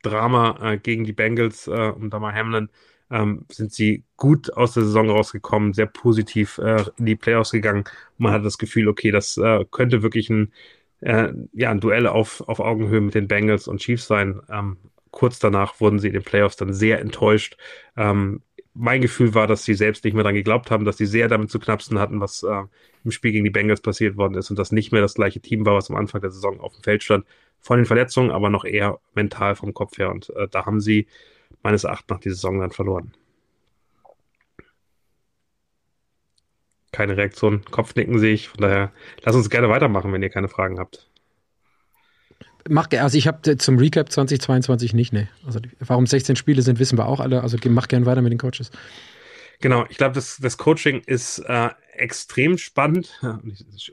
Drama äh, gegen die Bengals äh, und Damar Hamlin ähm, sind sie gut aus der Saison rausgekommen, sehr positiv äh, in die Playoffs gegangen. Man hat das Gefühl, okay, das äh, könnte wirklich ein, äh, ja, ein Duell auf, auf Augenhöhe mit den Bengals und Chiefs sein. Ähm, kurz danach wurden sie in den Playoffs dann sehr enttäuscht. Ähm, mein Gefühl war, dass sie selbst nicht mehr daran geglaubt haben, dass sie sehr damit zu knapsen hatten, was äh, im Spiel gegen die Bengals passiert worden ist und das nicht mehr das gleiche Team war, was am Anfang der Saison auf dem Feld stand. Von den Verletzungen, aber noch eher mental vom Kopf her. Und äh, da haben sie meines Erachtens nach die Saison dann verloren. Keine Reaktion, Kopfnicken sehe ich. Von daher, lass uns gerne weitermachen, wenn ihr keine Fragen habt. Mach, also ich habe zum Recap 2022 nicht, ne. Also warum 16 Spiele sind, wissen wir auch alle. Also mach gern weiter mit den Coaches. Genau, ich glaube, das, das Coaching ist äh, extrem spannend.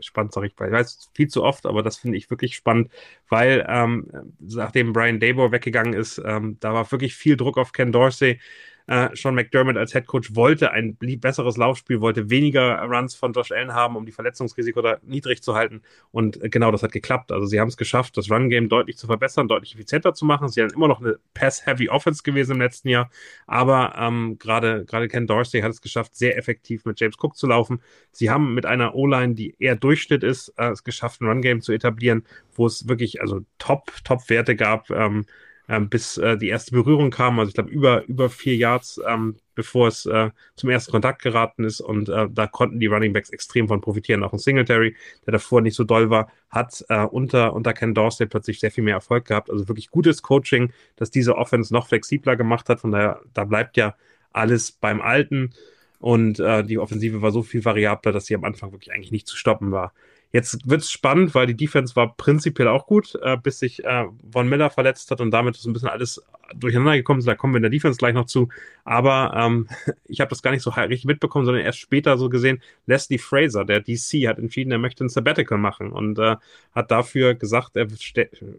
Spannend sage ich ich weiß viel zu oft, aber das finde ich wirklich spannend, weil ähm, nachdem Brian Dabor weggegangen ist, ähm, da war wirklich viel Druck auf Ken Dorsey. Äh, Sean McDermott als Head Coach wollte ein besseres Laufspiel, wollte weniger Runs von Josh Allen haben, um die Verletzungsrisiko da niedrig zu halten. Und äh, genau das hat geklappt. Also sie haben es geschafft, das Run-Game deutlich zu verbessern, deutlich effizienter zu machen. Sie haben immer noch eine Pass-Heavy Offense gewesen im letzten Jahr. Aber ähm, gerade gerade Ken Dorsey hat es geschafft, sehr effektiv mit James Cook zu laufen. Sie haben mit einer O-Line, die eher Durchschnitt ist, äh, es geschafft, ein Run-Game zu etablieren, wo es wirklich also Top, Top-Werte gab. Ähm, ähm, bis äh, die erste Berührung kam, also ich glaube über, über vier Yards, ähm, bevor es äh, zum ersten Kontakt geraten ist und äh, da konnten die Running Backs extrem von profitieren. Auch ein Singletary, der davor nicht so doll war, hat äh, unter, unter Ken Dorsey plötzlich sehr viel mehr Erfolg gehabt. Also wirklich gutes Coaching, das diese Offense noch flexibler gemacht hat. Von daher, da bleibt ja alles beim Alten und äh, die Offensive war so viel variabler, dass sie am Anfang wirklich eigentlich nicht zu stoppen war. Jetzt wird es spannend, weil die Defense war prinzipiell auch gut, äh, bis sich äh, Von Miller verletzt hat und damit ist ein bisschen alles durcheinander gekommen. Da kommen wir in der Defense gleich noch zu. Aber ähm, ich habe das gar nicht so richtig mitbekommen, sondern erst später so gesehen. Leslie Fraser, der DC, hat entschieden, er möchte ein Sabbatical machen und äh, hat dafür gesagt, er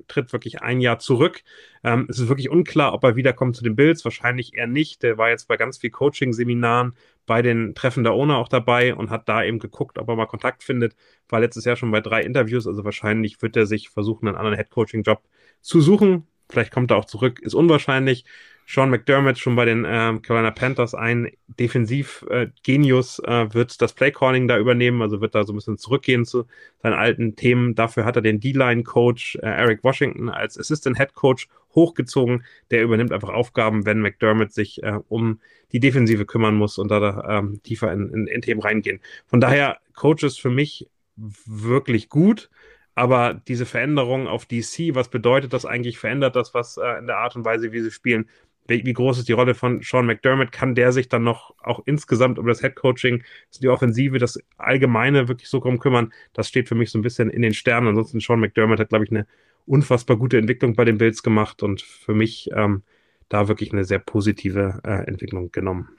tritt wirklich ein Jahr zurück. Ähm, es ist wirklich unklar, ob er wiederkommt zu den Bills. Wahrscheinlich eher nicht. Der war jetzt bei ganz viel Coaching-Seminaren bei den Treffen der Owner auch dabei und hat da eben geguckt, ob er mal Kontakt findet. War letztes Jahr schon bei drei Interviews, also wahrscheinlich wird er sich versuchen, einen anderen Head-Coaching-Job zu suchen. Vielleicht kommt er auch zurück, ist unwahrscheinlich. Sean McDermott schon bei den äh, Carolina Panthers ein Defensiv-Genius äh, äh, wird das Playcalling da übernehmen, also wird da so ein bisschen zurückgehen zu seinen alten Themen. Dafür hat er den D-Line-Coach äh, Eric Washington als Assistant Head Coach hochgezogen. Der übernimmt einfach Aufgaben, wenn McDermott sich äh, um die Defensive kümmern muss und da ähm, tiefer in, in, in Themen reingehen. Von daher Coaches für mich wirklich gut. Aber diese Veränderung auf DC, was bedeutet das eigentlich? Verändert das was äh, in der Art und Weise, wie sie spielen? wie, wie groß ist die Rolle von Sean McDermott? Kann der sich dann noch auch insgesamt um das Headcoaching, die Offensive, das Allgemeine wirklich so drum kümmern? Das steht für mich so ein bisschen in den Sternen. Ansonsten Sean McDermott hat, glaube ich, eine unfassbar gute Entwicklung bei den Bills gemacht und für mich ähm, da wirklich eine sehr positive äh, Entwicklung genommen.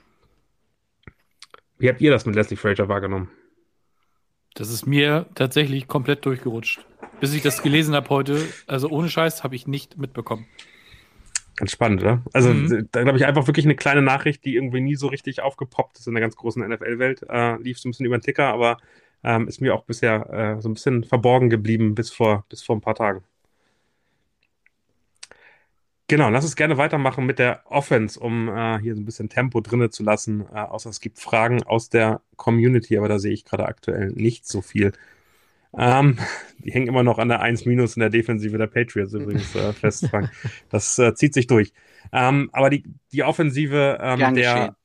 Wie habt ihr das mit Leslie Frazier wahrgenommen? Das ist mir tatsächlich komplett durchgerutscht. Bis ich das gelesen habe heute, also ohne Scheiß, habe ich nicht mitbekommen. Ganz spannend, oder? Also, mhm. da glaube ich einfach wirklich eine kleine Nachricht, die irgendwie nie so richtig aufgepoppt ist in der ganz großen NFL-Welt. Äh, lief so ein bisschen über den Ticker, aber ähm, ist mir auch bisher äh, so ein bisschen verborgen geblieben bis vor, bis vor ein paar Tagen. Genau, lass uns gerne weitermachen mit der Offense, um äh, hier so ein bisschen Tempo drinne zu lassen. Äh, außer es gibt Fragen aus der Community, aber da sehe ich gerade aktuell nicht so viel. Ähm, die hängen immer noch an der 1 minus in der Defensive der Patriots übrigens äh, fest. Das äh, zieht sich durch. Ähm, aber die, die Offensive ähm, der.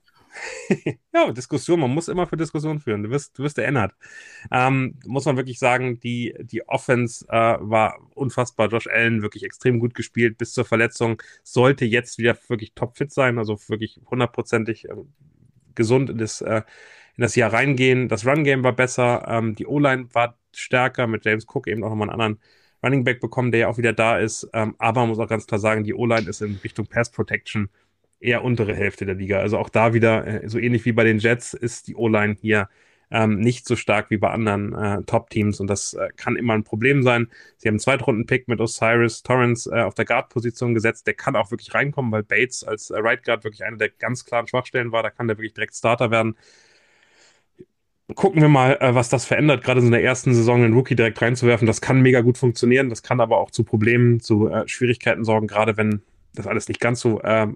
ja, Diskussion, man muss immer für Diskussion führen. Du wirst, du wirst erinnert. Ähm, muss man wirklich sagen, die, die Offense äh, war unfassbar. Josh Allen wirklich extrem gut gespielt bis zur Verletzung. Sollte jetzt wieder wirklich topfit sein, also wirklich hundertprozentig äh, gesund in das, äh, in das Jahr reingehen. Das Run-Game war besser. Ähm, die O-Line war stärker, mit James Cook eben auch nochmal einen anderen Running Back bekommen, der ja auch wieder da ist. Ähm, aber man muss auch ganz klar sagen, die O-Line ist in Richtung Pass Protection eher untere Hälfte der Liga. Also auch da wieder, äh, so ähnlich wie bei den Jets, ist die O-Line hier ähm, nicht so stark wie bei anderen äh, Top-Teams und das äh, kann immer ein Problem sein. Sie haben einen Zweitrunden-Pick mit Osiris Torrance äh, auf der Guard-Position gesetzt. Der kann auch wirklich reinkommen, weil Bates als äh, Right Guard wirklich eine der ganz klaren Schwachstellen war. Da kann der wirklich direkt Starter werden gucken wir mal, äh, was das verändert, gerade in der ersten Saison einen Rookie direkt reinzuwerfen. Das kann mega gut funktionieren, das kann aber auch zu Problemen, zu äh, Schwierigkeiten sorgen, gerade wenn das alles nicht ganz so äh,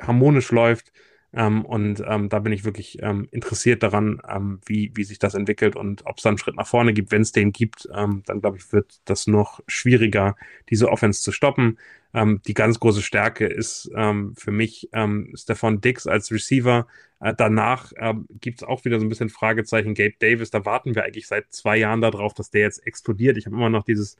harmonisch läuft. Ähm, und ähm, da bin ich wirklich ähm, interessiert daran, ähm, wie, wie sich das entwickelt und ob es da einen Schritt nach vorne gibt. Wenn es den gibt, ähm, dann glaube ich, wird das noch schwieriger, diese Offense zu stoppen. Ähm, die ganz große Stärke ist ähm, für mich ähm, Stefan Dix als Receiver. Äh, danach ähm, gibt es auch wieder so ein bisschen Fragezeichen. Gabe Davis, da warten wir eigentlich seit zwei Jahren darauf, dass der jetzt explodiert. Ich habe immer noch dieses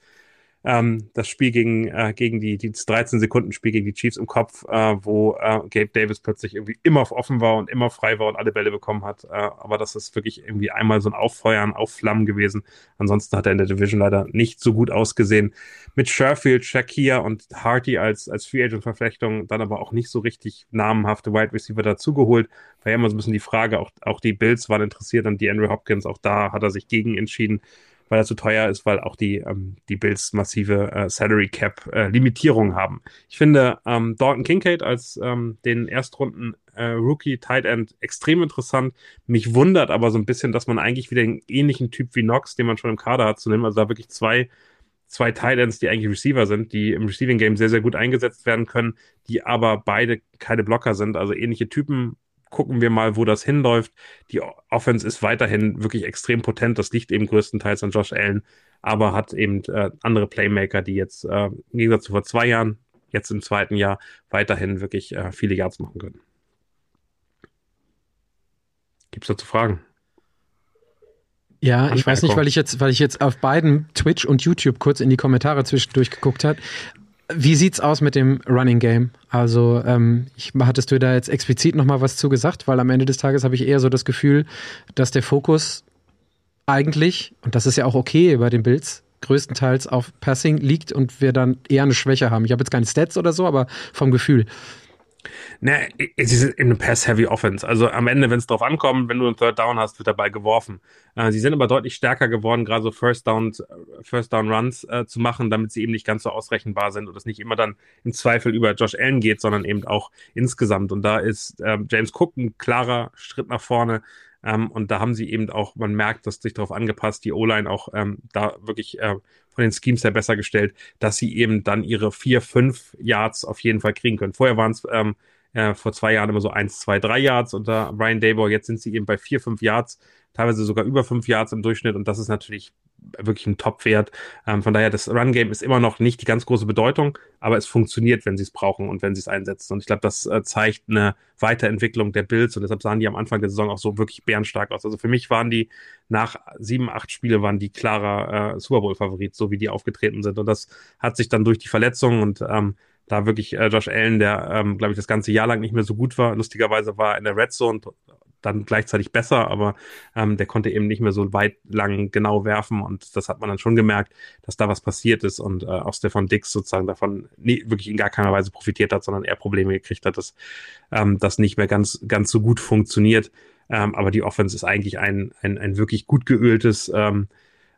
ähm, das Spiel gegen, äh, gegen die, die 13-Sekunden-Spiel gegen die Chiefs im Kopf, äh, wo äh, Gabe Davis plötzlich irgendwie immer offen war und immer frei war und alle Bälle bekommen hat. Äh, aber das ist wirklich irgendwie einmal so ein Auffeuern, Aufflammen gewesen. Ansonsten hat er in der Division leider nicht so gut ausgesehen. Mit Sherfield, Shakir und Harty als, als Free Agent-Verflechtung dann aber auch nicht so richtig namenhafte Wide Receiver dazugeholt. War ja immer so ein bisschen die Frage, auch, auch die Bills waren interessiert an die Andrew Hopkins, auch da hat er sich gegen entschieden weil er zu teuer ist, weil auch die, ähm, die Bills massive äh, Salary Cap äh, Limitierung haben. Ich finde ähm, Dalton Kincaid als ähm, den Erstrunden äh, Rookie Tight End extrem interessant. Mich wundert aber so ein bisschen, dass man eigentlich wieder einen ähnlichen Typ wie Knox, den man schon im Kader hat, zu nehmen. Also da wirklich zwei, zwei Tight Ends, die eigentlich Receiver sind, die im Receiving Game sehr, sehr gut eingesetzt werden können, die aber beide keine Blocker sind. Also ähnliche Typen. Gucken wir mal, wo das hinläuft. Die Offense ist weiterhin wirklich extrem potent. Das liegt eben größtenteils an Josh Allen, aber hat eben äh, andere Playmaker, die jetzt äh, im Gegensatz zu vor zwei Jahren jetzt im zweiten Jahr weiterhin wirklich äh, viele Yards machen können. Gibt es dazu Fragen? Ja, ich weiß nicht, weil ich jetzt, weil ich jetzt auf beiden Twitch und YouTube kurz in die Kommentare zwischendurch geguckt habe. Wie sieht's aus mit dem Running Game? Also, ähm, ich, hattest du da jetzt explizit nochmal was zugesagt? Weil am Ende des Tages habe ich eher so das Gefühl, dass der Fokus eigentlich, und das ist ja auch okay bei den Bills, größtenteils auf Passing liegt und wir dann eher eine Schwäche haben. Ich habe jetzt keine Stats oder so, aber vom Gefühl. Ne, es ist eine Pass-Heavy Offense. Also am Ende, wenn es drauf ankommt, wenn du einen Third Down hast, wird dabei geworfen. Äh, sie sind aber deutlich stärker geworden, gerade so First Down, First Down Runs äh, zu machen, damit sie eben nicht ganz so ausrechenbar sind und es nicht immer dann im Zweifel über Josh Allen geht, sondern eben auch insgesamt. Und da ist äh, James Cook ein klarer Schritt nach vorne. Ähm, und da haben sie eben auch, man merkt, dass sich darauf angepasst, die O-Line auch ähm, da wirklich äh, von den Schemes her besser gestellt, dass sie eben dann ihre vier, fünf Yards auf jeden Fall kriegen können. Vorher waren es ähm, äh, vor zwei Jahren immer so eins, zwei, drei Yards unter Brian Daybor. Jetzt sind sie eben bei vier, fünf Yards, teilweise sogar über fünf Yards im Durchschnitt. Und das ist natürlich wirklich ein Top-Wert. Ähm, von daher, das Run-Game ist immer noch nicht die ganz große Bedeutung, aber es funktioniert, wenn sie es brauchen und wenn sie es einsetzen. Und ich glaube, das äh, zeigt eine Weiterentwicklung der Bills und deshalb sahen die am Anfang der Saison auch so wirklich bärenstark aus. Also für mich waren die nach sieben, acht Spiele waren die klarer äh, Super Bowl-Favorit, so wie die aufgetreten sind. Und das hat sich dann durch die Verletzungen und ähm, da wirklich äh, Josh Allen, der, ähm, glaube ich, das ganze Jahr lang nicht mehr so gut war. Lustigerweise war in der Red Zone dann gleichzeitig besser, aber ähm, der konnte eben nicht mehr so weit lang genau werfen und das hat man dann schon gemerkt, dass da was passiert ist und äh, auch Stefan Dix sozusagen davon nie, wirklich in gar keiner Weise profitiert hat, sondern eher Probleme gekriegt hat, dass ähm, das nicht mehr ganz, ganz so gut funktioniert. Ähm, aber die Offense ist eigentlich ein, ein, ein wirklich gut geöltes ähm,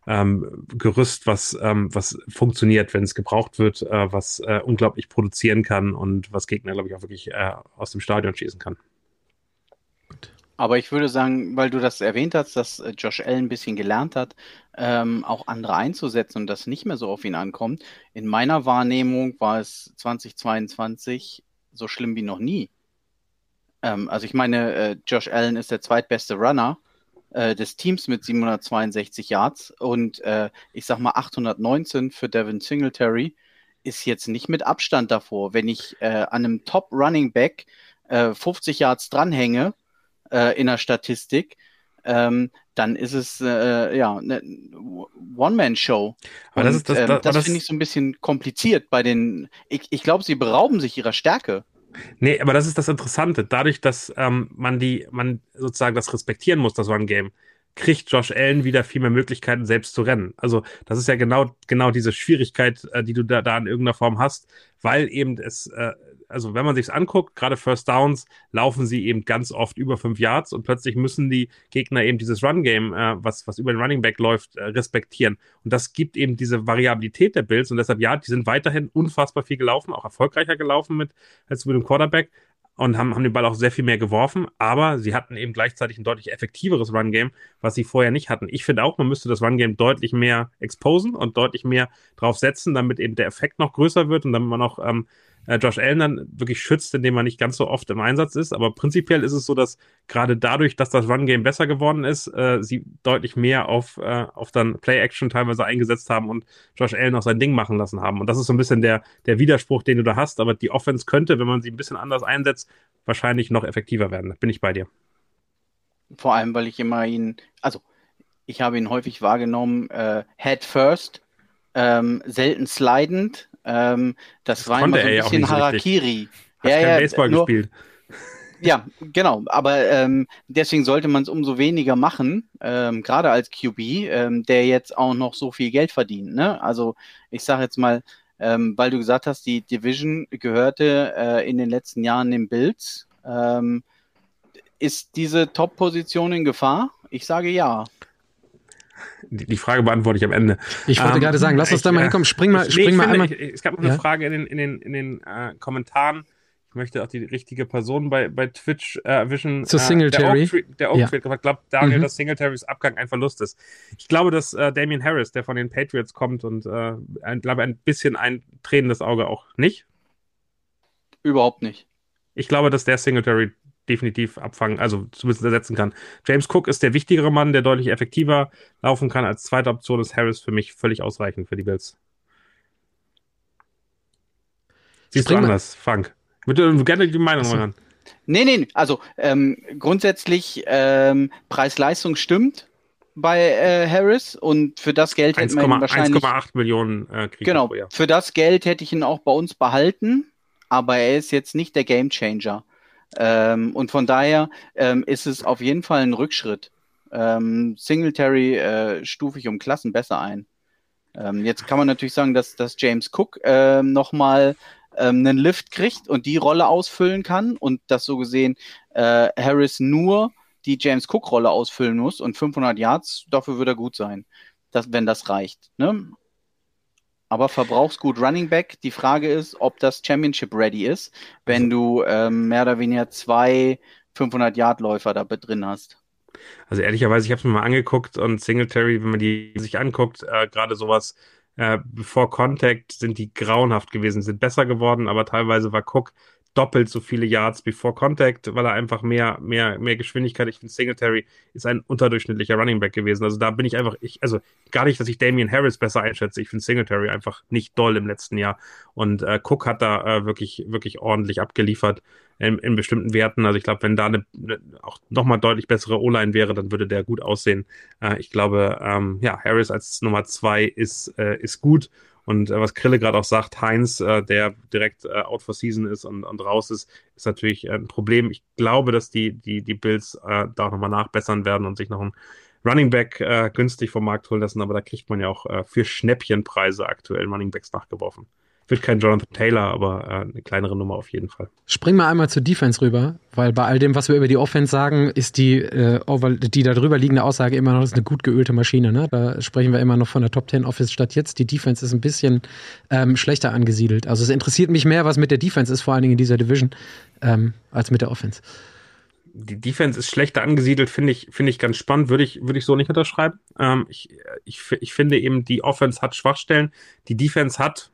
ähm, Gerüst, was, ähm, was funktioniert, wenn es gebraucht wird, äh, was äh, unglaublich produzieren kann und was Gegner, glaube ich, auch wirklich äh, aus dem Stadion schießen kann. Aber ich würde sagen, weil du das erwähnt hast, dass äh, Josh Allen ein bisschen gelernt hat, ähm, auch andere einzusetzen und das nicht mehr so auf ihn ankommt. In meiner Wahrnehmung war es 2022 so schlimm wie noch nie. Ähm, also ich meine, äh, Josh Allen ist der zweitbeste Runner äh, des Teams mit 762 Yards und äh, ich sag mal 819 für Devin Singletary ist jetzt nicht mit Abstand davor. Wenn ich äh, an einem Top Running Back 50 Yards dranhänge, äh, in der Statistik, ähm, dann ist es äh, ja eine One-Man-Show. Aber das, ist, das, das, das, das finde ich so ein bisschen kompliziert bei den. Ich, ich glaube, sie berauben sich ihrer Stärke. Nee, aber das ist das Interessante. Dadurch, dass ähm, man die, man sozusagen das respektieren muss, das One-Game, kriegt Josh Allen wieder viel mehr Möglichkeiten, selbst zu rennen. Also, das ist ja genau, genau diese Schwierigkeit, äh, die du da, da in irgendeiner Form hast, weil eben es äh, also wenn man sich's anguckt, gerade First Downs, laufen sie eben ganz oft über fünf Yards und plötzlich müssen die Gegner eben dieses Run-Game, äh, was, was über den Running Back läuft, äh, respektieren. Und das gibt eben diese Variabilität der Bills und deshalb, ja, die sind weiterhin unfassbar viel gelaufen, auch erfolgreicher gelaufen mit, als mit dem Quarterback und haben, haben den Ball auch sehr viel mehr geworfen, aber sie hatten eben gleichzeitig ein deutlich effektiveres Run-Game, was sie vorher nicht hatten. Ich finde auch, man müsste das Run-Game deutlich mehr exposen und deutlich mehr drauf setzen, damit eben der Effekt noch größer wird und damit man auch ähm, äh, Josh Allen dann wirklich schützt, indem er nicht ganz so oft im Einsatz ist. Aber prinzipiell ist es so, dass gerade dadurch, dass das Run-Game besser geworden ist, äh, sie deutlich mehr auf, äh, auf dann Play-Action teilweise eingesetzt haben und Josh Allen auch sein Ding machen lassen haben. Und das ist so ein bisschen der, der Widerspruch, den du da hast. Aber die Offense könnte, wenn man sie ein bisschen anders einsetzt, wahrscheinlich noch effektiver werden. Bin ich bei dir. Vor allem, weil ich immer ihn, also ich habe ihn häufig wahrgenommen, äh, Head First, ähm, selten slidend, ähm, das, das war immer so ein bisschen Harakiri. Hat ja, ja, Baseball nur, gespielt. Ja, genau. Aber ähm, deswegen sollte man es umso weniger machen, ähm, gerade als QB, ähm, der jetzt auch noch so viel Geld verdient. Ne? Also ich sage jetzt mal, ähm, weil du gesagt hast, die Division gehörte äh, in den letzten Jahren den Bills. Ähm, ist diese Top-Position in Gefahr? Ich sage ja die, Frage beantworte ich am Ende. Ich wollte ähm, gerade sagen, lass uns da mal hinkommen. Spring mal, spring mal finde, einmal. Ich, es gab noch eine ja? Frage in den, in den, in den äh, Kommentaren. möchte auch die richtige Person bei, bei Twitch äh, erwischen. Zu Singletary. Äh, der Oak Trade, ja. glaubt Daniel, mhm. dass Singletaries Abgang ein Verlust ist. Ich glaube, dass äh, Damian Harris, der von den Patriots kommt und äh, ein, glaube ein bisschen ein tränendes Auge auch nicht. Überhaupt nicht. Ich glaube, dass der Singletary definitiv abfangen, also zumindest ersetzen kann. James Cook ist der wichtigere Mann, der deutlich effektiver laufen kann. Als zweite Option ist Harris für mich völlig ausreichend für die Bills. Siehst Spring du anders, Frank? Würde gerne die Meinung so. hören. Nee, nee, also ähm, grundsätzlich ähm, Preis-Leistung stimmt bei äh, Harris und für das Geld hätte man wahrscheinlich 1,8 Millionen äh, kriegt Genau, für das Geld hätte ich ihn auch bei uns behalten, aber er ist jetzt nicht der Gamechanger. Ähm, und von daher ähm, ist es auf jeden Fall ein Rückschritt. Ähm, Singletary äh, stufe ich um Klassen besser ein. Ähm, jetzt kann man natürlich sagen, dass, dass James Cook äh, nochmal ähm, einen Lift kriegt und die Rolle ausfüllen kann und dass so gesehen äh, Harris nur die James Cook-Rolle ausfüllen muss und 500 Yards, dafür würde er gut sein, dass, wenn das reicht. Ne? Aber verbrauchsgut Running Back, die Frage ist, ob das Championship ready ist, wenn du ähm, mehr oder weniger zwei 500-Yard-Läufer da drin hast. Also ehrlicherweise, ich habe es mir mal angeguckt und Singletary, wenn man die sich anguckt, äh, gerade sowas äh, bevor Contact sind die grauenhaft gewesen, sind besser geworden, aber teilweise war Cook doppelt so viele Yards before Contact, weil er einfach mehr, mehr, mehr Geschwindigkeit. Ich finde, Singletary ist ein unterdurchschnittlicher Running Back gewesen. Also da bin ich einfach, ich, also gar nicht, dass ich Damian Harris besser einschätze. Ich finde Singletary einfach nicht doll im letzten Jahr. Und äh, Cook hat da äh, wirklich, wirklich ordentlich abgeliefert in, in bestimmten Werten. Also ich glaube, wenn da eine, eine auch nochmal deutlich bessere O-Line wäre, dann würde der gut aussehen. Äh, ich glaube, ähm, ja, Harris als Nummer zwei ist, äh, ist gut. Und äh, was Krille gerade auch sagt, Heinz, äh, der direkt äh, out for season ist und, und raus ist, ist natürlich ein Problem. Ich glaube, dass die, die, die Bills äh, da nochmal nachbessern werden und sich noch ein Running Back äh, günstig vom Markt holen lassen, aber da kriegt man ja auch äh, für Schnäppchenpreise aktuell Running Backs nachgeworfen. Wird kein Jonathan Taylor, aber äh, eine kleinere Nummer auf jeden Fall. Spring mal einmal zur Defense rüber, weil bei all dem, was wir über die Offense sagen, ist die, äh, die da drüber liegende Aussage immer noch eine gut geölte Maschine. Ne? Da sprechen wir immer noch von der Top 10 Office statt jetzt. Die Defense ist ein bisschen ähm, schlechter angesiedelt. Also es interessiert mich mehr, was mit der Defense ist, vor allen Dingen in dieser Division, ähm, als mit der Offense die Defense ist schlechter angesiedelt, finde ich, finde ich ganz spannend, würde ich, würde ich so nicht unterschreiben. Ähm, ich, ich, ich finde eben, die Offense hat Schwachstellen. Die Defense hat,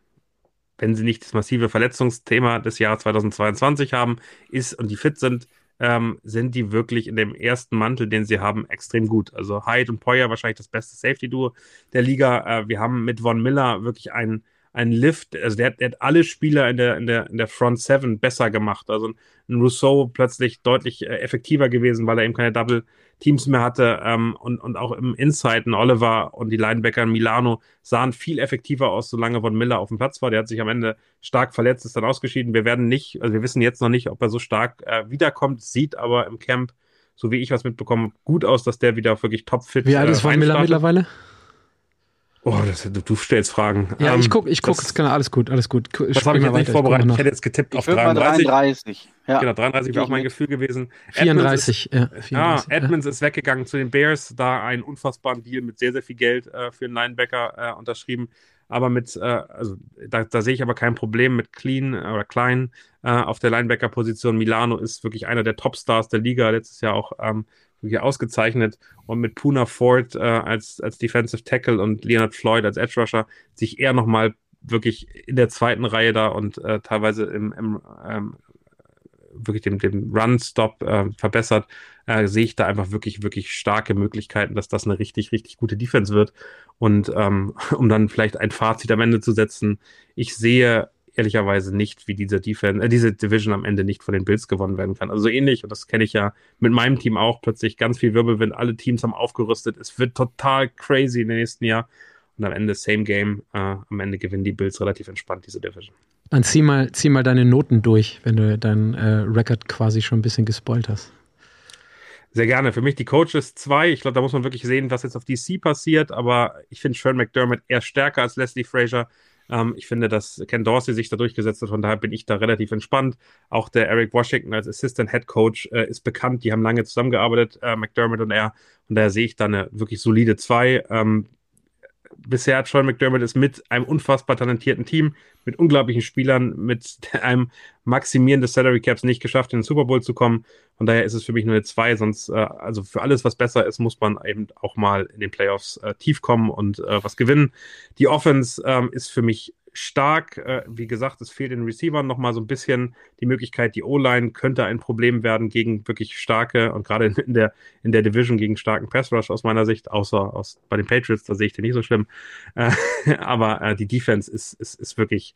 wenn sie nicht das massive Verletzungsthema des Jahres 2022 haben, ist und die fit sind, ähm, sind die wirklich in dem ersten Mantel, den sie haben, extrem gut. Also Hyde und Poyer wahrscheinlich das beste Safety-Duo der Liga. Äh, wir haben mit Von Miller wirklich einen ein Lift, also der, der, hat alle Spieler in der, in der, in der Front Seven besser gemacht. Also ein Rousseau plötzlich deutlich äh, effektiver gewesen, weil er eben keine Double Teams mehr hatte. Ähm, und, und auch im Inside, Oliver und die Linebacker in Milano sahen viel effektiver aus, solange Von Miller auf dem Platz war. Der hat sich am Ende stark verletzt, ist dann ausgeschieden. Wir werden nicht, also wir wissen jetzt noch nicht, ob er so stark äh, wiederkommt, sieht aber im Camp, so wie ich was mitbekomme, gut aus, dass der wieder wirklich topfit ist. Wie alt ist Von Miller mittlerweile? Oh, das, du, du, stellst Fragen. Ja, ähm, ich gucke, ich gucke, genau, alles gut, alles gut. Das habe ich jetzt nicht vorbereitet. Ich, ich, hätte jetzt getippt ich auf 33. 33. Ja. Genau, 33 wäre auch mein Gefühl gewesen. 34, Edmonds ist, ja. 34, ja, Edmonds ja. ist weggegangen zu den Bears, da einen unfassbaren Deal mit sehr, sehr viel Geld äh, für einen Linebacker äh, unterschrieben. Aber mit, äh, also da, da sehe ich aber kein Problem mit Clean äh, oder Klein äh, auf der Linebacker-Position. Milano ist wirklich einer der Topstars der Liga, letztes Jahr auch ähm, wirklich ausgezeichnet und mit Puna Ford äh, als, als Defensive Tackle und Leonard Floyd als Edge Rusher sich eher nochmal wirklich in der zweiten Reihe da und äh, teilweise im, im ähm, wirklich dem, dem Run-Stop äh, verbessert, äh, sehe ich da einfach wirklich, wirklich starke Möglichkeiten, dass das eine richtig, richtig gute Defense wird. Und ähm, um dann vielleicht ein Fazit am Ende zu setzen, ich sehe ehrlicherweise nicht, wie diese Defense, äh, diese Division am Ende nicht von den Bills gewonnen werden kann. Also so ähnlich, und das kenne ich ja mit meinem Team auch, plötzlich ganz viel Wirbelwind, alle Teams haben aufgerüstet, es wird total crazy im nächsten Jahr. Und am Ende same game, äh, am Ende gewinnen die Bills relativ entspannt diese Division. Dann zieh mal, zieh mal deine Noten durch, wenn du deinen äh, Record quasi schon ein bisschen gespoilt hast. Sehr gerne. Für mich die Coaches zwei. Ich glaube, da muss man wirklich sehen, was jetzt auf DC passiert. Aber ich finde Sean McDermott eher stärker als Leslie Frazier. Ähm, ich finde, dass Ken Dorsey sich da durchgesetzt hat, von daher bin ich da relativ entspannt. Auch der Eric Washington als Assistant Head Coach äh, ist bekannt, die haben lange zusammengearbeitet, äh, McDermott und er. Und daher sehe ich da eine wirklich solide zwei. Ähm, bisher hat Sean McDermott es mit einem unfassbar talentierten Team, mit unglaublichen Spielern, mit einem Maximieren des Salary Caps nicht geschafft, in den Super Bowl zu kommen. Von daher ist es für mich nur eine 2, sonst, äh, also für alles, was besser ist, muss man eben auch mal in den Playoffs äh, tief kommen und äh, was gewinnen. Die Offense ähm, ist für mich stark. Äh, wie gesagt, es fehlt den Receivern nochmal so ein bisschen die Möglichkeit. Die O-Line könnte ein Problem werden gegen wirklich starke und gerade in der, in der Division gegen starken Pass Rush aus meiner Sicht, außer aus, bei den Patriots, da sehe ich den nicht so schlimm. Äh, aber äh, die Defense ist, ist, ist wirklich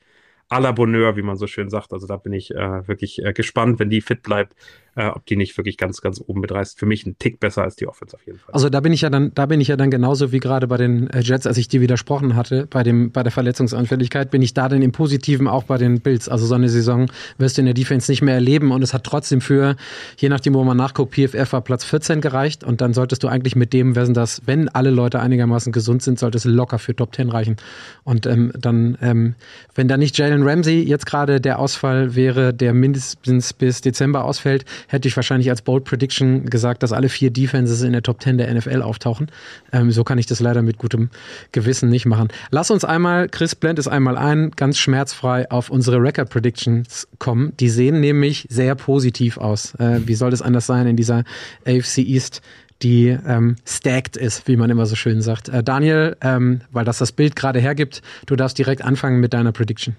à la Bonheur, wie man so schön sagt. Also da bin ich äh, wirklich äh, gespannt, wenn die fit bleibt, äh, ob die nicht wirklich ganz, ganz oben mitreißt. Für mich ein Tick besser als die Offense auf jeden Fall. Also da bin ich ja dann, da bin ich ja dann genauso wie gerade bei den äh, Jets, als ich dir widersprochen hatte, bei dem, bei der Verletzungsanfälligkeit, bin ich da dann im Positiven auch bei den Bills. Also so eine Saison wirst du in der Defense nicht mehr erleben und es hat trotzdem für, je nachdem, wo man nachguckt, PFF war Platz 14 gereicht und dann solltest du eigentlich mit dem, wer das, wenn alle Leute einigermaßen gesund sind, sollte es locker für Top 10 reichen. Und ähm, dann, ähm, wenn da nicht Jalen Ramsey jetzt gerade der Ausfall wäre, der mindestens bis Dezember ausfällt, hätte ich wahrscheinlich als Bold Prediction gesagt, dass alle vier Defenses in der Top 10 der NFL auftauchen. Ähm, so kann ich das leider mit gutem Gewissen nicht machen. Lass uns einmal, Chris blend es einmal ein, ganz schmerzfrei auf unsere Record Predictions kommen. Die sehen nämlich sehr positiv aus. Äh, wie soll das anders sein in dieser AFC East? die ähm, stacked ist, wie man immer so schön sagt. Äh, Daniel, ähm, weil das das Bild gerade hergibt, du darfst direkt anfangen mit deiner Prediction.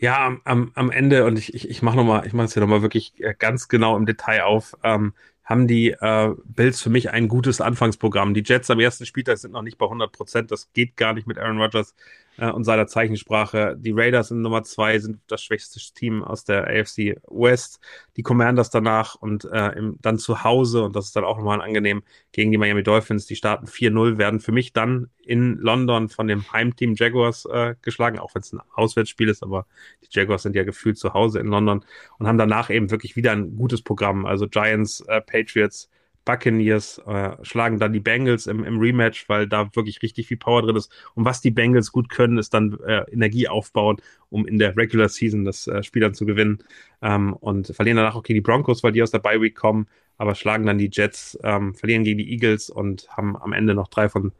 Ja, am, am, Ende, und ich, ich, ich mache nochmal, ich mache hier nochmal wirklich äh, ganz genau im Detail auf, ähm, haben die äh, Bills für mich ein gutes Anfangsprogramm. Die Jets am ersten Spieltag sind noch nicht bei 100 Prozent. Das geht gar nicht mit Aaron Rodgers äh, und seiner Zeichensprache. Die Raiders in Nummer zwei sind das schwächste Team aus der AFC West. Die Commanders danach und äh, im, dann zu Hause, und das ist dann auch nochmal angenehm, gegen die Miami Dolphins. Die starten 4-0, werden für mich dann in London von dem Heimteam Jaguars äh, geschlagen, auch wenn es ein Auswärtsspiel ist, aber die Jaguars sind ja gefühlt zu Hause in London und haben danach eben wirklich wieder ein gutes Programm. Also Giants, äh, Patriots, Buccaneers äh, schlagen dann die Bengals im, im, Rematch, weil da wirklich richtig viel Power drin ist. Und was die Bengals gut können, ist dann äh, Energie aufbauen, um in der Regular Season das äh, Spiel dann zu gewinnen. Ähm, und verlieren danach auch gegen die Broncos, weil die aus der Bye Week kommen, aber schlagen dann die Jets, ähm, verlieren gegen die Eagles und haben am Ende noch drei von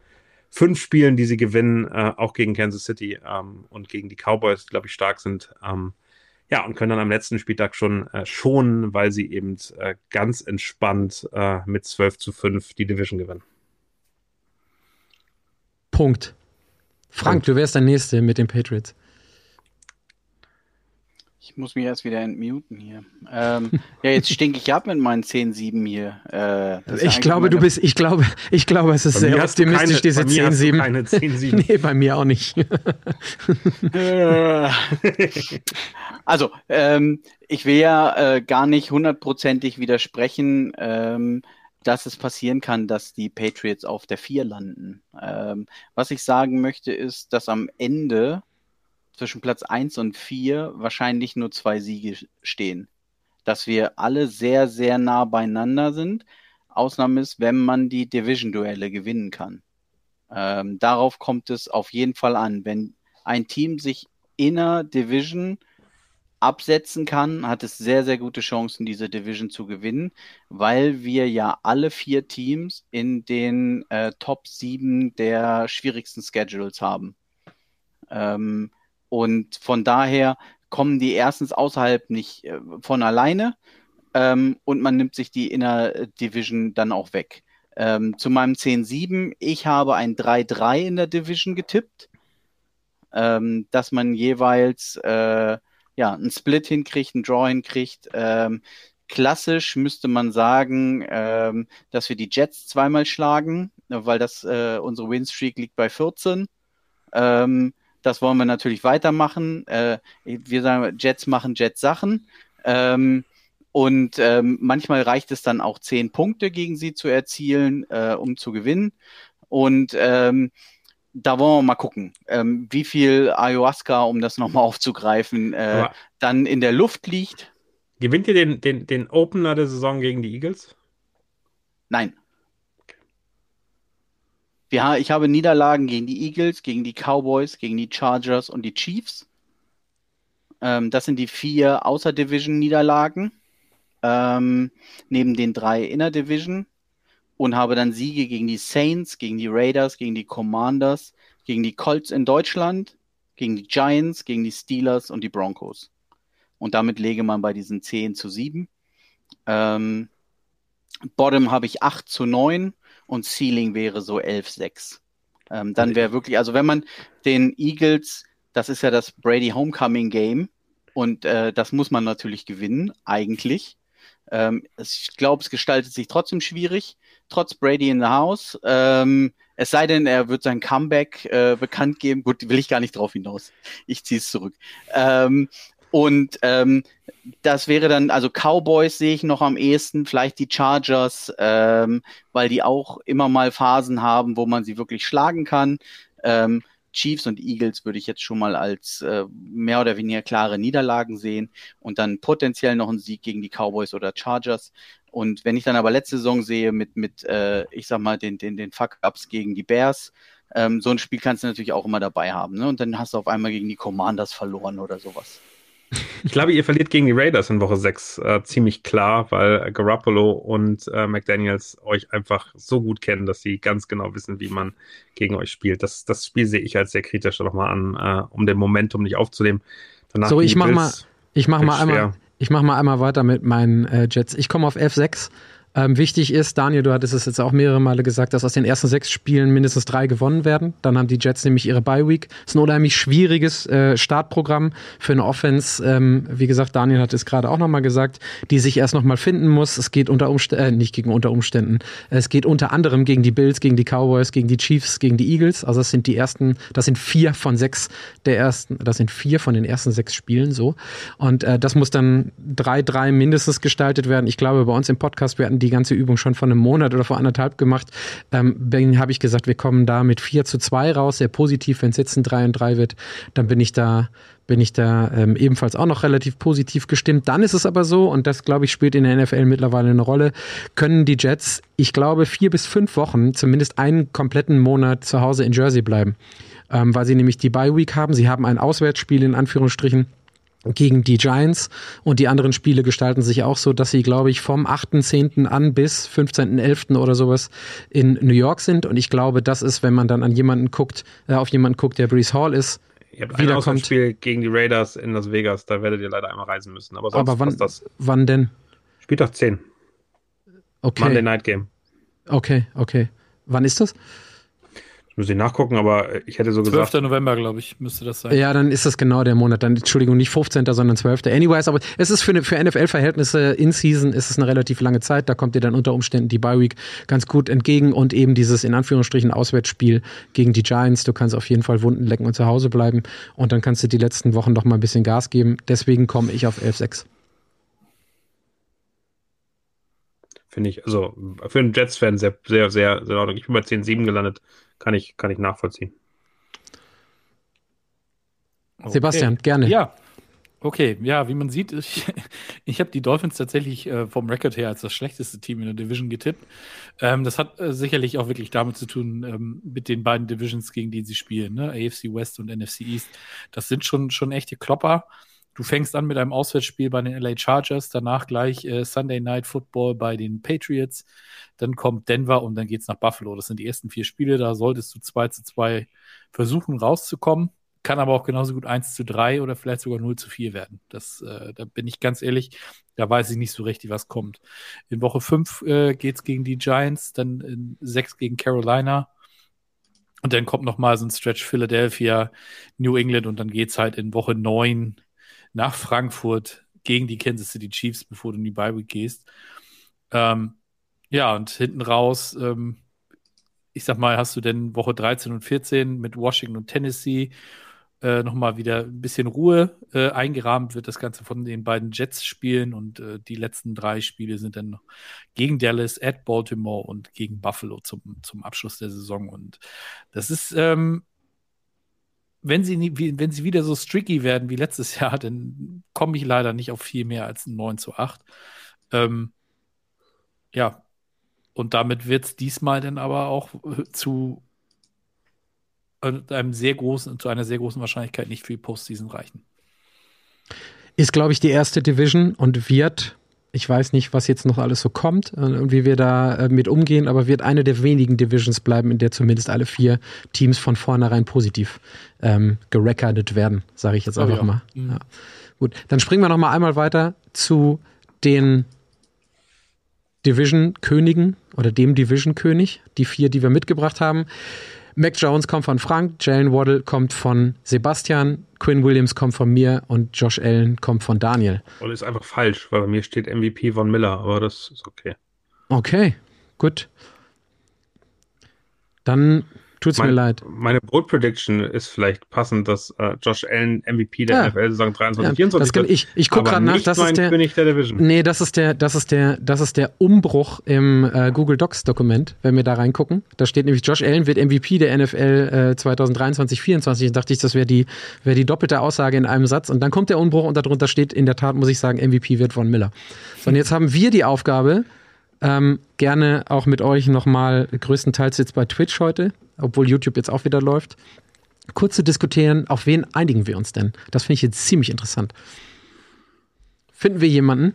fünf Spielen, die sie gewinnen, äh, auch gegen Kansas City ähm, und gegen die Cowboys, die, glaube ich, stark sind. Ja, und können dann am letzten Spieltag schon äh, schonen, weil sie eben äh, ganz entspannt äh, mit 12 zu 5 die Division gewinnen. Punkt. Frank, Punkt. du wärst der Nächste mit den Patriots. Ich muss mich erst wieder entmuten hier. Ähm, ja, jetzt stinke ich ab mit meinen 10-7 hier. Äh, ich glaube, du bist, ich glaube, ich glaube, es ist sehr optimistisch, diese 10-7. nee, bei mir auch nicht. also, ähm, ich will ja äh, gar nicht hundertprozentig widersprechen, ähm, dass es passieren kann, dass die Patriots auf der 4 landen. Ähm, was ich sagen möchte, ist, dass am Ende zwischen Platz 1 und 4 wahrscheinlich nur zwei Siege stehen. Dass wir alle sehr, sehr nah beieinander sind. Ausnahme ist, wenn man die Division-Duelle gewinnen kann. Ähm, darauf kommt es auf jeden Fall an. Wenn ein Team sich inner Division absetzen kann, hat es sehr, sehr gute Chancen, diese Division zu gewinnen, weil wir ja alle vier Teams in den äh, Top 7 der schwierigsten Schedules haben. Ähm, und von daher kommen die erstens außerhalb nicht äh, von alleine ähm, und man nimmt sich die Inner Division dann auch weg. Ähm, zu meinem 10-7, ich habe ein 3-3 in der Division getippt, ähm, dass man jeweils äh, ja, einen Split hinkriegt, einen Draw hinkriegt. Ähm, klassisch müsste man sagen, ähm, dass wir die Jets zweimal schlagen, weil das äh, unsere Winstreak liegt bei 14. Ähm, das wollen wir natürlich weitermachen. Äh, wir sagen, Jets machen Jets-Sachen. Ähm, und ähm, manchmal reicht es dann auch zehn Punkte gegen sie zu erzielen, äh, um zu gewinnen. Und ähm, da wollen wir mal gucken, ähm, wie viel Ayahuasca, um das nochmal aufzugreifen, äh, dann in der Luft liegt. Gewinnt ihr den, den, den Opener der Saison gegen die Eagles? Nein. Wir, ich habe Niederlagen gegen die Eagles, gegen die Cowboys, gegen die Chargers und die Chiefs. Ähm, das sind die vier Außer-Division-Niederlagen. Ähm, neben den drei Inner-Division. und habe dann Siege gegen die Saints, gegen die Raiders, gegen die Commanders, gegen die Colts in Deutschland, gegen die Giants, gegen die Steelers und die Broncos. Und damit lege man bei diesen 10 zu 7. Ähm, Bottom habe ich 8 zu 9 und Ceiling wäre so 11 6. Ähm, dann wäre wirklich, also wenn man den Eagles, das ist ja das Brady Homecoming Game und äh, das muss man natürlich gewinnen, eigentlich. Ähm, ich glaube, es gestaltet sich trotzdem schwierig, trotz Brady in the House. Ähm, es sei denn, er wird sein Comeback äh, bekannt geben. Gut, will ich gar nicht drauf hinaus. Ich ziehe es zurück. Ähm, und ähm, das wäre dann, also Cowboys sehe ich noch am ehesten, vielleicht die Chargers, ähm, weil die auch immer mal Phasen haben, wo man sie wirklich schlagen kann. Ähm, Chiefs und Eagles würde ich jetzt schon mal als äh, mehr oder weniger klare Niederlagen sehen und dann potenziell noch ein Sieg gegen die Cowboys oder Chargers. Und wenn ich dann aber letzte Saison sehe mit, mit äh, ich sag mal, den, den, den Fuck-Ups gegen die Bears, ähm, so ein Spiel kannst du natürlich auch immer dabei haben. Ne? Und dann hast du auf einmal gegen die Commanders verloren oder sowas. Ich glaube, ihr verliert gegen die Raiders in Woche 6 äh, ziemlich klar, weil Garoppolo und äh, McDaniels euch einfach so gut kennen, dass sie ganz genau wissen, wie man gegen euch spielt. Das, das Spiel sehe ich als sehr kritisch nochmal an, äh, um den Momentum nicht aufzunehmen. Danach so, ich mach mal, ich mach mal einmal, ich mach mal einmal weiter mit meinen äh, Jets. Ich komme auf F6 ähm, wichtig ist, Daniel, du hattest es jetzt auch mehrere Male gesagt, dass aus den ersten sechs Spielen mindestens drei gewonnen werden. Dann haben die Jets nämlich ihre Bye Week. Das ist ein unheimlich schwieriges äh, Startprogramm für eine Offense. Ähm, wie gesagt, Daniel hat es gerade auch nochmal gesagt, die sich erst nochmal finden muss. Es geht unter Umständen, äh, nicht gegen unter Umständen. Es geht unter anderem gegen die Bills, gegen die Cowboys, gegen die Chiefs, gegen die Eagles. Also das sind die ersten, das sind vier von sechs der ersten, das sind vier von den ersten sechs Spielen so. Und äh, das muss dann drei, drei mindestens gestaltet werden. Ich glaube, bei uns im Podcast werden die die ganze Übung schon vor einem Monat oder vor anderthalb gemacht. Ähm, habe ich gesagt, wir kommen da mit 4 zu 2 raus, sehr positiv. Wenn es jetzt ein 3 und 3 wird, dann bin ich da bin ich da ähm, ebenfalls auch noch relativ positiv gestimmt. Dann ist es aber so, und das glaube ich spielt in der NFL mittlerweile eine Rolle, können die Jets, ich glaube, vier bis fünf Wochen, zumindest einen kompletten Monat zu Hause in Jersey bleiben, ähm, weil sie nämlich die Bye Week haben. Sie haben ein Auswärtsspiel in Anführungsstrichen gegen die Giants und die anderen Spiele gestalten sich auch so, dass sie, glaube ich, vom 8.10. an bis 15.11. oder sowas in New York sind und ich glaube, das ist, wenn man dann an jemanden guckt, äh, auf jemanden guckt, der Brees Hall ist, Ihr habt ein Auswärtsspiel gegen die Raiders in Las Vegas, da werdet ihr leider einmal reisen müssen. Aber, sonst aber wann, das. wann denn? Spieltag 10. Okay. Monday Night Game. Okay, okay. Wann ist das? Muss ich nachgucken, aber ich hätte so 12. gesagt. 12. November, glaube ich, müsste das sein. Ja, dann ist das genau der Monat. Dann, Entschuldigung, nicht 15., sondern 12. Anyways, aber es ist für, für NFL-Verhältnisse in Season ist es eine relativ lange Zeit. Da kommt dir dann unter Umständen die Bye Week ganz gut entgegen und eben dieses in Anführungsstrichen Auswärtsspiel gegen die Giants. Du kannst auf jeden Fall Wunden lecken und zu Hause bleiben und dann kannst du die letzten Wochen noch mal ein bisschen Gas geben. Deswegen komme ich auf 11-6. Finde ich, also für einen Jets-Fan sehr, sehr, sehr, sehr ordentlich. Ich bin bei 10-7 gelandet. Kann ich, kann ich nachvollziehen. Okay. Sebastian, gerne. Ja, Okay, ja, wie man sieht, ich, ich habe die Dolphins tatsächlich äh, vom Record her als das schlechteste Team in der Division getippt. Ähm, das hat äh, sicherlich auch wirklich damit zu tun, ähm, mit den beiden Divisions, gegen die sie spielen, ne? AFC West und NFC East. Das sind schon, schon echte Klopper. Du fängst an mit einem Auswärtsspiel bei den LA Chargers, danach gleich äh, Sunday Night Football bei den Patriots, dann kommt Denver und dann geht's nach Buffalo. Das sind die ersten vier Spiele, da solltest du 2 zu 2 versuchen rauszukommen. Kann aber auch genauso gut 1 zu 3 oder vielleicht sogar 0 zu 4 werden. Das, äh, da bin ich ganz ehrlich, da weiß ich nicht so richtig, was kommt. In Woche 5 äh, geht's gegen die Giants, dann in 6 gegen Carolina. Und dann kommt noch mal so ein Stretch Philadelphia, New England und dann geht's halt in Woche 9 nach Frankfurt gegen die Kansas City Chiefs, bevor du in die Bye Week gehst. Ähm, ja, und hinten raus, ähm, ich sag mal, hast du denn Woche 13 und 14 mit Washington und Tennessee äh, nochmal wieder ein bisschen Ruhe äh, eingerahmt wird das Ganze von den beiden Jets spielen und äh, die letzten drei Spiele sind dann gegen Dallas, at Baltimore und gegen Buffalo zum, zum Abschluss der Saison und das ist ähm, wenn sie, nie, wenn sie wieder so streaky werden wie letztes Jahr, dann komme ich leider nicht auf viel mehr als ein 9 zu 8. Ähm, ja, und damit wird es diesmal dann aber auch zu einem sehr großen, zu einer sehr großen Wahrscheinlichkeit nicht für die Postseason reichen. Ist, glaube ich, die erste Division und wird Ich weiß nicht, was jetzt noch alles so kommt äh, und wie wir da äh, mit umgehen, aber wird eine der wenigen Divisions bleiben, in der zumindest alle vier Teams von vornherein positiv ähm, gerecordet werden, sage ich jetzt Oh einfach ja. mal. Mhm. Ja. Gut, dann springen wir noch mal einmal weiter zu den Division-Königen oder dem Division-König, die vier, die wir mitgebracht haben. Mac Jones kommt von Frank, Jalen Waddle kommt von Sebastian, Quinn Williams kommt von mir und Josh Allen kommt von Daniel. Und ist einfach falsch, weil bei mir steht MVP von Miller, aber das ist okay. Okay, gut. Dann tut's mir Mein- leid. Meine Bold Prediction ist vielleicht passend, dass äh, Josh Allen MVP der Ja. NFL-Saison 23, Ja, 24 das kann, wird, ich ich gucke gerade nach, das ist der. König der Division. Nee, das ist der, das ist der, das ist der Umbruch im äh, Google Docs Dokument, wenn wir da reingucken. Da steht nämlich Josh Allen wird MVP der NFL äh, 2023, 24. Und dachte ich, das wäre die, wäre die doppelte Aussage in einem Satz. Und dann kommt der Umbruch und darunter steht in der Tat, muss ich sagen, MVP wird von Miller. So, und jetzt haben wir die Aufgabe, ähm, gerne auch mit euch nochmal, größtenteils jetzt bei Twitch heute, obwohl YouTube jetzt auch wieder läuft, kurz zu diskutieren, auf wen einigen wir uns denn? Das finde ich jetzt ziemlich interessant. Finden wir jemanden,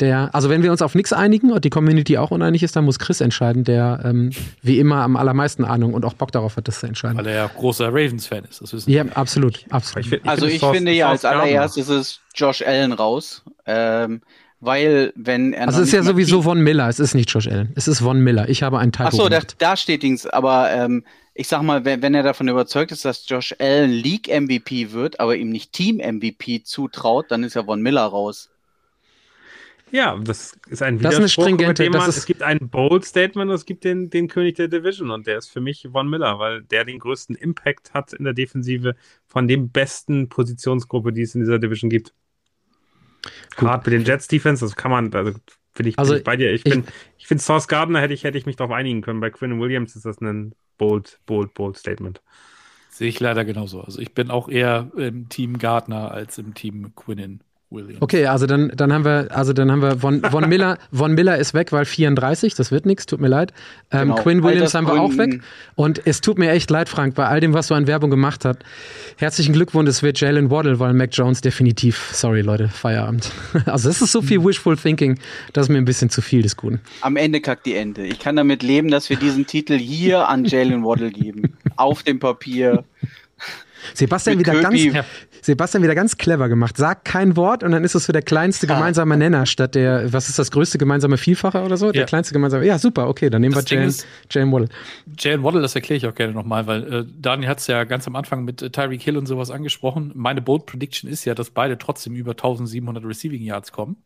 der, also wenn wir uns auf nichts einigen und die Community auch uneinig ist, dann muss Chris entscheiden, der ähm, wie immer am allermeisten Ahnung und auch Bock darauf hat, das zu entscheiden. Weil er ja großer Ravens-Fan ist. Das wissen Ja, absolut, absolut. find- Also finde ich Sauce- finde ja als allererstes ist Josh Allen raus. Ähm, weil, wenn er. also noch es ist ja sowieso Von Miller, es ist nicht Josh Allen, es ist Von Miller. Ich habe einen Typo Ach so, da, da steht Dings, aber ähm, ich sag mal, wenn, wenn er davon überzeugt ist, dass Josh Allen League MVP wird, aber ihm nicht Team MVP zutraut, dann ist ja Von Miller raus. Ja, das ist ein Das ist eine Widerspruch, stringente- man, ist- es gibt ein Bold Statement und es gibt den, den König der Division und der ist für mich Von Miller, weil der den größten Impact hat in der Defensive von dem besten Positionsgruppe, die es in dieser Division gibt. Gerade mit den Jets Defense, das kann man, also finde ich, bin Also ich bei dir. Ich, ich- bin, ich finde Source Gardner hätte ich, hätte ich mich darauf einigen können. Bei Quinn Williams ist das ein bold, bold, bold Statement. Sehe ich leider genauso. Also ich bin auch eher im Team Gardner als im Team Quinnen Williams. Okay, also dann, dann haben wir, also dann haben wir Von, Von Miller, Von Miller ist weg, weil 34, das wird nichts, tut mir leid. Ähm, Genau. Quinn Williams haben wir auch weg. Und es tut mir echt leid, Frank, bei all dem, was du an Werbung gemacht hast. Herzlichen Glückwunsch, es wird Jalen Waddle, weil Mac Jones definitiv, sorry Leute, Feierabend. Also es ist so viel Wishful Thinking, das ist mir ein bisschen zu viel des Guten. Am Ende kackt die Ente. Ich kann damit leben, dass wir diesen Titel hier an Jalen Waddle geben. Auf dem Papier. Sebastian wieder, ganz, Köpi. Sebastian wieder ganz clever gemacht. Sag kein Wort und dann ist es so der kleinste gemeinsame Nenner statt der, was ist das größte gemeinsame Vielfache oder so? Der Ja. kleinste gemeinsame. Ja, super, okay, dann nehmen Das wir Jalen, ist- Jalen Waddle. Jalen Waddle, das erkläre ich auch gerne nochmal, weil äh, Daniel hat es ja ganz am Anfang mit äh, Tyreek Hill und sowas angesprochen. Meine Bold Prediction ist ja, dass beide trotzdem über 1700 Receiving Yards kommen.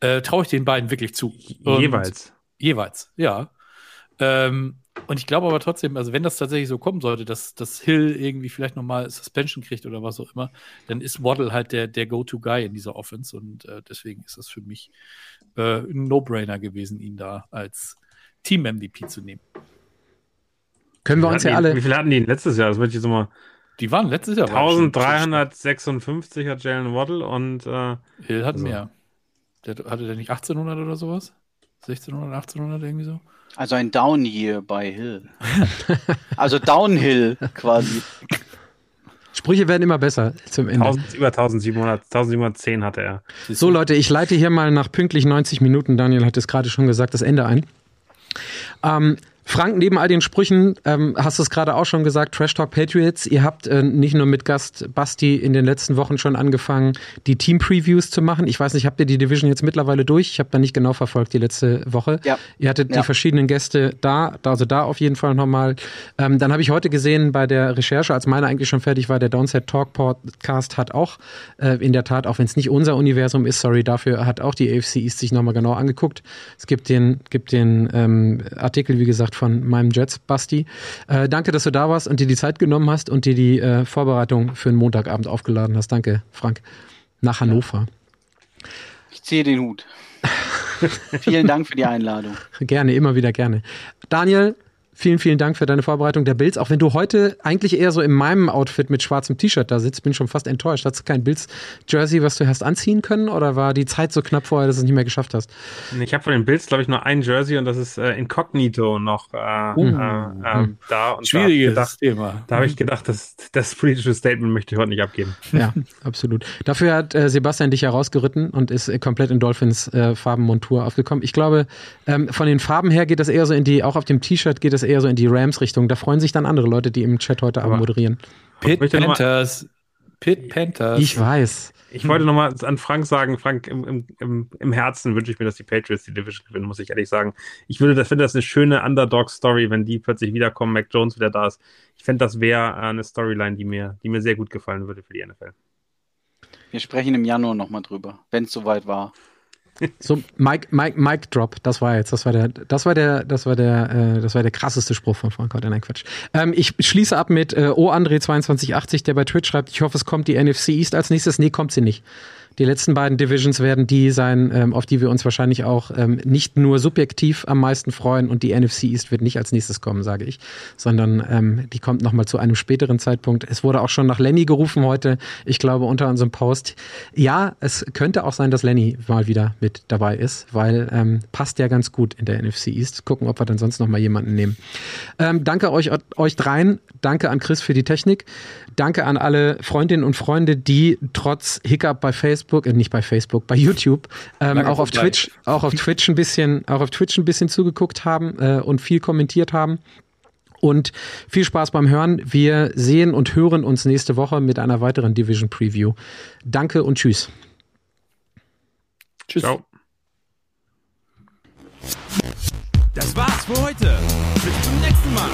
Äh, Traue ich den beiden wirklich zu. Und- Jeweils. Jeweils, ja. Ähm, und ich glaube aber trotzdem, also wenn das tatsächlich so kommen sollte, dass, dass Hill irgendwie vielleicht nochmal Suspension kriegt oder was auch immer, dann ist Waddle halt der, der Go-To-Guy in dieser Offense und äh, deswegen ist das für mich äh, ein No-Brainer gewesen, ihn da als Team-MVP zu nehmen. Können wir uns ja alle. Wie viel hatten die letztes Jahr? Das würde ich jetzt mal. Die waren letztes Jahr. waren schon- 1356 hat Jalen Waddle und äh, Hill hat Also- mehr. Der, hatte der nicht 1800 oder sowas? 1600, 1800 irgendwie so? Also ein Down Year bei Hill. Also Downhill quasi. Sprüche werden immer besser zum Ende. 1000, über 1700, 1710 hatte er. So Leute, ich leite hier mal nach pünktlich 90 Minuten, Daniel hat es gerade schon gesagt, das Ende ein. Ähm, Frank, neben all den Sprüchen, ähm, hast du es gerade auch schon gesagt, Trash Talk Patriots, ihr habt äh, nicht nur mit Gast Basti in den letzten Wochen schon angefangen, die Team-Previews zu machen. Ich weiß nicht, habt ihr die Division jetzt mittlerweile durch? Ich habe da nicht genau verfolgt die letzte Woche. Ja. Ihr hattet die Ja. verschiedenen Gäste da, also da auf jeden Fall nochmal. Ähm, dann habe ich heute gesehen bei der Recherche, als meine eigentlich schon fertig war, der Downset Talk Podcast hat auch äh, in der Tat, auch wenn es nicht unser Universum ist, sorry dafür, hat auch die AFC East sich nochmal genau angeguckt. Es gibt den, gibt den ähm, Artikel, wie gesagt, von meinem Jets Basti. Äh, danke, dass du da warst und dir die Zeit genommen hast und dir die äh, Vorbereitung für einen Montagabend aufgeladen hast. Danke, Frank. Nach Hannover. Ich ziehe den Hut. Vielen Dank für die Einladung. Gerne, immer wieder gerne. Daniel, vielen, vielen Dank für deine Vorbereitung der Bills. Auch wenn du heute eigentlich eher so in meinem Outfit mit schwarzem T-Shirt da sitzt, bin schon fast enttäuscht. Hast du kein Bills-Jersey, was du hast anziehen können? Oder war die Zeit so knapp vorher, dass du es nicht mehr geschafft hast? Ich habe von den Bills, glaube ich, nur ein Jersey und das ist äh, Incognito noch äh, uh. äh, äh, da. Und Schwieriges da gedacht, Thema. Da habe ich gedacht, das, das politische Statement möchte ich heute nicht abgeben. Ja, absolut. Dafür hat äh, Sebastian dich herausgeritten und ist äh, komplett in Dolphins äh, Farbenmontur aufgekommen. Ich glaube, ähm, von den Farben her geht das eher so in die, auch auf dem T-Shirt geht das eher so in die Rams-Richtung. Da freuen sich dann andere Leute, die im Chat heute Abend moderieren. Pit Panthers. Pit Panthers. Ich weiß. Ich wollte nochmal an Frank sagen, Frank, im, im, im Herzen wünsche ich mir, dass die Patriots die Division gewinnen, muss ich ehrlich sagen. Ich würde, das finde das eine schöne Underdog-Story, wenn die plötzlich wiederkommen, Mac Jones wieder da ist. Ich fände, das wäre eine Storyline, die mir, die mir sehr gut gefallen würde für die NFL. Wir sprechen im Januar nochmal drüber, wenn es soweit war. So, Mike, Mike, Mike Drop, das war jetzt, das war der, das war der, das war der, äh, das war der krasseste Spruch von Frank heute. Nein, Quatsch. Ähm, ich schließe ab mit äh, O André 2280, der bei Twitch schreibt, ich hoffe, es kommt die NFC East als nächstes. Nee, kommt sie nicht. Die letzten beiden Divisions werden die sein, ähm, auf die wir uns wahrscheinlich auch ähm, nicht nur subjektiv am meisten freuen und die NFC East wird nicht als nächstes kommen, sage ich, sondern ähm, die kommt nochmal zu einem späteren Zeitpunkt. Es wurde auch schon nach Lenny gerufen heute, ich glaube unter unserem Post. Ja, es könnte auch sein, dass Lenny mal wieder mit dabei ist, weil ähm, passt ja ganz gut in der NFC East. Gucken, ob wir dann sonst nochmal jemanden nehmen. Ähm, danke euch, euch dreien. Danke an Chris für die Technik. Danke an alle Freundinnen und Freunde, die trotz Hiccup bei Facebook, äh, nicht bei Facebook, bei YouTube, ähm, auch auf Twitch, auch auf Twitch ein bisschen, auch auf Twitch ein bisschen zugeguckt haben äh, und viel kommentiert haben. Und viel Spaß beim Hören. Wir sehen und hören uns nächste Woche mit einer weiteren Division Preview. Danke und tschüss. Tschüss. Ciao. Das war's für heute. Bis zum nächsten Mal.